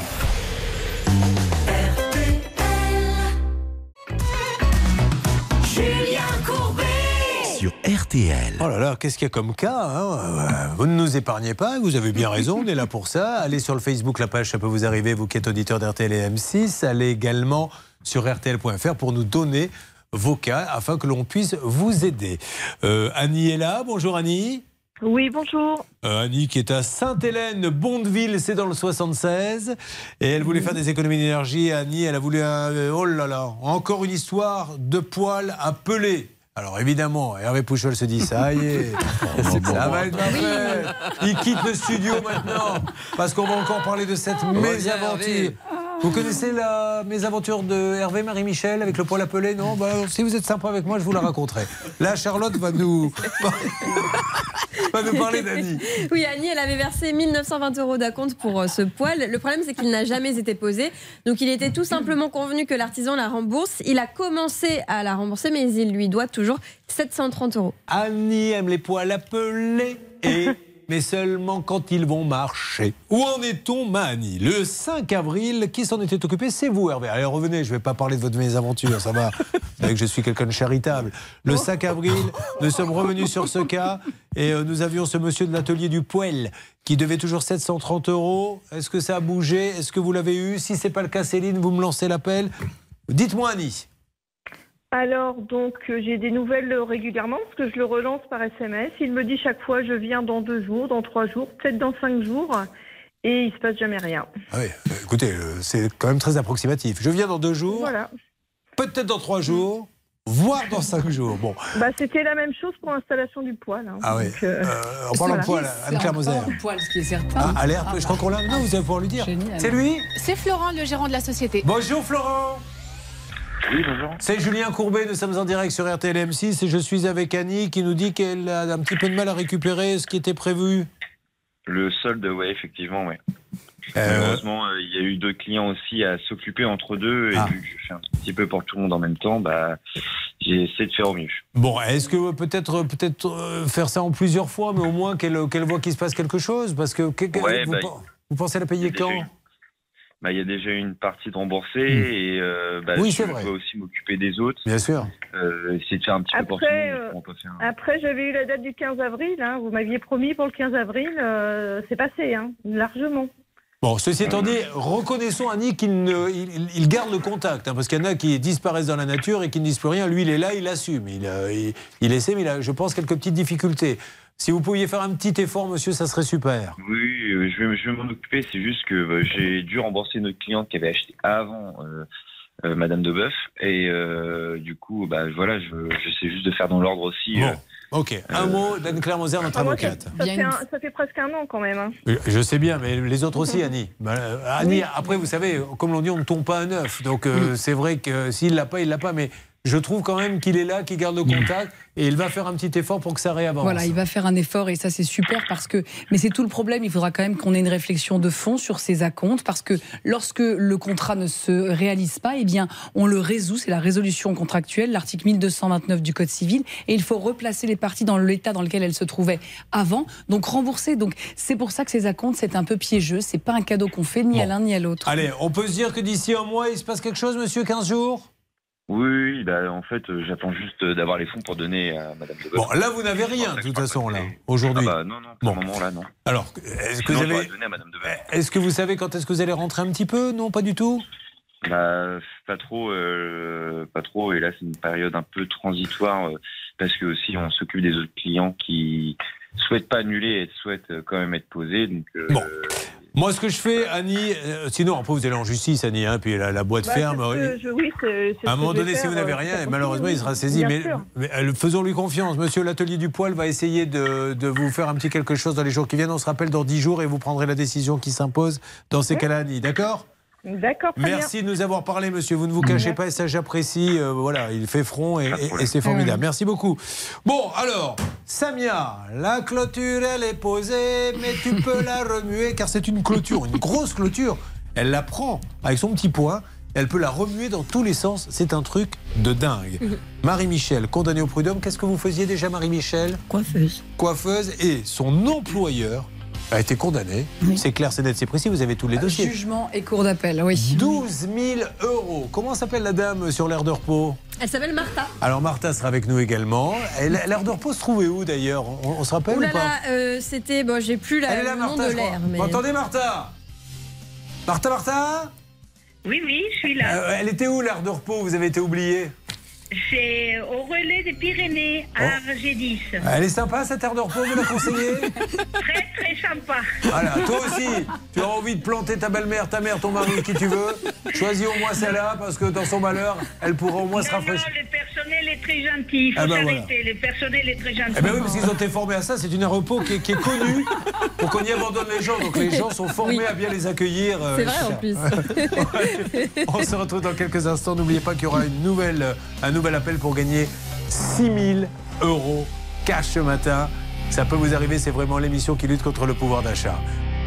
Sur RTL. Oh là là, qu'est-ce qu'il y a comme cas hein Euh, Vous ne nous épargnez pas, vous avez bien raison, on est là pour ça. Allez sur le Facebook, la page Ça peut vous arriver, vous qui êtes auditeur d'RTL et M6. Allez également sur RTL.fr pour nous donner vos cas afin que l'on puisse vous aider. Euh, Annie est là, bonjour Annie. Oui, bonjour. Euh, Annie qui est à Sainte-Hélène, Bondeville, c'est dans le 76. Et elle voulait faire des économies d'énergie. Annie, elle a voulu un... Oh là là, encore une histoire de poils à peler. Alors évidemment, Hervé Pouchol se dit ça y est, [laughs] ça va être parfait. Il quitte le studio maintenant parce qu'on va encore parler de cette mésaventure. Vous connaissez la mésaventure de Hervé Marie-Michel avec le poil appelé Non? Bah, Si vous êtes sympa avec moi, je vous la raconterai. Là, Charlotte va nous, [laughs] va nous parler d'Annie. Oui, Annie, elle avait versé 1920 euros d'acompte pour euh, ce poil. Le problème, c'est qu'il n'a jamais été posé. Donc, il était tout simplement convenu que l'artisan la rembourse. Il a commencé à la rembourser, mais il lui doit toujours 730 euros. Annie aime les poils appelés et mais seulement quand ils vont marcher. Où en est-on, Mani? Le 5 avril, qui s'en était occupé? C'est vous, Hervé. Allez, revenez, je ne vais pas parler de votre mésaventure, ça va. [laughs] Vous savez que je suis quelqu'un de charitable. Le 5 avril, nous sommes revenus sur ce cas et euh, nous avions ce monsieur de l'atelier du Poel qui devait toujours 730 euros. Est-ce que ça a bougé? Est-ce que vous l'avez eu? Si ce n'est pas le cas, Céline, vous me lancez l'appel. Dites-moi, Annie. Alors, donc, euh, j'ai des nouvelles euh, régulièrement parce que je le relance par SMS. Il me dit chaque fois, je viens dans deux jours, dans trois jours, peut-être dans cinq jours. Et il se passe jamais rien. Ah oui, euh, écoutez, c'est quand même très approximatif. Je viens dans deux jours, Voilà. peut-être dans trois jours, voire dans cinq [laughs] jours. Bon, Bah, c'était la même chose pour l'installation du poil. hein. ah oui. Donc, euh, Euh, en parlant de poil, Anne-Claire Moser. poil, ce qui est certain. Ah, alerte, je crois qu'on l'a. Non, vous allez pouvoir lui dire. C'est lui C'est Florent, le gérant de la société. Bonjour Florent Oui, bonjour. C'est Julien Courbet, nous sommes en direct sur RTL M6 et je suis avec Annie qui nous dit qu'elle a un petit peu de mal à récupérer ce qui était prévu. Le solde, ouais, effectivement, ouais. Euh, Malheureusement, euh, il y a eu deux clients aussi à s'occuper entre deux, et Ah. vu que je fais un petit peu pour tout le monde en même temps, bah, j'ai essayé de faire au mieux. Bon, est-ce que peut-être peut-être euh, faire ça en plusieurs fois, mais au moins qu'elle qu'elle voit qu'il se passe quelque chose? Parce que, que- que- Ouais, vous, bah, vous pensez la payer quand? Bah, il y a déjà eu une partie de remboursée, et euh, bah, Hmm. Oui, je c'est vrai. dois aussi m'occuper des autres. Bien sûr. Euh, essayer de faire un petit peu Après, monde. euh, faire un- Après, j'avais eu la date du 15 avril. hein. Vous m'aviez promis pour le 15 avril. euh, c'est passé, hein, largement. Bon, ceci étant dit, reconnaissons Annie qu'il ne- il, il- il garde le contact, hein, parce qu'il y en a qui disparaissent dans la nature et qui ne disent plus rien. Lui, il est là, il assume, il, euh, il, il essaie, mais il a, je pense, quelques petites difficultés. Si vous pouviez faire un petit effort, monsieur, ça serait super. Oui, euh, je vais, je vais m'en occuper. C'est juste que euh, j'ai dû rembourser notre cliente qui avait acheté avant euh, euh, Madame Deboeuf. Et euh, du coup, bah, voilà, je, j'essaie juste de faire dans l'ordre aussi. euh, Ok, un mot d'Anne-Claire Moser, notre Ah, ça, avocate. ça fait un- ça fait presque un an quand même. hein. Je- Je sais bien, mais les autres aussi, Annie. Bah, Annie, après, vous savez, comme l'on dit, on ne tombe pas un œuf. Donc, euh, c'est vrai que s'il l'a pas, il l'a pas. Mais je trouve quand même qu'il est là, qu'il garde le contact, et il va faire un petit effort pour que ça réavance. Voilà, il va faire un effort et ça c'est super parce que, mais c'est tout le problème. Il faudra quand même qu'on ait une réflexion de fond sur ces acomptes parce que lorsque le contrat ne se réalise pas, eh bien, on le résout. C'est la résolution contractuelle, l'article 1229 du Code civil, et il faut replacer les parties dans l'état dans lequel elles se trouvaient avant, donc rembourser. Donc c'est pour ça que ces acomptes c'est un peu piégeux. C'est pas un cadeau qu'on fait ni à l'un ni à l'autre. Allez, on peut se dire que d'ici un mois, il se passe quelque chose, monsieur, 15 jours? Oui, bah, en fait, euh, j'attends juste euh, d'avoir les fonds pour donner à Madame Deboeuf. Bon, là, vous n'avez rien, de toute façon, là, aujourd'hui. Ah bah, non, non, pour le moment, là, non. Alors, est-ce que vous avez. Deboeuf. Est-ce que vous savez quand est-ce que vous allez rentrer un petit peu? Non, pas du tout? Bah, pas trop, euh, pas trop. Et là, c'est une période un peu transitoire euh, parce que aussi on s'occupe des autres clients qui souhaitent pas annuler et souhaitent quand même être posés. Donc, euh, Moi, ce que je fais, Annie, euh, sinon, après, vous allez en justice, Annie, hein, puis la, la boîte Bah, ferme. euh, je- oui, À un moment donné, si vous n'avez euh, rien, et malheureusement, il sera saisi. Mais, faisons-lui confiance. Monsieur l'atelier du poil va essayer de, de vous faire un petit quelque chose dans les jours qui viennent. On se rappelle dans 10 jours et vous prendrez la décision qui s'impose dans ces cas-là, Annie. D'accord? D'accord, Merci de nous avoir parlé, monsieur. Vous ne vous cachez pas et ça, j'apprécie. Euh, voilà, il fait front et, et- et c'est formidable. Merci beaucoup. Bon, alors, Samia, la clôture, elle est posée, mais tu [laughs] peux la remuer car c'est une clôture, une grosse clôture. Elle la prend avec son petit poing. Elle peut la remuer dans tous les sens. C'est un truc de dingue. Marie-Michel, condamnée au prud'homme. Qu'est-ce que vous faisiez déjà, Marie-Michel? Coiffeuse. Coiffeuse. Et son employeur a été condamné. C'est clair, c'est net, c'est précis. Vous avez tous les dossiers. Jugement et cours d'appel, oui. 12 000 euros. Comment s'appelle la dame sur l'air de repos? Elle s'appelle Martha. Alors Martha sera avec nous également. L'air de repos se trouvait où d'ailleurs? On, on se rappelle Ouh là ou pas? là, euh, c'était. Bon, j'ai plus la, Elle est là, le nom Martha, de l'air. Mais... Vous entendez Martha? Martha, Martha? Oui, oui, je suis là. Euh, Elle était où l'air de repos? Vous avez été oubliée? C'est au relais des Pyrénées, à Argédis. Elle est sympa cette air de repos, vous la conseillez? Très, très sympa. Voilà, toi aussi, tu as envie de planter ta belle-mère, ta mère, ton mari, qui tu veux. Choisis au moins celle-là, parce que dans son malheur, elle pourra au moins se Non, rafraîchir. Personnel est très gentil. Il faut Ah ben s'arrêter. Le personnel est très gentil. Eh ben oui, parce qu'ils ont été formés à ça. C'est une repos qui est, qui est connue [laughs] pour qu'on y abandonne les gens. Donc les gens sont formés Oui. à bien les accueillir. euh, C'est vrai en plus. [laughs] On se retrouve dans quelques instants. N'oubliez pas qu'il y aura une nouvelle, un nouvel appel pour gagner 6000 euros cash ce matin. Ça peut vous arriver, c'est vraiment l'émission qui lutte contre le pouvoir d'achat.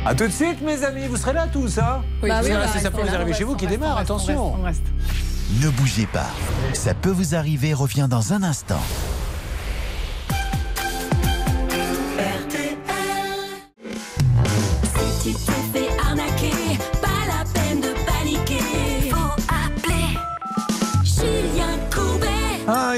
A tout de suite, mes amis. Vous serez là tous, hein? Oui, Parce oui, là, si ça peut vous arriver chez vous, qui démarre, on reste, attention. on reste. Ne bougez pas. Ça peut vous arriver, revient dans un instant.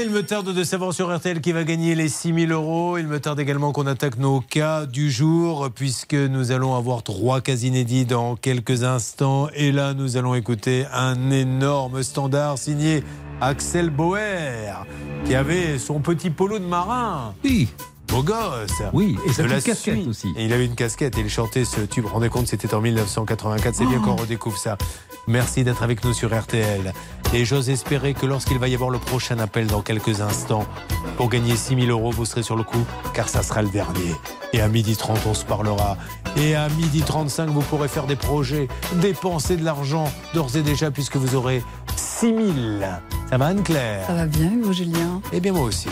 Il me tarde de savoir sur RTL qui va gagner les 6000 euros. Il me tarde également qu'on attaque nos cas du jour, puisque nous allons avoir trois cas inédits dans quelques instants. Et là, nous allons écouter un énorme standard signé Axel Bauer, qui avait son petit polo de marin. Oui. Beau gosse. Oui, et De la casquette suite. aussi. Et il avait une casquette et il chantait ce tube. Rendez compte, c'était en 1984. C'est bien Oh. qu'on redécouvre ça. Merci d'être avec nous sur RTL. Et j'ose espérer que lorsqu'il va y avoir le prochain appel dans quelques instants, pour gagner 6000 euros, vous serez sur le coup, car ça sera le dernier. Et à 12h30, on se parlera. Et à 12h35, vous pourrez faire des projets, dépenser de l'argent d'ores et déjà, puisque vous aurez 6000. Ça va, Anne-Claire? Ça va bien, vous, Julien? Eh bien, moi aussi.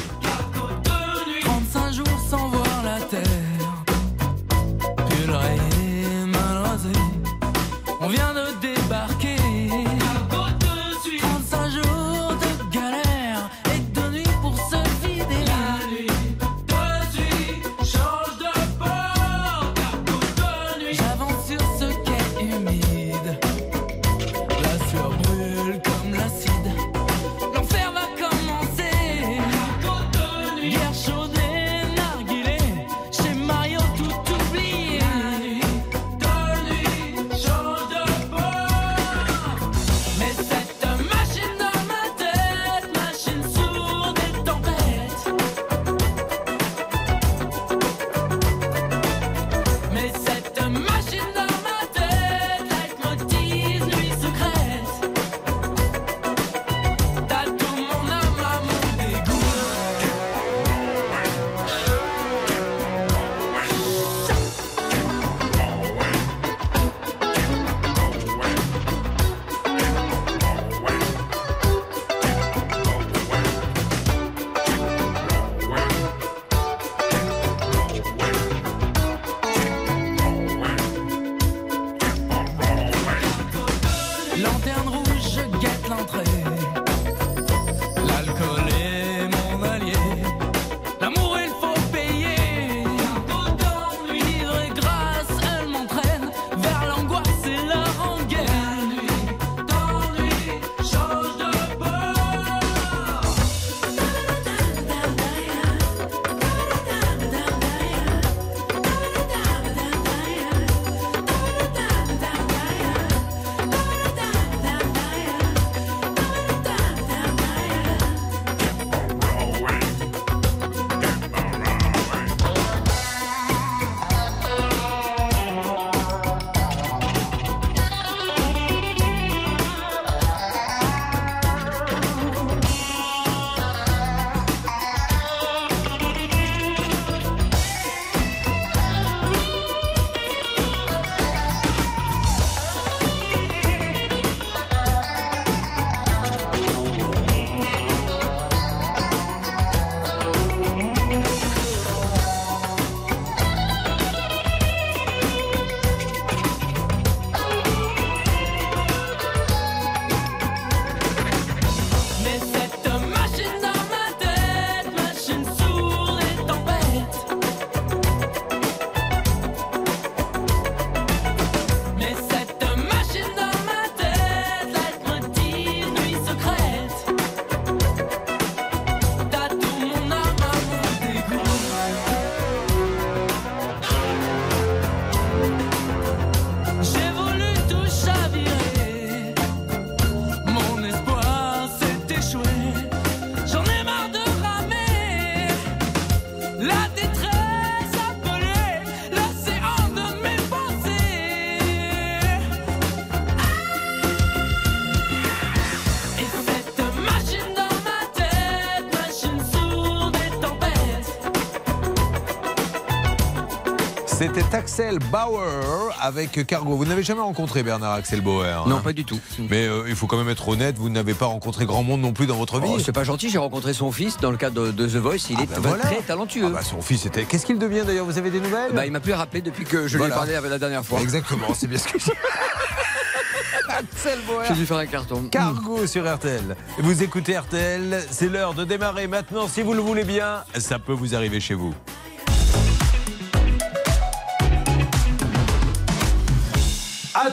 Axel Bauer avec Cargo. Vous n'avez jamais rencontré Bernard Axel Bauer Non, hein pas du tout. Mais euh, il faut quand même être honnête, vous n'avez pas rencontré grand monde non plus dans votre vie. Oh, c'est pas gentil, j'ai rencontré son fils dans le cadre de, de The Voice, il est ben voilà. très talentueux. Ah bah, son fils était. Qu'est-ce qu'il devient d'ailleurs Vous avez des nouvelles? Bah, il m'a plus rappelé depuis que je Voilà. lui ai parlé la dernière fois. Exactement, c'est bien ce que je [laughs] Axel Bauer. J'ai dû faire un carton. Cargo sur RTL. Vous écoutez RTL, c'est l'heure de démarrer maintenant. Si vous le voulez bien, ça peut vous arriver chez vous.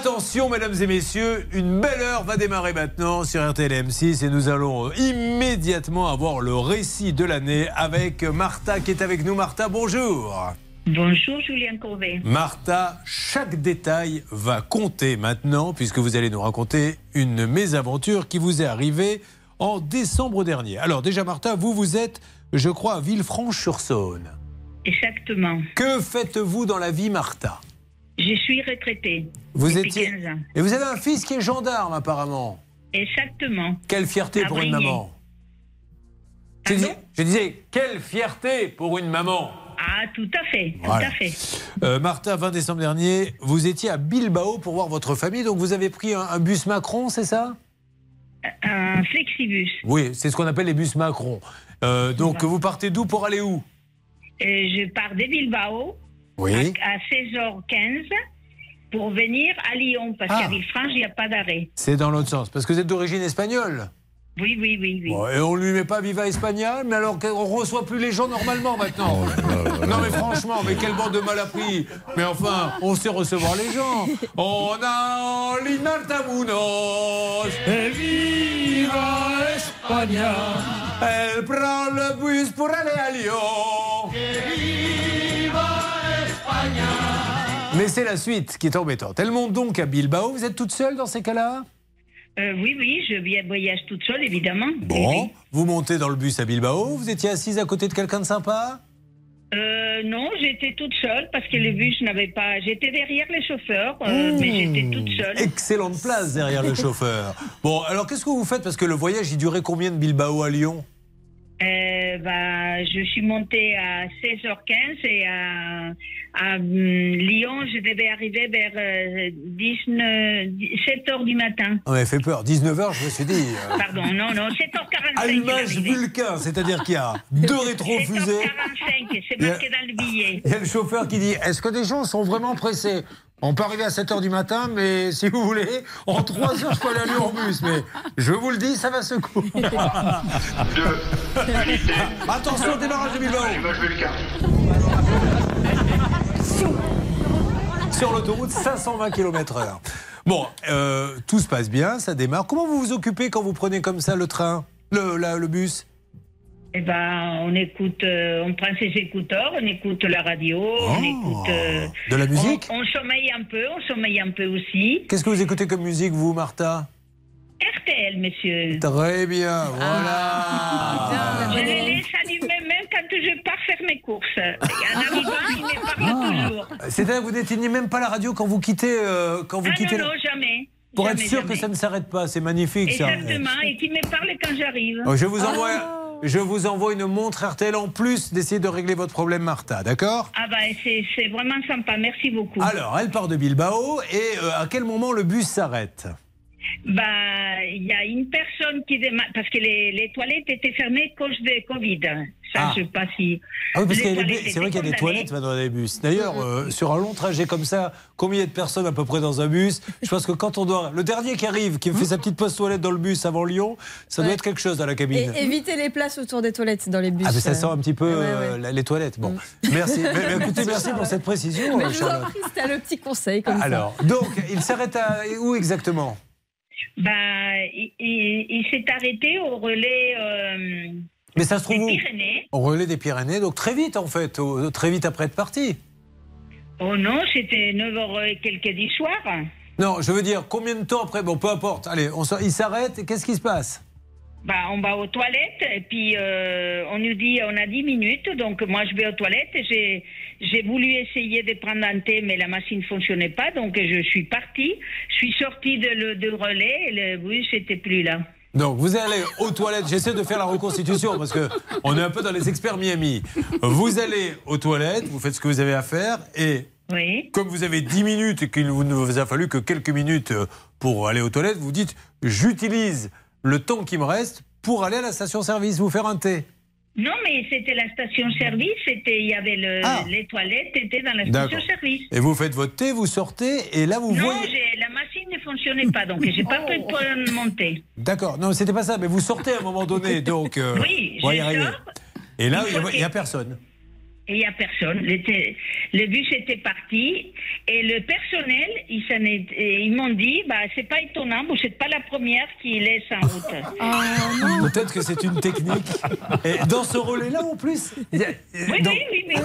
Attention, mesdames et messieurs, une belle heure va démarrer maintenant sur RTL M6 et nous allons immédiatement avoir le récit de l'année avec Martha qui est avec nous. Martha, bonjour. Bonjour Julien Courbet. Martha, chaque détail va compter maintenant puisque vous allez nous raconter une mésaventure qui vous est arrivée en décembre dernier. Alors déjà Martha, vous vous êtes, je crois, à Villefranche-sur-Saône. Exactement. Que faites-vous dans la vie Martha? Je suis retraitée. Vous étiez 15 ans. et vous avez un fils qui est gendarme apparemment. Exactement. Quelle fierté À pour une maman. Je, dis- je disais, quelle fierté pour une maman. Ah, tout à fait, tout Voilà. à fait. Euh, Martha, 20 décembre dernier, vous étiez à Bilbao pour voir votre famille, donc vous avez pris un, un bus Macron, c'est ça? Un flexibus. Oui, c'est ce qu'on appelle les bus Macron. Euh, donc vous partez d'où pour aller où? Et je pars de Bilbao Oui. à, à 16h15 pour venir à Lyon, parce Ah. qu'à Villefranche, il n'y a pas d'arrêt. C'est dans l'autre sens, parce que vous êtes d'origine espagnole. Oui, oui, oui, oui. Bon, et on lui met pas Viva Espagnol, mais alors qu'on reçoit plus les gens normalement maintenant. non mais franchement, mais quelle bande de mal appris. Mais enfin, on sait recevoir les gens. On a l'inaltamunos. Et viva España. Elle prend le bus pour aller à Lyon. Mais c'est la suite qui est embêtante. Elle monte donc à Bilbao. Vous êtes toute seule dans ces cas-là? Euh, oui, oui, je voyage toute seule, évidemment. Bon, vous montez dans le bus à Bilbao. Vous étiez assise à côté de quelqu'un de sympa? Euh, non, j'étais toute seule parce que le bus n'avait pas. J'étais derrière les chauffeurs, euh, mais j'étais toute seule. Excellente place derrière le chauffeur. Bon, alors qu'est-ce que vous faites? Parce que le voyage, il durait combien de Bilbao à Lyon? Euh, bah, je suis montée à 16h15 et à, à hum, Lyon, je devais arriver vers euh, 19, 7h du matin. On m'avait fait peur. 19h, je me suis dit. euh, Pardon, non, non, 7h45. allumage vulcain, c'est-à-dire qu'il y a deux rétrofusées. 7h45, c'est Il y a- marqué dans le billet. Il y a le chauffeur qui dit Est-ce que des gens sont vraiment pressés? On peut arriver à 7h du matin, mais si vous voulez, en 3 heures, je peux aller à Lyon en bus. Mais je vous le dis, ça va secouer. [laughs] Attention, démarrage de Bilbao. Sur l'autoroute, 520 km/h. Bon, euh, tout se passe bien, ça démarre. Comment vous vous occupez quand vous prenez comme ça le train, le, la- le bus? Eh ben, on écoute, euh, on prend ses écouteurs, on écoute la radio, on écoute. euh, Oh, De la musique? on, on sommeille un peu, on sommeille un peu aussi. Qu'est-ce que vous écoutez comme musique, vous, Martha? RTL, monsieur. Très bien, voilà. Je les laisse allumer je pars faire mes courses. En arrivant, il me parle toujours. C'est-à-dire que vous n'éteignez même pas la radio quand vous quittez, euh, quand vous Ah quittez non, la- non, jamais. pour Jamais, être sûr jamais. que ça ne s'arrête pas. C'est magnifique, ça. Exactement, et qui me parle quand j'arrive. Oh, Je vous envoie, je vous envoie une montre RTL en plus d'essayer de régler votre problème, Martha. D'accord? Ah bah c'est c'est vraiment sympa, merci beaucoup. Alors, elle part de Bilbao et euh, à quel moment le bus s'arrête? Bah, il y a une personne qui parce que les, les toilettes étaient fermées à cause de Covid. Ça, Ah. je sais pas si. Ah oui, parce qu'il y a des- c'est vrai qu'il y a des toilettes maintenant dans les bus. D'ailleurs, euh, sur un long trajet comme ça, combien il y a de personnes à peu près dans un bus? Je pense que quand on doit. Le dernier qui arrive, qui fait sa petite pause toilette dans le bus avant Lyon, ça doit être quelque chose dans la cabine. Et éviter les places autour des toilettes dans les bus. Ah, mais ça sent un petit peu Ouais, ouais, euh, ouais. les toilettes. Bon, merci. Mais- mais [laughs] écoutez, merci pour cette précision, Mais je vous en Charlotte. prie, c'était le petit conseil comme Alors, ça. donc, il s'arrête à où exactement? Bah, il, il- il s'est arrêté au relais. euh, Mais ça se trouve des Pyrénées. Au relais des Pyrénées, donc très vite en fait, au- très vite après être parti. Oh non, c'était 9h et quelques du soir. Non, je veux dire, combien de temps après Bon, peu importe. Allez, on il s'arrête et qu'est-ce qui se passe? Bah, on va aux toilettes et puis euh, on nous dit on a 10 minutes, donc moi je vais aux toilettes. J'ai j'ai voulu essayer de prendre un thé, mais la machine ne fonctionnait pas, donc je suis partie. Je suis sortie de le de relais et le bus n'était plus là. Donc, vous allez aux toilettes. J'essaie de faire la reconstitution parce que on est un peu dans les experts Miami. Vous allez aux toilettes, vous faites ce que vous avez à faire et Oui. Comme vous avez 10 minutes et qu'il ne vous a fallu que quelques minutes euh, pour aller aux toilettes, vous dites j'utilise le temps qui me reste pour aller à la station-service, vous faire un thé. Non, mais c'était la station-service, c'était, il y avait le, Ah. les toilettes étaient dans la station-service. Et vous faites votre thé, vous sortez et là vous Non, voyez. j'ai- la machine ne fonctionnait pas, donc j'ai pas pu le monter. D'accord, non, c'était pas ça, mais vous sortez à un moment donné, donc. euh, Oui, je sors. Et là, il n'y a personne. Et il n'y a personne. Le, le bus était parti et le personnel, ils, m'ont dit, bah, c'est pas étonnant, vous n'êtes pas la première qui laisse en route. Peut-être que c'est une technique. Et dans ce relais-là, en plus. a- Oui, dans- oui, oui, oui.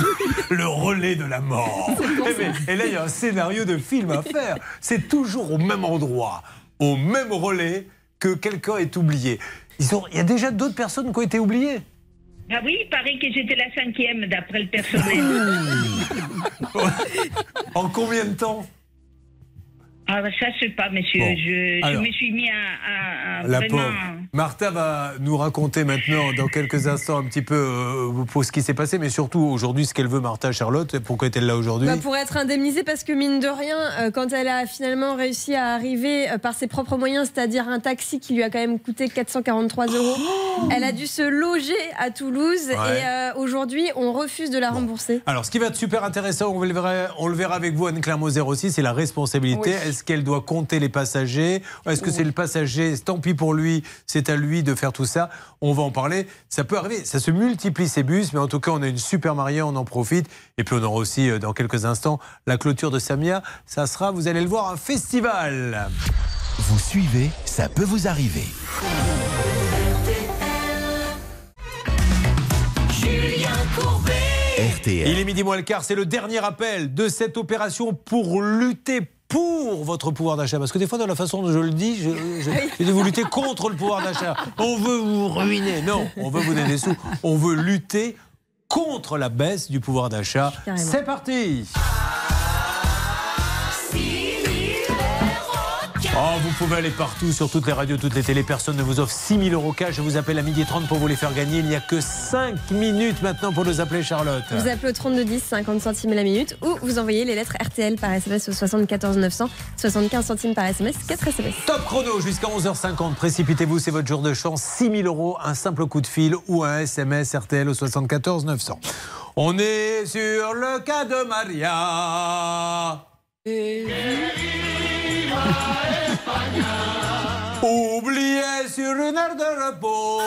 [laughs] Le relais de la mort. Eh ben, Et là, il y a un scénario de film à faire. C'est toujours au même endroit, au même relais, que quelqu'un est oublié. Ils ont- Il y a déjà d'autres personnes qui ont été oubliées. Ah oui, il paraît que j'étais la cinquième d'après le personnel. [laughs] En combien de temps? Ah, bah, ça, je sais pas, monsieur. Bon. Je, je Alors. me suis mis à, à- à La vraiment. pauvre. Martha va nous raconter maintenant, dans quelques instants, un petit peu euh, pour ce qui s'est passé, mais surtout aujourd'hui, ce qu'elle veut, Martha Charlotte. Pourquoi est-elle là aujourd'hui Bah, pour être indemnisée parce que mine de rien, euh, quand elle a finalement réussi à arriver euh, par ses propres moyens, c'est-à-dire un taxi qui lui a quand même coûté 443 euros, elle a dû se loger à Toulouse Ouais. et euh, aujourd'hui on refuse de la rembourser. Alors, ce qui va être super intéressant, on le verra, on le verra avec vous, Anne Clermont 06, c'est la responsabilité. Oui. Est-ce qu'elle doit compter les passagers Est-ce que c'est le passager? Tant pis pour lui, c'est à lui de faire tout ça. On va en parler. Ça peut arriver, ça se multiplie ces bus, mais en tout cas, on a une super mariée, on en profite. Et puis, on aura aussi, euh, dans quelques instants, la clôture de Samia. Ça sera, vous allez le voir, un festival. Vous suivez, ça peut vous arriver. Julien Courbet. RTL. Il est midi moins le quart, c'est le dernier appel de cette opération pour lutter pour votre pouvoir d'achat. Parce que des fois, dans la façon dont je le dis, je, je- vous luttez contre le pouvoir d'achat. On veut vous ruiner. Non, on veut vous donner des sous. On veut lutter contre la baisse du pouvoir d'achat. C'est parti Oh, vous pouvez aller partout, sur toutes les radios, toutes les télés. Personne ne vous offre 6 000 euros cash. Je vous appelle à midi 30 pour vous les faire gagner. Il n'y a que 5 minutes maintenant pour nous appeler, Charlotte. Vous appelez au 3210, 50 centimes la minute, ou vous envoyez les lettres RTL par SMS au 74 900, 75 centimes par SMS, 4 SMS. Top chrono jusqu'à 11h50. Précipitez-vous, c'est votre jour de chance. 6 000 euros, un simple coup de fil ou un SMS RTL au 74 900. On est sur le cas de Maria. Oublié sur une heure de repos.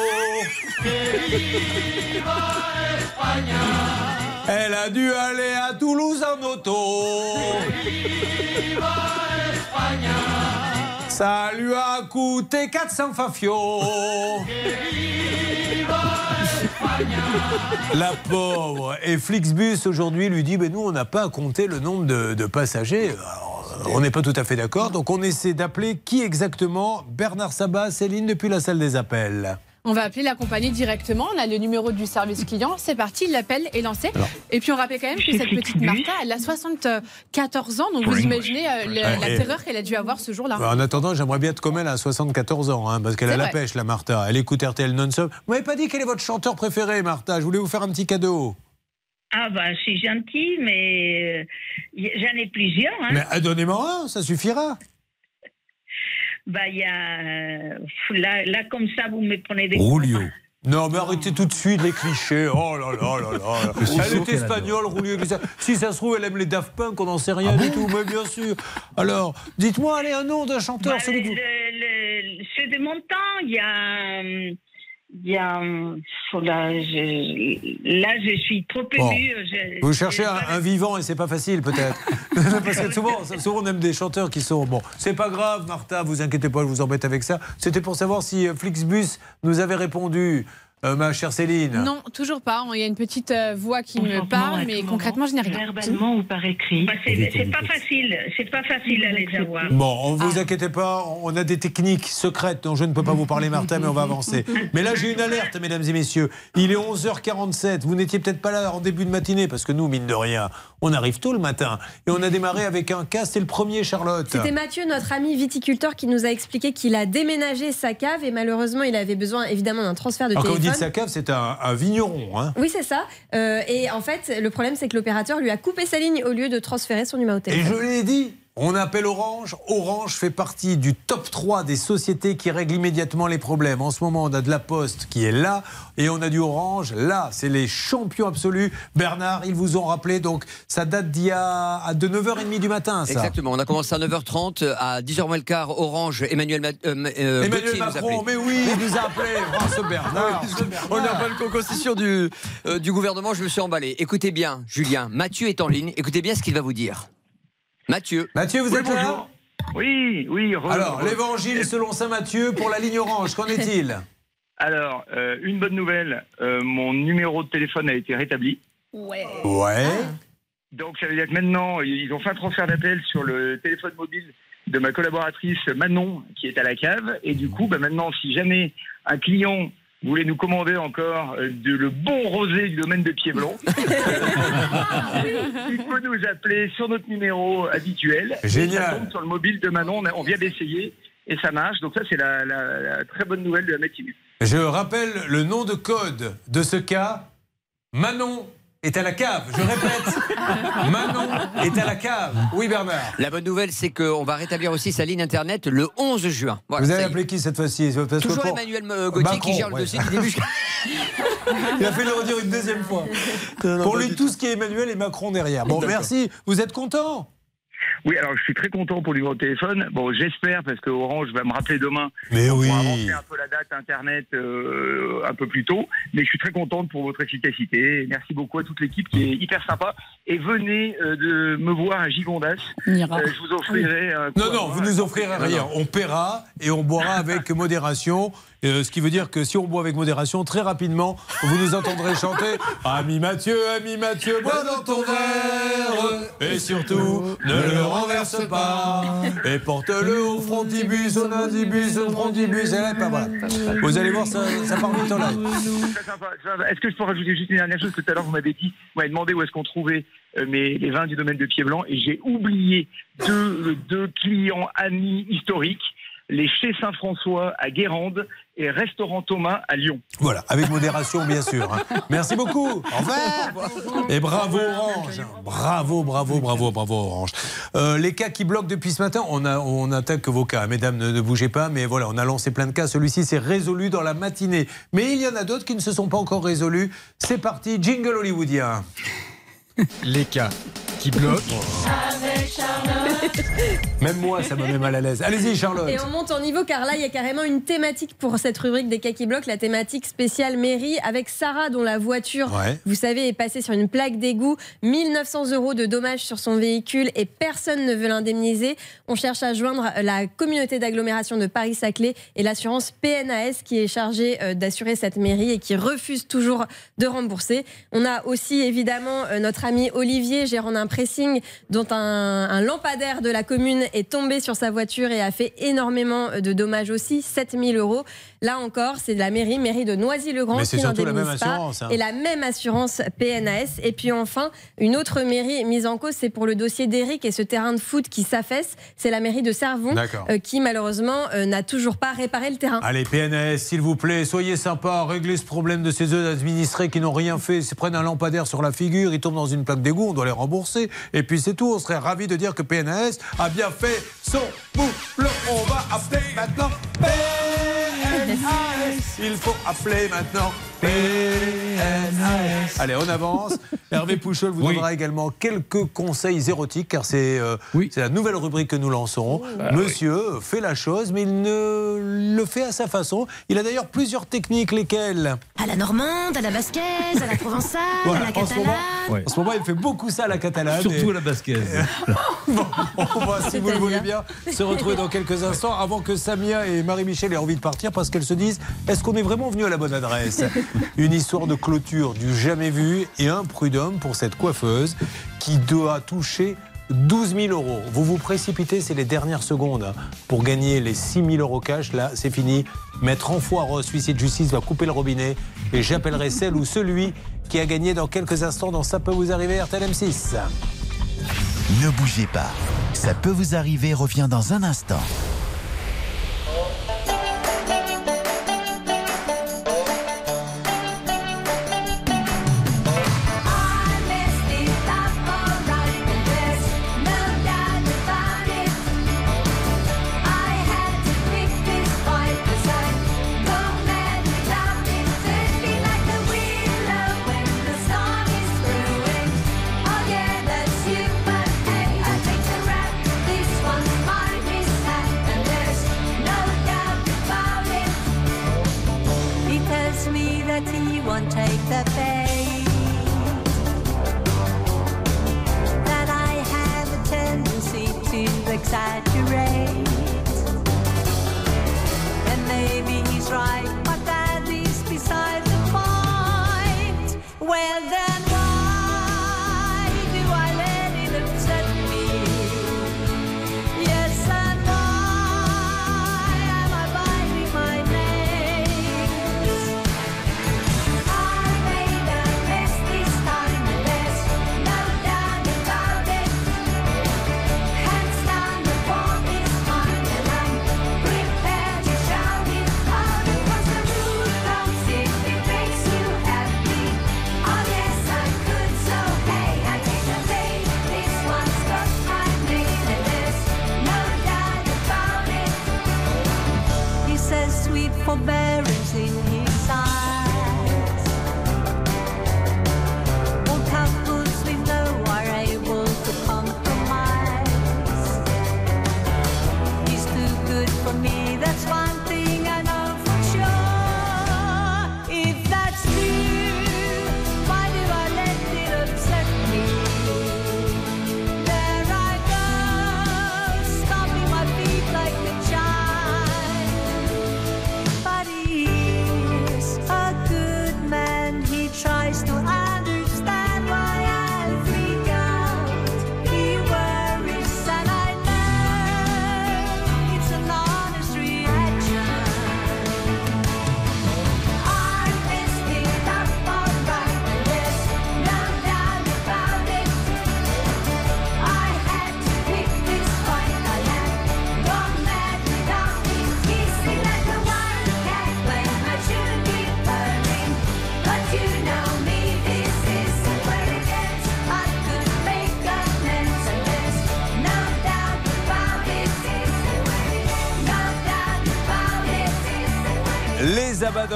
Elle a dû aller à Toulouse en auto. Ça lui a coûté 400 fafios. La pauvre. Et Flixbus aujourd'hui lui dit, ben nous on n'a pas à compter le nombre de, passagers. On n'est pas tout à fait d'accord, donc on essaie d'appeler qui exactement? Bernard Sabat, Céline depuis la salle des appels. On va appeler la compagnie directement. On a le numéro du service client. C'est parti, l'appel est lancé. Et puis on rappelle quand même que cette petite Martha, elle a 74 ans. Donc vous imaginez euh, le- la terreur qu'elle a dû avoir ce jour-là. En attendant, j'aimerais bien être comme elle à 74 ans, hein, parce qu'elle a la pêche, la Martha. Elle écoute RTL non-stop. Vous m'avez pas dit quel est votre chanteur préféré, Martha Je voulais vous faire un petit cadeau. Ah, bah, c'est gentil, mais euh, j'en ai plusieurs. Hein. Mais euh, donnez-moi un, ça suffira. Bah, il y a. euh, là, là, comme ça, vous me prenez des. Roulio. Non, mais arrêtez tout de suite les clichés. Oh là là là là. [laughs] Elle est espagnole, ça- Si ça se trouve, elle aime les Daft Punk, on n'en sait rien du tout, mais bien sûr. Alors, dites-moi, allez, un nom d'un chanteur, Bah, celui le, le- ceux de mon temps, il y a. euh, Là, je, là, je suis trop émue. Vous cherchez un, un vivant et c'est pas facile peut-être. [laughs] Parce que souvent, souvent, on aime des chanteurs qui sont. Bon, c'est pas grave, Martha, vous inquiétez pas, je vous embête avec ça. C'était pour savoir si euh, Flixbus nous avait répondu, euh, ma chère Céline. Non, toujours pas. Il y a une petite euh, voix qui me parle, mais concrètement, je n'ai rien. Verbalement ou par écrit Bah, C'est pas facile. C'est pas facile à les avoir. Bon, ne vous inquiétez pas, on a des techniques secrètes dont je ne peux pas vous parler, Martha, mais on va avancer. Mais là, j'ai une alerte, mesdames et messieurs. Il est 11h47. Vous n'étiez peut-être pas là en début de matinée, parce que nous, mine de rien, on arrive tôt le matin. Et on a démarré avec un cas, c'est le premier, Charlotte. C'était Mathieu, notre ami viticulteur, qui nous a expliqué qu'il a déménagé sa cave et malheureusement il avait besoin évidemment d'un transfert de vous téléphone. Dit que sa cave, c'est un, un vigneron. Hein. Oui, c'est ça. Euh, et en fait, le problème, c'est que l'opérateur lui a coupé sa ligne au lieu de transférer son numéro de Et téléphone. je l'ai dit, on appelle Orange. Orange fait partie du top 3 des sociétés qui règlent immédiatement les problèmes. En ce moment, on a de la Poste qui est là et on a du Orange là. C'est les champions absolus. Bernard, ils vous ont rappelé, donc ça date d'il y a à de 9h30 du matin, ça. Exactement, on a commencé à 9h30, à 10h moins le quart, Orange, Emmanuel, Ma- euh, euh, Emmanuel nous Macron, mais oui, il nous a appelé. Oh, Bernard, [laughs] ce Bernard. On n'a pas le constitution du, euh, du gouvernement, je me suis emballé. Écoutez bien, Julien, Mathieu est en ligne, écoutez bien ce qu'il va vous dire. Mathieu. Mathieu, vous Oui, êtes là bonjour. Oui, oui. re- Alors, re- l'évangile selon saint Matthieu pour la ligne Orange, qu'en est-il? [laughs] Alors, euh, une bonne nouvelle, euh, mon numéro de téléphone a été rétabli. Ouais. Ouais. Donc, ça veut dire que maintenant, ils ont fait un transfert d'appel sur le téléphone mobile de ma collaboratrice Manon, qui est à la cave. Et du coup, bah, maintenant, si jamais un client voulait nous commander encore euh, de, le bon rosé du domaine de Pied-Blanc, [laughs] il faut nous appeler sur notre numéro habituel. Génial. Ça tombe sur le mobile de Manon, on, a- on vient d'essayer et ça marche. Donc ça, c'est la, la- la très bonne nouvelle de la matinée. Je rappelle le nom de code de ce cas. Manon est à la cave. Je répète. [laughs] Manon est à la cave. Oui, Bernard. La bonne nouvelle, c'est qu'on va rétablir aussi sa ligne internet le 11 juin. Voilà, vous avez appelé qui cette fois-ci? Toujours pour- Emmanuel euh, Gauthier qui gère le dossier du début jusqu'à. [laughs] Il a fait le redire une deuxième fois. Pour lui, tout ce qui est Emmanuel et Macron derrière. Bon, merci. Vous êtes content? Oui, alors je suis très content pour le numéro de téléphone. Bon, j'espère parce que Orange va me rappeler demain. Mais pour oui. avancer un peu la date internet euh, un peu plus tôt. Mais je suis très contente pour votre efficacité. Merci beaucoup à toute l'équipe qui est hyper sympa. Et venez euh, de me voir à Gigondas. Euh, je vous offrirai un. coup Non, non, vous nous offrirez rien. On paiera et on boira avec [laughs] modération. Euh, ce qui veut dire que si on boit avec modération, très rapidement, vous nous entendrez chanter Ami Mathieu, ami Mathieu, bois dans ton verre et surtout ne le renverse pas et porte-le au frontibus, au nindibus, au frontibus. Et là, pas voilà. Vous allez voir, ça, part vite en live. Est-ce que je peux rajouter juste une dernière chose? Tout à l'heure, vous m'avez dit, vous m'avez demandé où est-ce qu'on trouvait euh, mes, les vins du domaine de Pied-Blanc et j'ai oublié deux, deux clients amis historiques, les Chez Saint-François à Guérande et Restaurant Thomas à Lyon. Voilà, avec modération, bien sûr. hein. Merci beaucoup. Au revoir. Et bravo Orange. Bravo, bravo, bravo, bravo Orange. Euh, les cas qui bloquent depuis ce matin, on, a, on attaque vos cas. Mesdames, ne, ne bougez pas. Mais voilà, on a lancé plein de cas. Celui-ci s'est résolu dans la matinée. Mais il y en a d'autres qui ne se sont pas encore résolus. C'est parti, jingle hollywoodien. Les cas qui bloquent. Même moi, ça me met mal à l'aise. Allez-y, Charlotte. Et on monte en niveau car là, il y a carrément une thématique pour cette rubrique des cas qui bloquent, la thématique spéciale mairie avec Sarah dont la voiture, Ouais. vous savez, est passée sur une plaque d'égout. 1900 euros de dommages sur son véhicule et personne ne veut l'indemniser. On cherche à joindre la communauté d'agglomération de Paris-Saclay et l'assurance PNAS qui est chargée euh, d'assurer cette mairie et qui refuse toujours de rembourser. On a aussi évidemment euh, notre ami Olivier, gérant d'un pressing, dont un, un lampadaire de la commune est tombé sur sa voiture et a fait énormément de dommages aussi, 7000 euros. Là encore, c'est de la mairie, mairie de Noisy-le-Grand Mais qui c'est surtout la même assurance, hein. Et la même assurance PNAS. Et puis enfin, une autre mairie mise en cause, c'est pour le dossier d'Eric et ce terrain de foot qui s'affaisse. C'est la mairie de Servon euh, qui malheureusement euh, n'a toujours pas réparé le terrain. Allez, PNS, s'il vous plaît, soyez sympa, réglez ce problème de ces œufs administrés qui n'ont rien fait. Ils se prennent un lampadaire sur la figure, ils tombent dans une plaque d'égout, on doit les rembourser. Et puis c'est tout, on serait ravis de dire que PNS a bien fait son boulot. On va appeler maintenant PNS. Il faut appeler maintenant PNS. Allez, on avance. [laughs] Hervé Pouchol vous Oui. donnera également quelques conseils érotiques, car c'est euh, c'est la nouvelle rubrique que nous lancerons. Bah Monsieur fait la chose, mais il ne le fait à sa façon. Il a d'ailleurs plusieurs techniques, lesquelles À la normande, à la basquaise, à la provençale, Voilà, à la en, ce catalane. moment, en ce moment, il fait beaucoup ça à la catalane. Surtout et- à la basquaise. [laughs] Bon, on va, si vous le voulez bien, se retrouver dans quelques instants avant que Samia et Marie-Michel aient envie de partir parce qu'elles se disent est-ce qu'on est vraiment venu à la bonne adresse? [laughs] Une histoire de clôture du jamais vu et un prud'homme pour cette coiffeuse qui doit toucher 12 000 euros. Vous vous précipitez, c'est les dernières secondes pour gagner les 6 000 euros cash. Là, c'est fini. Maître Enfoireux, huissier de justice, va couper le robinet et j'appellerai celle ou celui qui a gagné dans quelques instants dans Ça peut vous arriver RTL M6. Ne bougez pas. Ça peut vous arriver, revient dans un instant.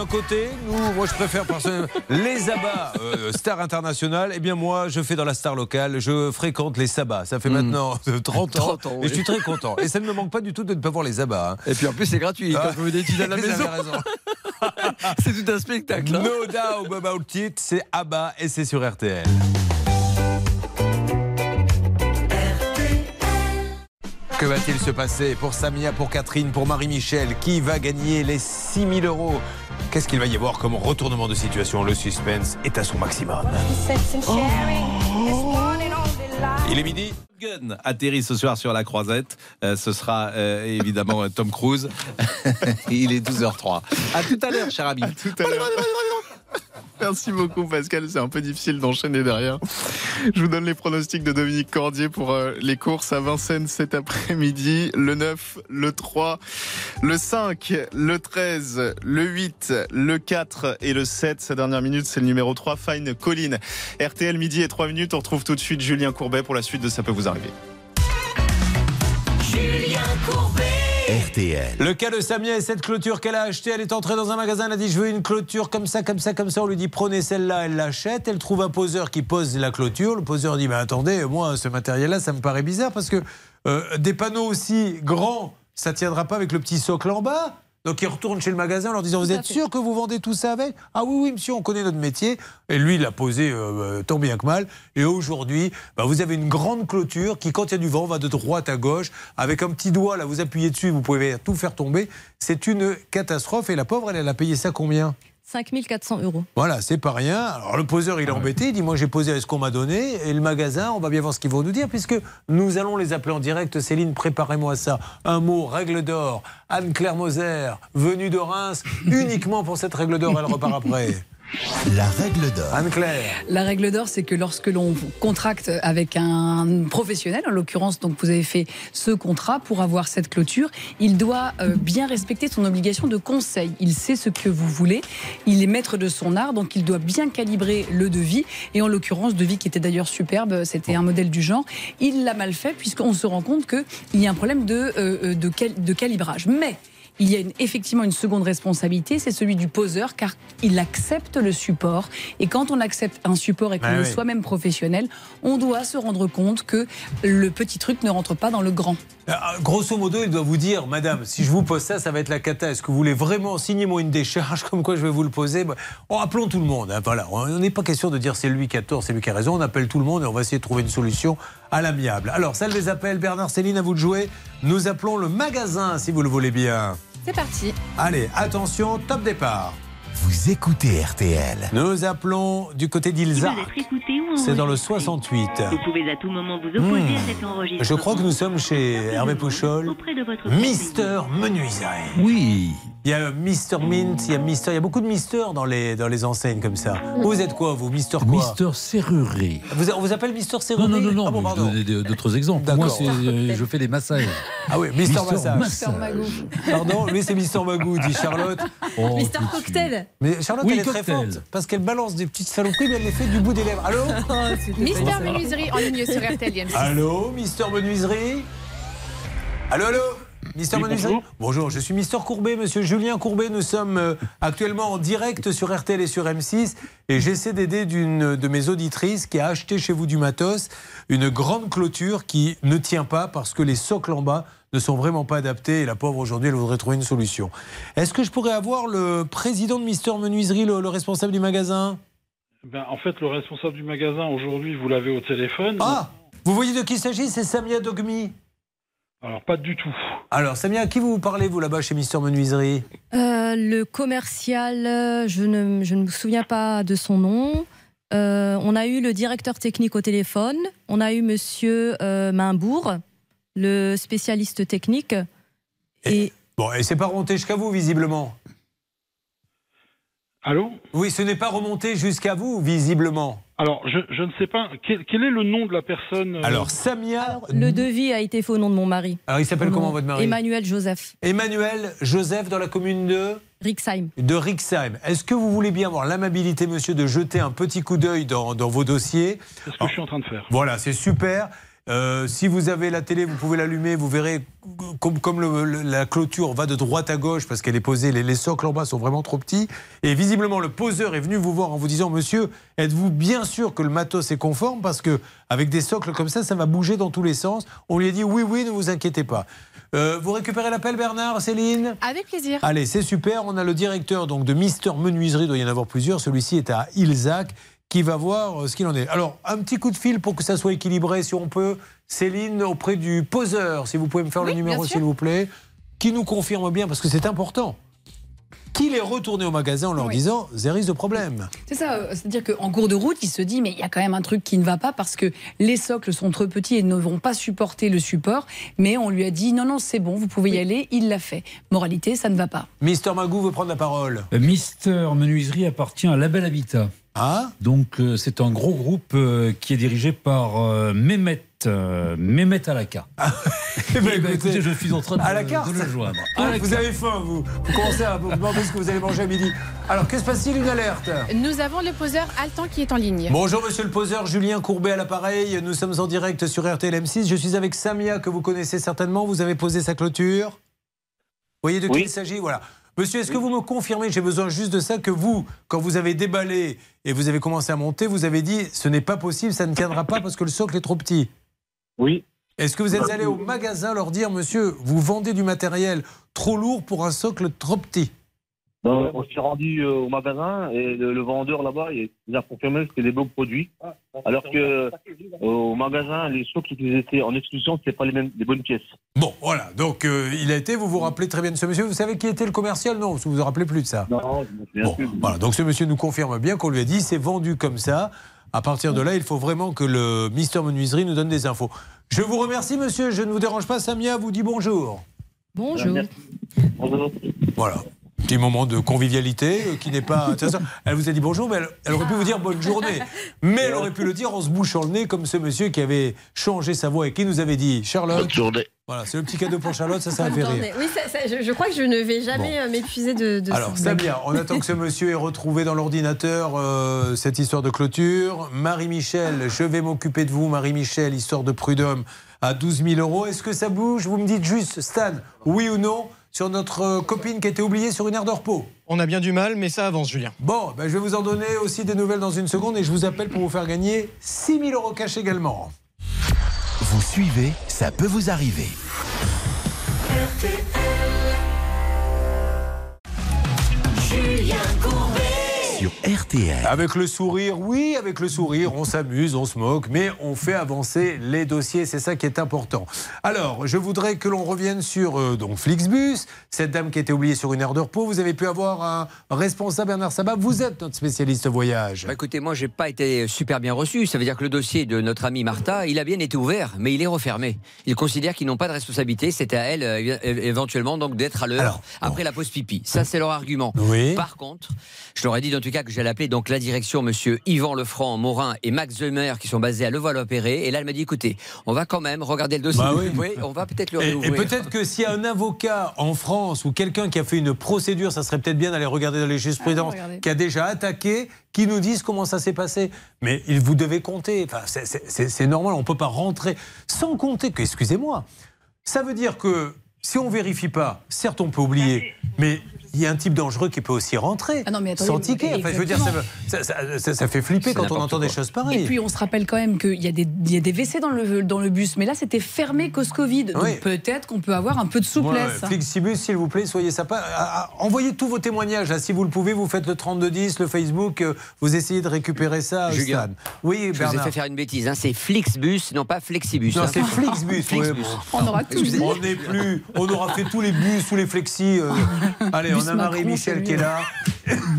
Côté, nous, moi je préfère personnellement les abats euh, star international. Eh bien moi, je fais dans la star locale, je fréquente les sabbats. Ça fait maintenant euh, [laughs] 30 ans, 30 ans, et je suis très content. Et ça ne me manque pas du tout de ne pas voir les abats. hein. Et puis en plus, c'est gratuit quand vous venez à la [laughs] maison. [laughs] c'est tout un spectacle. hein. No doubt about it, c'est ABBA et c'est sur RTL. Que va-t-il se passer pour Samia, pour Catherine, pour Marie-Michel? Qui va gagner les 6000 euros Qu'est-ce qu'il va y avoir comme retournement de situation? Le suspense est à son maximum. Il est midi Gun atterrit ce soir sur la croisette. Euh, ce sera euh, évidemment euh, Tom Cruise. [laughs] Il est 12h03. À tout à l'heure, cher ami. Tout à l'heure. Merci beaucoup Pascal, c'est un peu difficile d'enchaîner derrière. Je vous donne les pronostics de Dominique Cordier pour euh, les courses à Vincennes cet après-midi. Le 9, le 3, le 5, le 13, le 8, le 4 et le 7. Sa dernière minute, c'est le numéro 3, Fine Colline. RTL midi et 3 minutes, on retrouve tout de suite Julien Courbet pour la suite de Ça peut vous arriver. Julien Courbet. RTL. Le cas de Samia et cette clôture qu'elle a achetée, elle est entrée dans un magasin, elle a dit je veux une clôture comme ça, comme ça, comme ça. On lui dit prenez celle-là, elle l'achète. Elle trouve un poseur qui pose la clôture. Le poseur dit mais attendez, moi ce matériel-là, ça me paraît bizarre parce que euh, des panneaux aussi grands, ça tiendra pas avec le petit socle en bas. Donc il retourne chez le magasin en leur disant Vous êtes sûr que vous vendez tout ça avec? Ah oui, oui, monsieur, on connaît notre métier. Et lui, il l'a posé euh, tant bien que mal. Et aujourd'hui, bah, vous avez une grande clôture qui, quand il y a du vent, va de droite à gauche. Avec un petit doigt, là, vous appuyez dessus, vous pouvez tout faire tomber. C'est une catastrophe. Et la pauvre, elle, elle a payé ça combien? 5400 euros. voilà, c'est pas rien. Alors le poseur, il est embêté. Il dit Moi, j'ai posé avec ce qu'on m'a donné. Et le magasin, on va bien voir ce qu'ils vont nous dire, puisque nous allons les appeler en direct. Céline, préparez-moi ça. Un mot, règle d'or. Anne-Claire Moser, venue de Reims, [laughs] uniquement pour cette règle d'or. Elle repart après. La règle d'or. Anne-Claire. La règle d'or, c'est que lorsque l'on contracte avec un professionnel, en l'occurrence, donc vous avez fait ce contrat pour avoir cette clôture, il doit euh, bien respecter son obligation de conseil. Il sait ce que vous voulez, il est maître de son art, donc il doit bien calibrer le devis. Et en l'occurrence, devis qui était d'ailleurs superbe, c'était un modèle du genre. Il l'a mal fait puisqu'on se rend compte qu'il y a un problème de, euh, de, cal- de calibrage. Mais il y a une- effectivement une seconde responsabilité, c'est celui du poseur, car il accepte le support. Et quand on accepte un support et qu'on Ah est oui. soi-même professionnel, on doit se rendre compte que le petit truc ne rentre pas dans le grand. Euh, Grosso modo, il doit vous dire, madame, si je vous pose ça, ça va être la cata. Est-ce que vous voulez vraiment signer moi une décharge comme quoi je vais vous le poser? Bah, oh, Appelons tout le monde. hein, voilà. On n'est pas question de dire c'est lui qui a tort, c'est lui qui a raison. On appelle tout le monde et on va essayer de trouver une solution à l'amiable. Alors, celle des appels, Bernard Céline, à vous de jouer. Nous appelons le magasin, si vous le voulez bien. C'est parti. Allez, attention, top départ. Vous écoutez RTL. Nous appelons du côté d'Ilza. C'est dans le 68. Vous pouvez à tout moment vous opposer Hmm. à cet enregistrement. Je crois que nous sommes chez Hervé Pouchol. Auprès de votre Mister Menuiserie. Oui. Il y a Mister Mint, il y a Mister, il y a beaucoup de Mister dans les, dans les enseignes comme ça. Vous êtes quoi, vous Mister quoi Mister Serrurerie. Vous, on vous appelle Mister Non, Serrurerie non, non, non. Ah bon, d'autres exemples. D'accord. Moi, c'est, euh, je fais des massages. Ah oui, Mister Mister Massage. Massage. Pardon, lui c'est Mister Magou, dit Charlotte. Oh, Mister Cocktail. Mais Charlotte, Oui, elle est très forte parce qu'elle balance des petites saloperies, mais elle les fait du bout des lèvres. Allô [laughs] Mister Menuiserie en ligne sur RTL. Allô, Mister Menuiserie Allô, allô Mister Oui, bonjour. Bonjour, je suis Mister Courbet, monsieur Julien Courbet. Nous sommes euh, actuellement en direct sur RTL et sur M6 et j'essaie d'aider d'une de mes auditrices qui a acheté chez vous du matos, une grande clôture qui ne tient pas parce que les socles en bas ne sont vraiment pas adaptés et la pauvre aujourd'hui elle voudrait trouver une solution. Est-ce que je pourrais avoir le président de Mister Menuiserie, le, le responsable du magasin? Ben, en fait, le responsable du magasin, aujourd'hui, vous l'avez au téléphone. Ah Vous voyez de qui il s'agit? C'est Samia Dogmi. Alors, pas du tout. Alors, Samia, à qui vous parlez, vous, là-bas, chez Mister Menuiserie? Euh, le commercial, euh, je ne, je ne me souviens pas de son nom. Euh, on a eu le directeur technique au téléphone. On a eu Monsieur euh, Mainbourg, le spécialiste technique. Et Bon, et c'est pas remonté jusqu'à vous, visiblement? Allô? Oui, ce n'est pas remonté jusqu'à vous, visiblement. Alors, je, je ne sais pas. Quel, quel est le nom de la personne euh, Alors, Samia. le devis a été fait au nom de mon mari. Alors, il s'appelle comment, votre mari Emmanuel Joseph. Emmanuel Joseph, dans la commune de Rixheim. de Rixheim. Est-ce que vous voulez bien avoir l'amabilité, monsieur, de jeter un petit coup d'œil dans, dans vos dossiers C'est ce que je suis en train de faire. Voilà, c'est super. Euh, si vous avez la télé, vous pouvez l'allumer, vous verrez comme, comme le- le- la clôture va de droite à gauche parce qu'elle est posée, les, les socles en bas sont vraiment trop petits. Et visiblement, le poseur est venu vous voir en vous disant Monsieur, êtes-vous bien sûr que le matos est conforme Parce que avec des socles comme ça, ça va bouger dans tous les sens. On lui a dit Oui, oui, ne vous inquiétez pas. Euh, vous récupérez l'appel, Bernard, Céline? Avec plaisir. Allez, c'est super. On a le directeur donc de Mister Menuiserie, il doit y en avoir plusieurs. Celui-ci est à Ilzac, qui va voir euh, ce qu'il en est. Alors, un petit coup de fil pour que ça soit équilibré, si on peut. Céline, auprès du poseur, si vous pouvez me faire le numéro, s'il vous plaît, qui nous confirme bien, parce que c'est important, qu'il est retourné au magasin en leur Oui. disant There is de problème. C'est ça, euh, c'est-à-dire qu'en cours de route, il se dit, mais il y a quand même un truc qui ne va pas parce que les socles sont trop petits et ne vont pas supporter le support. Mais on lui a dit, non, non, c'est bon, vous pouvez y aller. Il l'a fait. Moralité, ça ne va pas. Mister Magou veut prendre la parole. Euh, Mister Menuiserie appartient à Label Habitat. Ah Donc euh, c'est un gros groupe euh, qui est dirigé par euh, Mehmet, euh, Mehmet Alaka. [laughs] Eh ben, Eh ben, écoutez, écoutez, je suis en train de, à la carte. de le joindre. Ah, À la vous carte. avez faim, vous. Vous commencez à vous demander ce que vous allez manger à midi. Alors, que se passe-t-il Une alerte Nous avons le poseur Altan qui est en ligne. Bonjour monsieur le poseur, Julien Courbet à l'appareil. Nous sommes en direct sur RTL M6. Je suis avec Samia que vous connaissez certainement. Vous avez posé sa clôture. Vous voyez de qui Oui. il s'agit Voilà. Monsieur, est-ce que vous me confirmez, j'ai besoin juste de ça, que vous, quand vous avez déballé et vous avez commencé à monter, vous avez dit ce n'est pas possible, ça ne tiendra pas parce que le socle est trop petit. Oui. Est-ce que vous êtes allé au magasin leur dire, monsieur, vous vendez du matériel trop lourd pour un socle trop petit? Ben, on s'est rendu euh, au magasin et le, le vendeur là-bas il nous a confirmé que c'était des bons produits. Alors que euh, au magasin, les socles qui étaient en exclusion, c'est pas les mêmes, les bonnes pièces. Bon, voilà. Donc, euh, il a été, vous vous rappelez très bien de ce monsieur. Vous savez qui était le commercial? Non, vous vous rappelez plus de ça. Non, je me souviens Bon, plus. voilà. Donc, ce monsieur nous confirme bien qu'on lui a dit c'est vendu comme ça. À partir de là, il faut vraiment que le Mister Menuiserie nous donne des infos. Je vous remercie, monsieur. Je ne vous dérange pas. Samia vous dit bonjour. Bonjour. Voilà. Petit moment de convivialité euh, qui n'est pas. Elle vous a dit bonjour, mais elle, elle aurait pu vous dire bonne journée. Mais elle aurait pu le dire en se bouchant le nez, comme ce monsieur qui avait changé sa voix et qui nous avait dit Charlotte. Bonne journée. Voilà, c'est le petit cadeau pour Charlotte, ça, ça a fait Bonne rire. journée. Oui, ça- ça- je, je crois que je ne vais jamais euh, m'épuiser de, de Alors, ça bien. On attend que ce monsieur ait retrouvé dans l'ordinateur euh, cette histoire de clôture. Marie-Michel, je vais m'occuper de vous, Marie-Michel, histoire de prud'homme à 12 000 euros. Est-ce que ça bouge? Vous me dites juste, Stan, oui ou non, sur notre euh, copine qui a été oubliée sur une aire de repos On a bien du mal, mais ça avance, Julien. Bon, ben, je vais vous en donner aussi des nouvelles dans une seconde et je vous appelle pour vous faire gagner 6 000 euros cash également. Vous suivez, ça peut vous arriver. Sur RTL. Avec le sourire, oui, avec le sourire, on s'amuse, on se moque, mais on fait avancer les dossiers, c'est ça qui est important. Alors, je voudrais que l'on revienne sur euh, donc Flixbus, cette dame qui était oubliée sur une heure de repos. Vous avez pu avoir un responsable, Bernard Sabat, vous êtes notre spécialiste voyage. Bah, écoutez, moi, j'ai pas été super bien reçu. Ça veut dire que le dossier de notre amie Martha, il a bien été ouvert, mais il est refermé. Ils considèrent qu'ils n'ont pas de responsabilité. C'était à elle, euh, éventuellement, donc d'être à l'heure après la pause pipi. Ça, c'est leur argument. Oui. Par contre, je leur ai dit, dans tout cas, que j'allais appeler donc la direction, monsieur Yvan Lefranc, Morin et Max Zemer, qui sont basés à Levallois-Perret. Et là, elle m'a dit, écoutez, on va quand même regarder le dossier. Bah oui. [laughs] Puy, on va peut-être le Et, et réouvrir. peut-être que s'il y a un avocat en France ou quelqu'un qui a fait une procédure, ça serait peut-être bien d'aller regarder dans les jurisprudences, Ah, qui a déjà attaqué, qui nous disent comment ça s'est passé. Mais il vous devez compter. Enfin, c'est- c'est c'est- c'est normal, on ne peut pas rentrer sans compter que, excusez-moi, ça veut dire que si on vérifie pas, certes on peut oublier, mais il y a un type dangereux qui peut aussi rentrer Ah non, mais attendez, sans ticket. Enfin, je veux dire, ça, me- ça- ça- ça- ça fait flipper quand on entend des choses pareilles. Et puis on se rappelle quand même qu'il y, a des- il y a des WC dans le, dans le bus, mais là c'était fermé cause Covid. Donc Oui. peut-être qu'on peut avoir un peu de souplesse. Ouais, Flixibus, s'il vous plaît, soyez sympa. Ah, ah, Envoyez tous vos témoignages. là, si vous le pouvez, vous faites le 3210, le Facebook, euh, vous essayez de récupérer ça. Julien, Stan. Oui, Je vous ai Bernard. fait faire une bêtise. hein. C'est Flixbus, non pas Flexibus. Non, hein. c'est Flixbus. Flixbus. ouais, bon. On aura tout dit. On n'est plus. On aura fait tous les bus, tous les flexis. euh. [laughs] Allez, on a Macron, Marie-Michel qui est là.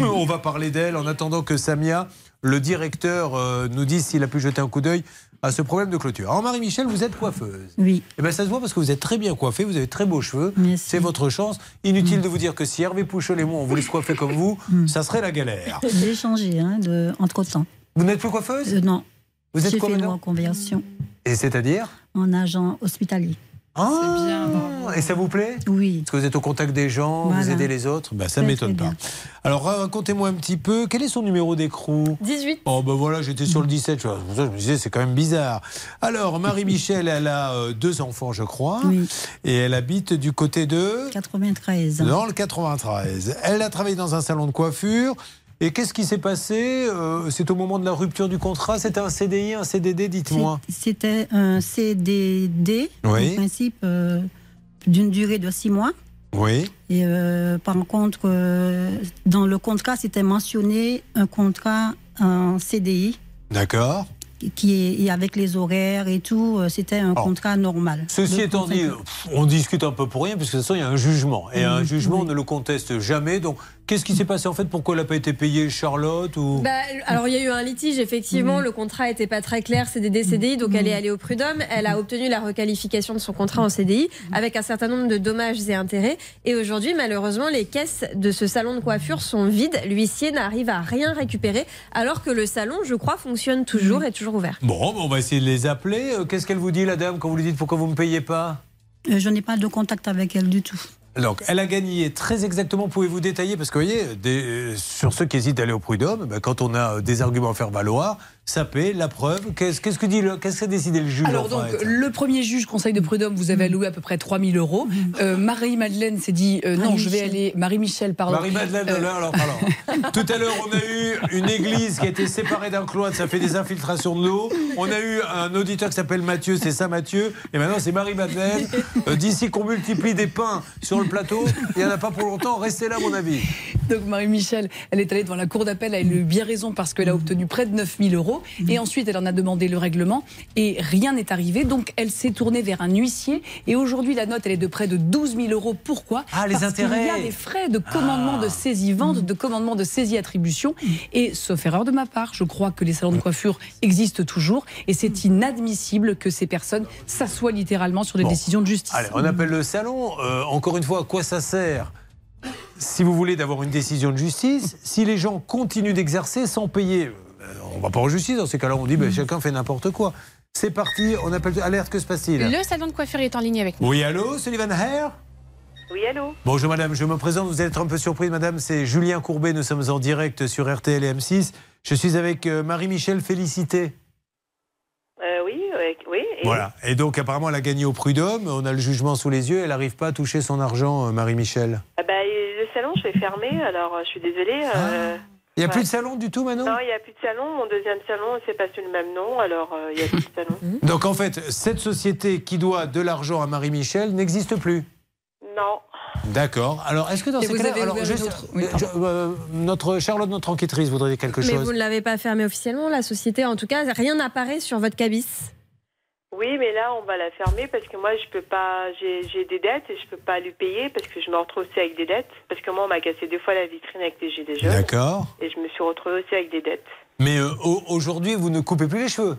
on va parler d'elle en attendant que Samia, le directeur, euh, nous dise s'il a pu jeter un coup d'œil à ce problème de clôture. Alors, Marie-Michel, vous êtes coiffeuse. Oui. Eh ben, ça se voit parce que vous êtes très bien coiffée, vous avez très beaux cheveux. C'est votre chance. Inutile de vous dire que si Hervé Pouchol et moi, on voulait se coiffer comme vous, [laughs] ça serait la galère. J'ai changé hein, de, entre temps. Vous n'êtes plus coiffeuse? Non. Vous êtes J'ai fait une reconversion Et c'est-à-dire? En agent hospitalier. Ah, Et ça vous plaît? Oui. Parce que vous êtes au contact des gens, vous aidez les autres ben, Ça ne m'étonne pas. Alors racontez-moi un petit peu, quel est son numéro d'écrou? 18. Oh ben voilà, j'étais sur le 17, je, pour ça, je me disais c'est quand même bizarre. Alors Marie-Michel, elle a euh, deux enfants je crois, et elle habite du côté de... 93. Dans le 93. Elle a travaillé dans un salon de coiffure. Et qu'est-ce qui s'est passé Euh, C'est au moment de la rupture du contrat C'était un CDI, un CDD, dites-moi. C'était un CDD, Oui. en principe, euh, d'une durée de six mois. Oui. Et euh, par contre, dans le contrat, c'était mentionné un contrat en CDI D'accord. Qui est et avec les horaires et tout, euh, c'était un Oh. contrat normal. Ceci étant dit, 35 pff, on discute un peu pour rien, puisque de toute façon, il y a un jugement. Et un Oui, jugement, on ne le conteste jamais. Donc, qu'est-ce qui s'est passé en fait? Pourquoi elle n'a pas été payée, Charlotte ou... Bah, alors il y a eu un litige effectivement, le contrat n'était pas très clair, CDD CDI, donc elle est allée au prud'homme, elle a obtenu la requalification de son contrat en CDI avec un certain nombre de dommages et intérêts et aujourd'hui malheureusement les caisses de ce salon de coiffure sont vides, l'huissier n'arrive à rien récupérer alors que le salon je crois fonctionne toujours et toujours ouvert. Bon, on va essayer de les appeler. Euh, Qu'est-ce qu'elle vous dit, la dame, quand vous lui dites pourquoi vous ne me payez pas Euh, je n'ai pas de contact avec elle du tout. Donc, elle a gagné très exactement. Pouvez-vous détailler Parce que vous voyez, des- euh, sur ceux qui hésitent à aller au prud'homme, ben, quand on a des arguments à faire valoir, ça paie, la preuve. Qu'est-ce qu'est-ce que dit le, qu'est-ce qu'a décidé le juge Alors en donc, fait le premier juge conseil de prud'homme, vous avez alloué à peu près 3000 euros. Euh, Marie-Madeleine s'est dit, euh, non, je vais aller... Marie-Michel, pardon. Marie-Madeleine, Euh, alors, alors, [laughs] alors. Tout à l'heure, on a eu une église qui a été séparée d'un cloître, ça fait des infiltrations de l'eau. On a eu un auditeur qui s'appelle Mathieu, c'est ça Mathieu. Et maintenant, c'est Marie-Madeleine. Euh, D'ici qu'on multiplie des pains sur le plateau, il n'y en a pas pour longtemps. Restez là, mon avis. Donc Marie-Michel, elle est allée devant la cour d'appel, elle a eu bien raison parce qu'elle a obtenu près de 9000 euros. Et ensuite, elle en a demandé le règlement et rien n'est arrivé. Donc elle s'est tournée vers un huissier. Et aujourd'hui, la note, elle est de près de 12 000 euros. Pourquoi Ah, les Parce intérêts. qu'il y a des frais de commandement Ah. de saisie-vente, de commandement de saisie-attribution. Et sauf erreur de ma part, je crois que les salons de coiffure existent toujours. Et c'est inadmissible que ces personnes s'assoient littéralement sur des Bon. décisions de justice. Allez, on appelle le salon. Euh, encore une fois, à quoi ça sert? Si vous voulez d'avoir une décision de justice, si les gens continuent d'exercer sans payer, euh, on va pas en justice. Dans ces cas-là, on dit ben, chacun fait n'importe quoi. C'est parti, on appelle. Alerte, que se passe-t-il Le salon de coiffure est en ligne avec nous. Oui, allô, Sullivan Hair Oui, allô Bonjour madame, je me présente, vous allez être un peu surprise madame, c'est Julien Courbet, nous sommes en direct sur RTL et M6. Je suis avec euh, Marie-Michel Félicité. Euh, Oui, ouais, oui. et- Voilà, et donc apparemment elle a gagné au prud'homme, on a le jugement sous les yeux, elle n'arrive pas à toucher son argent, euh, Marie-Michel. Ah bah, le salon, je vais fermer, alors euh, je suis désolée. euh, Il n'y a ouais. plus de salon du tout maintenant Non, il n'y a plus de salon. Mon deuxième salon, c'est pas sous le même nom, alors euh, il n'y a plus de salon. [laughs] Donc en fait, cette société qui doit de l'argent à Marie-Michel n'existe plus? Non. D'accord. Alors, est-ce que dans Et ces cas-là, autre- oui, je- euh, notre Charlotte, notre enquêtrice, voudrait dire quelque Mais chose. vous ne l'avez pas fermé officiellement, la société. En tout cas, rien n'apparaît sur votre cabis. Oui, mais là, on va la fermer parce que moi, je peux pas. J'ai des dettes et je peux pas lui payer parce que je me retrouve aussi avec des dettes. Parce que moi, on m'a cassé deux fois la vitrine avec des gilets jaunes. D'accord. Et je me suis retrouvée aussi avec des dettes. Mais euh, au- aujourd'hui, vous ne coupez plus les cheveux.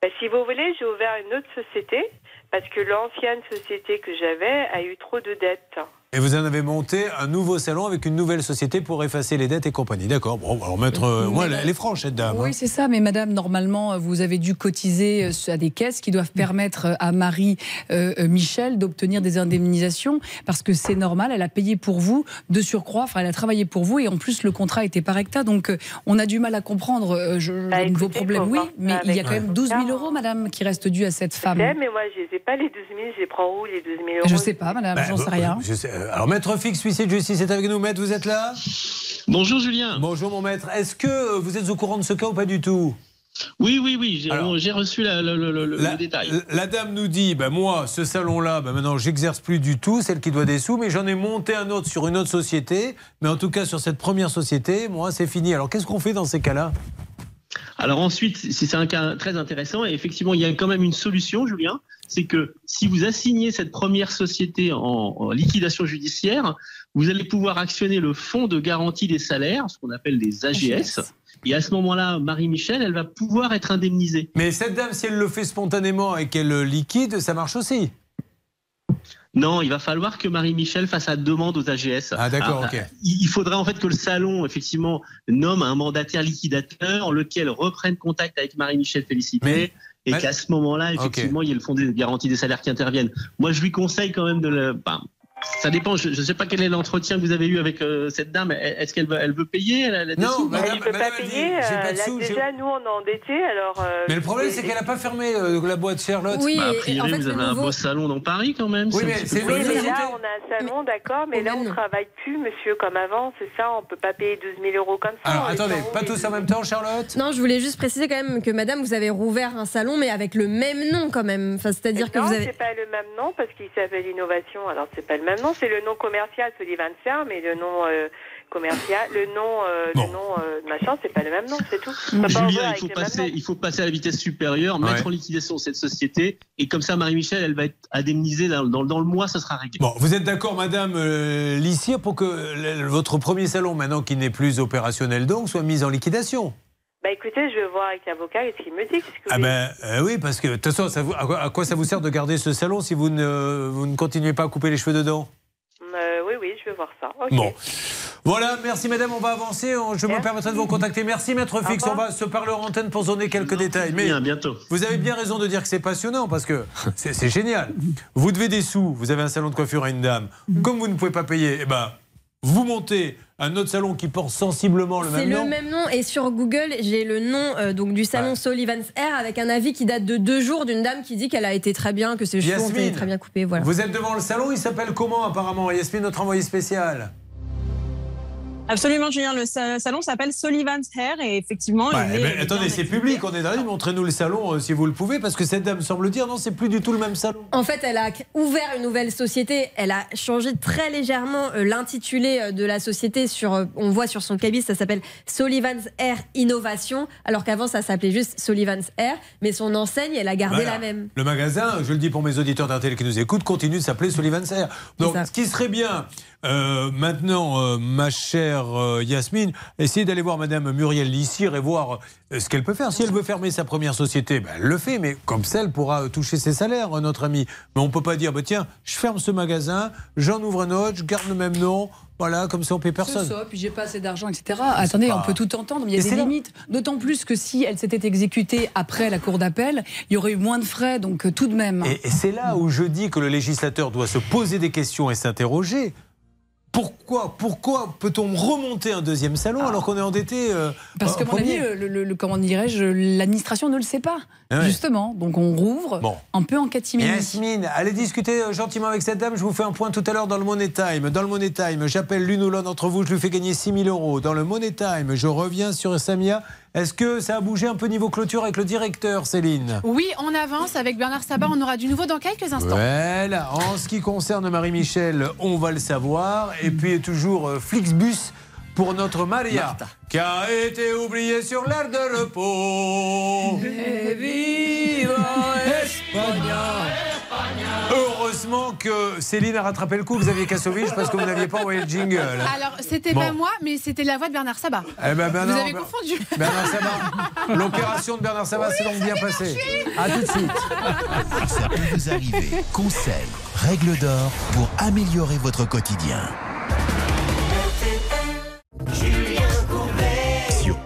Bah, si vous voulez, j'ai ouvert une autre société parce que l'ancienne société que j'avais a eu trop de dettes. Et vous en avez monté un nouveau salon avec une nouvelle société pour effacer les dettes et compagnie. D'accord. Bon, alors maître, euh, moi, elle est franche, cette dame. hein. Oui, c'est ça, mais madame, normalement, vous avez dû cotiser euh, à des caisses qui doivent permettre euh, à Marie euh, euh, Michel d'obtenir des indemnisations parce que c'est normal, elle a payé pour vous de surcroît, enfin, elle a travaillé pour vous et en plus, le contrat était par hectare, donc euh, on a du mal à comprendre euh, je, Bah, vos problèmes. Oui, mais il y a quand même le 12 000 contrat. euros, madame, qui restent dus à cette femme. Mais moi, je les ai pas, les 12 000. Je les prends où, les 12 000 euros? Je sais pas, madame, Bah, j'en sais euh, rien. je sais, euh, alors, maître fixe, huissier de justice est avec nous. Maître, vous êtes là? Bonjour Julien. Bonjour mon maître. Est-ce que euh, vous êtes au courant de ce cas ou pas du tout? Oui, oui, oui, j'ai reçu la- le, détail. La dame nous dit, ben moi, ce salon-là, ben maintenant, j'exerce plus du tout, celle qui doit des sous, mais j'en ai monté un autre sur une autre société. Mais en tout cas, sur cette première société, moi, c'est fini. Alors, qu'est-ce qu'on fait dans ces cas-là? Alors ensuite, si c'est un cas très intéressant, et effectivement, il y a quand même une solution, Julien, c'est que si vous assignez cette première société en, en liquidation judiciaire, vous allez pouvoir actionner le fonds de garantie des salaires, ce qu'on appelle les AGS. Et à ce moment-là, Marie-Michel, elle va pouvoir être indemnisée. Mais cette dame, si elle le fait spontanément et qu'elle le liquide, ça marche aussi. Non, il va falloir que Marie-Michel fasse sa demande aux AGS. Ah, d'accord, Alors, ok. Il il faudrait en fait que le salon, effectivement, nomme un mandataire liquidateur, lequel reprenne contact avec Marie-Michel Félicité. Et qu'à ce moment-là, effectivement, il y ait le fonds de garantie des salaires qui interviennent. Moi, je lui conseille quand même de le. ben, ça dépend. Je ne sais pas quel est l'entretien que vous avez eu avec euh, cette dame. Est-ce qu'elle veut, elle veut payer? Elle a des Non, sous? madame- je peux pas payer. j'ai pas euh, là, sous, déjà, nous, on est endettés. Alors, euh, Mais le problème, c'est qu'elle n'a pas fermé euh, la boîte Charlotte. Bah, a priori, vous avez un beau salon dans Paris quand même. Oui, mais c'est. Oui, mais là, on a un salon, d'accord, mais là, on travaille plus, monsieur, comme avant. C'est ça, on peut pas payer 12 000 euros comme ça. Alors, attendez, pas tous en même temps, Charlotte? Non, je voulais juste préciser quand même que madame, vous avez rouvert un salon, mais avec le même nom quand même. Enfin, C'est-à-dire que non, vous avez. c'est pas le même nom parce qu'il s'appelle Innovation. Alors c'est pas le même nom, c'est le nom commercial Sullivan Serre, mais le nom euh, commercial, le nom, euh, le nom euh, machin, c'est pas le même nom, c'est tout. Julien, il faut, le même passer, nom. il faut passer à la vitesse supérieure, mettre en liquidation cette société, et comme ça, Marie-Michel, elle va être indemnisée dans, dans- dans le mois, ça sera réglé. Bon, vous êtes d'accord, madame euh, Lissier, pour que le- votre premier salon, maintenant qui n'est plus opérationnel donc, soit mis en liquidation? Bah écoutez, je vais voir avec l'avocat et ce qu'il me dit. Que Ah ben euh, oui, parce que de toute façon, ça vous- à, quoi, à quoi ça vous sert de garder ce salon si vous ne, vous ne continuez pas à couper les cheveux dedans? Euh, Oui, oui, je vais voir ça. Bon. Voilà, merci madame, on va avancer. Je me permettrai de vous contacter. Merci maître Fix, on va se parler en antenne pour donner quelques détails. Mais Bien, bientôt. Vous avez bien raison de dire que c'est passionnant parce que c'est c'est génial. Vous devez des sous, vous avez un salon de coiffure à une dame. Comme vous ne pouvez pas payer, eh ben, vous montez un autre salon qui porte sensiblement le C'est même le nom. même nom et sur Google j'ai le nom euh, donc du salon Sullivan's Air avec un avis qui date de deux jours d'une dame qui dit qu'elle a été très bien, que ses cheveux ont été très bien coupés. Voilà. Vous êtes devant le salon, il s'appelle comment apparemment? Yasmine, notre envoyé spécial Absolument, Julien. Le sa- salon s'appelle Sullivan's Hair et effectivement. Il est- attendez, c'est public, on est dans montrez-nous le salon euh, si vous le pouvez, parce que cette dame semble dire non, c'est plus du tout le même salon. En fait, elle a ouvert une nouvelle société. Elle a changé très légèrement euh, l'intitulé euh, de la société. Sur, euh, on voit sur son cabis, ça s'appelle Sullivan's Air Innovation, alors qu'avant ça s'appelait juste Sullivan's Air. Mais son enseigne, elle a gardé Voilà. la même. Le magasin, je le dis pour mes auditeurs d'RTL qui nous écoutent, continue de s'appeler Sullivan Serre. Donc, ce qui serait bien, euh, maintenant, euh, ma chère euh, Yasmine, essayez d'aller voir Madame Muriel Lissire et voir euh, ce qu'elle peut faire. Si elle veut fermer sa première société, ben, elle le fait, mais comme ça, elle pourra euh, toucher ses salaires, notre ami. Mais on peut pas dire, bah, tiens, je ferme ce magasin, j'en ouvre un autre, je garde le même nom, voilà, comme ça on paie personne. Ça, puis j'ai pas assez d'argent, etc. Attendez, pas- on peut tout entendre, mais il y a des limites. D'autant plus que si elle s'était exécutée après la cour d'appel, il y aurait eu moins de frais, donc tout de même. Et, et c'est là où je dis que le législateur doit se poser des questions et s'interroger. Pourquoi, pourquoi peut-on remonter un deuxième salon alors qu'on est endetté euh, Parce que, mon avis, le, le- le- comment dirais-je, l'administration ne le sait pas. Ah ouais. Justement. Donc on rouvre Bon. un peu en catimini. Yasmine, allez discuter euh, gentiment avec cette dame. Je vous fais un point tout à l'heure dans le Money Time. Dans le Money Time, j'appelle l'une ou l'un d'entre vous, je lui fais gagner 6 000 euros. Dans le Money Time, je reviens sur Samia. Est-ce que ça a bougé un peu niveau clôture avec le directeur, Céline Oui, on avance avec Bernard Sabat. On aura du nouveau dans quelques instants. Voilà, en ce qui concerne Marie-Michel, on va le savoir. Et puis toujours euh, Flixbus pour notre Maria, qui a été oubliée sur l'air de repos. [laughs] Heureusement que Céline a rattrapé le coup, Xavier Kassovitch, parce que vous n'aviez pas envoyé le jingle. Alors, c'était Bon. pas moi, mais c'était la voix de Bernard Sabat. Eh ben, ben Vous non, avez ben- confondu. [laughs] Bernard Sabat. L'opération de Bernard Sabat s'est donc bien passée. À tout de suite. Ça peut vous arriver. Conseils, règles d'or pour améliorer votre quotidien. Sur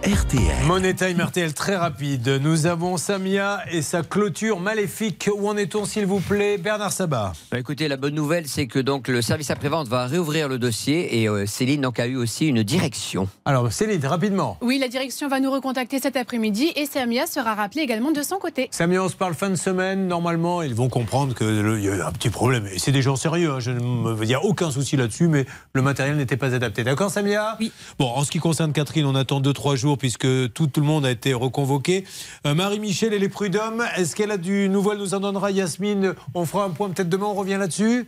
RTL. Money Time RTL très rapide. Nous avons Samia et sa clôture maléfique. Où en est-on, s'il vous plaît, Bernard Sabat? Bah, écoutez, la bonne nouvelle, c'est que donc le service après-vente va réouvrir le dossier et euh, Céline donc a eu aussi une direction. Alors, Céline, rapidement. Oui, la direction va nous recontacter cet après-midi et Samia sera rappelée également de son côté. Samia, on se parle fin de semaine. Normalement, ils vont comprendre qu'il y a un petit problème. Et c'est des gens sérieux. hein. Je ne Il n'y a aucun souci là-dessus, mais le matériel n'était pas adapté. D'accord, Samia? Oui. Bon, en ce qui concerne Catherine, on attend 2-3 jours puisque tout, tout le monde a été reconvoqué. Euh, Marie-Michel et les prud'hommes, est-ce qu'elle a du nouveau Elle nous en donnera, Yasmine? On fera un point peut-être demain, on revient là-dessus.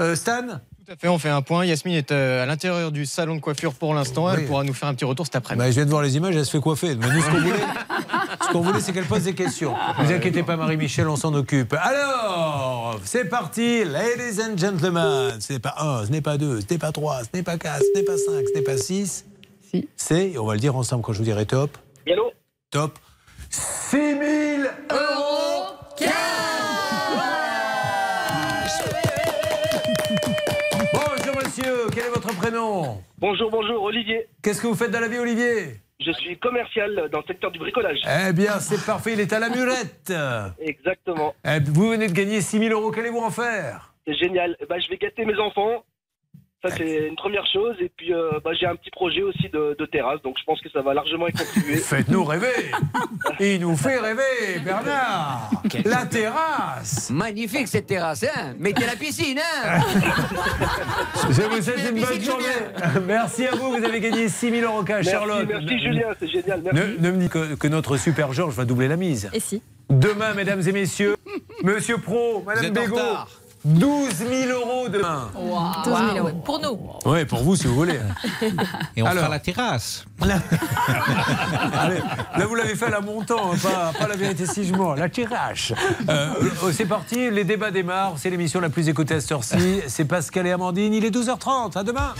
Euh, Stan? Tout à fait, on fait un point. Yasmine est euh, à l'intérieur du salon de coiffure pour l'instant. Elle Oui. pourra nous faire un petit retour cet après-midi. Bah, je viens de voir les images, elle se fait coiffer. Mais nous, ce qu'on voulait, [laughs] ce qu'on voulait, c'est qu'elle pose des questions. Ne vous inquiétez pas, Marie-Michel, on s'en occupe. Alors, c'est parti, ladies and gentlemen. Ce n'est pas un, ce n'est pas deux, ce n'est pas trois, ce n'est pas quatre, ce n'est pas cinq, ce n'est pas six. C'est, on va le dire ensemble quand je vous dirai top. Hello Top. 6 000 euros Bonjour monsieur, quel est votre prénom Bonjour, bonjour, Olivier. Qu'est-ce que vous faites dans la vie, Olivier Je suis commercial dans le secteur du bricolage. Eh bien, c'est parfait, il est à la murette. Exactement. Eh, vous venez de gagner 6 000 euros, qu'allez-vous en faire C'est génial. Eh ben, je vais gâter mes enfants. Ça, c'est une première chose. Et puis, euh, bah, j'ai un petit projet aussi de, de terrasse. Donc, je pense que ça va largement y contribuer. [laughs] Faites-nous rêver Il nous fait rêver, Bernard La terrasse Magnifique cette terrasse, hein Mettez la piscine, hein [laughs] Je vous souhaite une bonne journée Merci à vous, vous avez gagné 6 000 euros cash, Charlotte. merci, Julien, c'est génial. Merci. Ne, ne me dites que, que notre super Georges va doubler la mise. Et si Demain, mesdames et messieurs, Monsieur Pro, Madame êtes en Bégaud, retard. 12 000 euros demain. 12 000 euros. Pour nous. Oui, pour vous, si vous voulez. [laughs] Et on Alors. fera la terrasse. [laughs] Allez, là, vous l'avez fait à la montant, hein, pas, pas la vérité si je mens, la tirage. Euh, euh, c'est parti, les débats démarrent. C'est l'émission la plus écoutée à cette heure-ci. C'est Pascal et Amandine. Il est 12h30. À demain.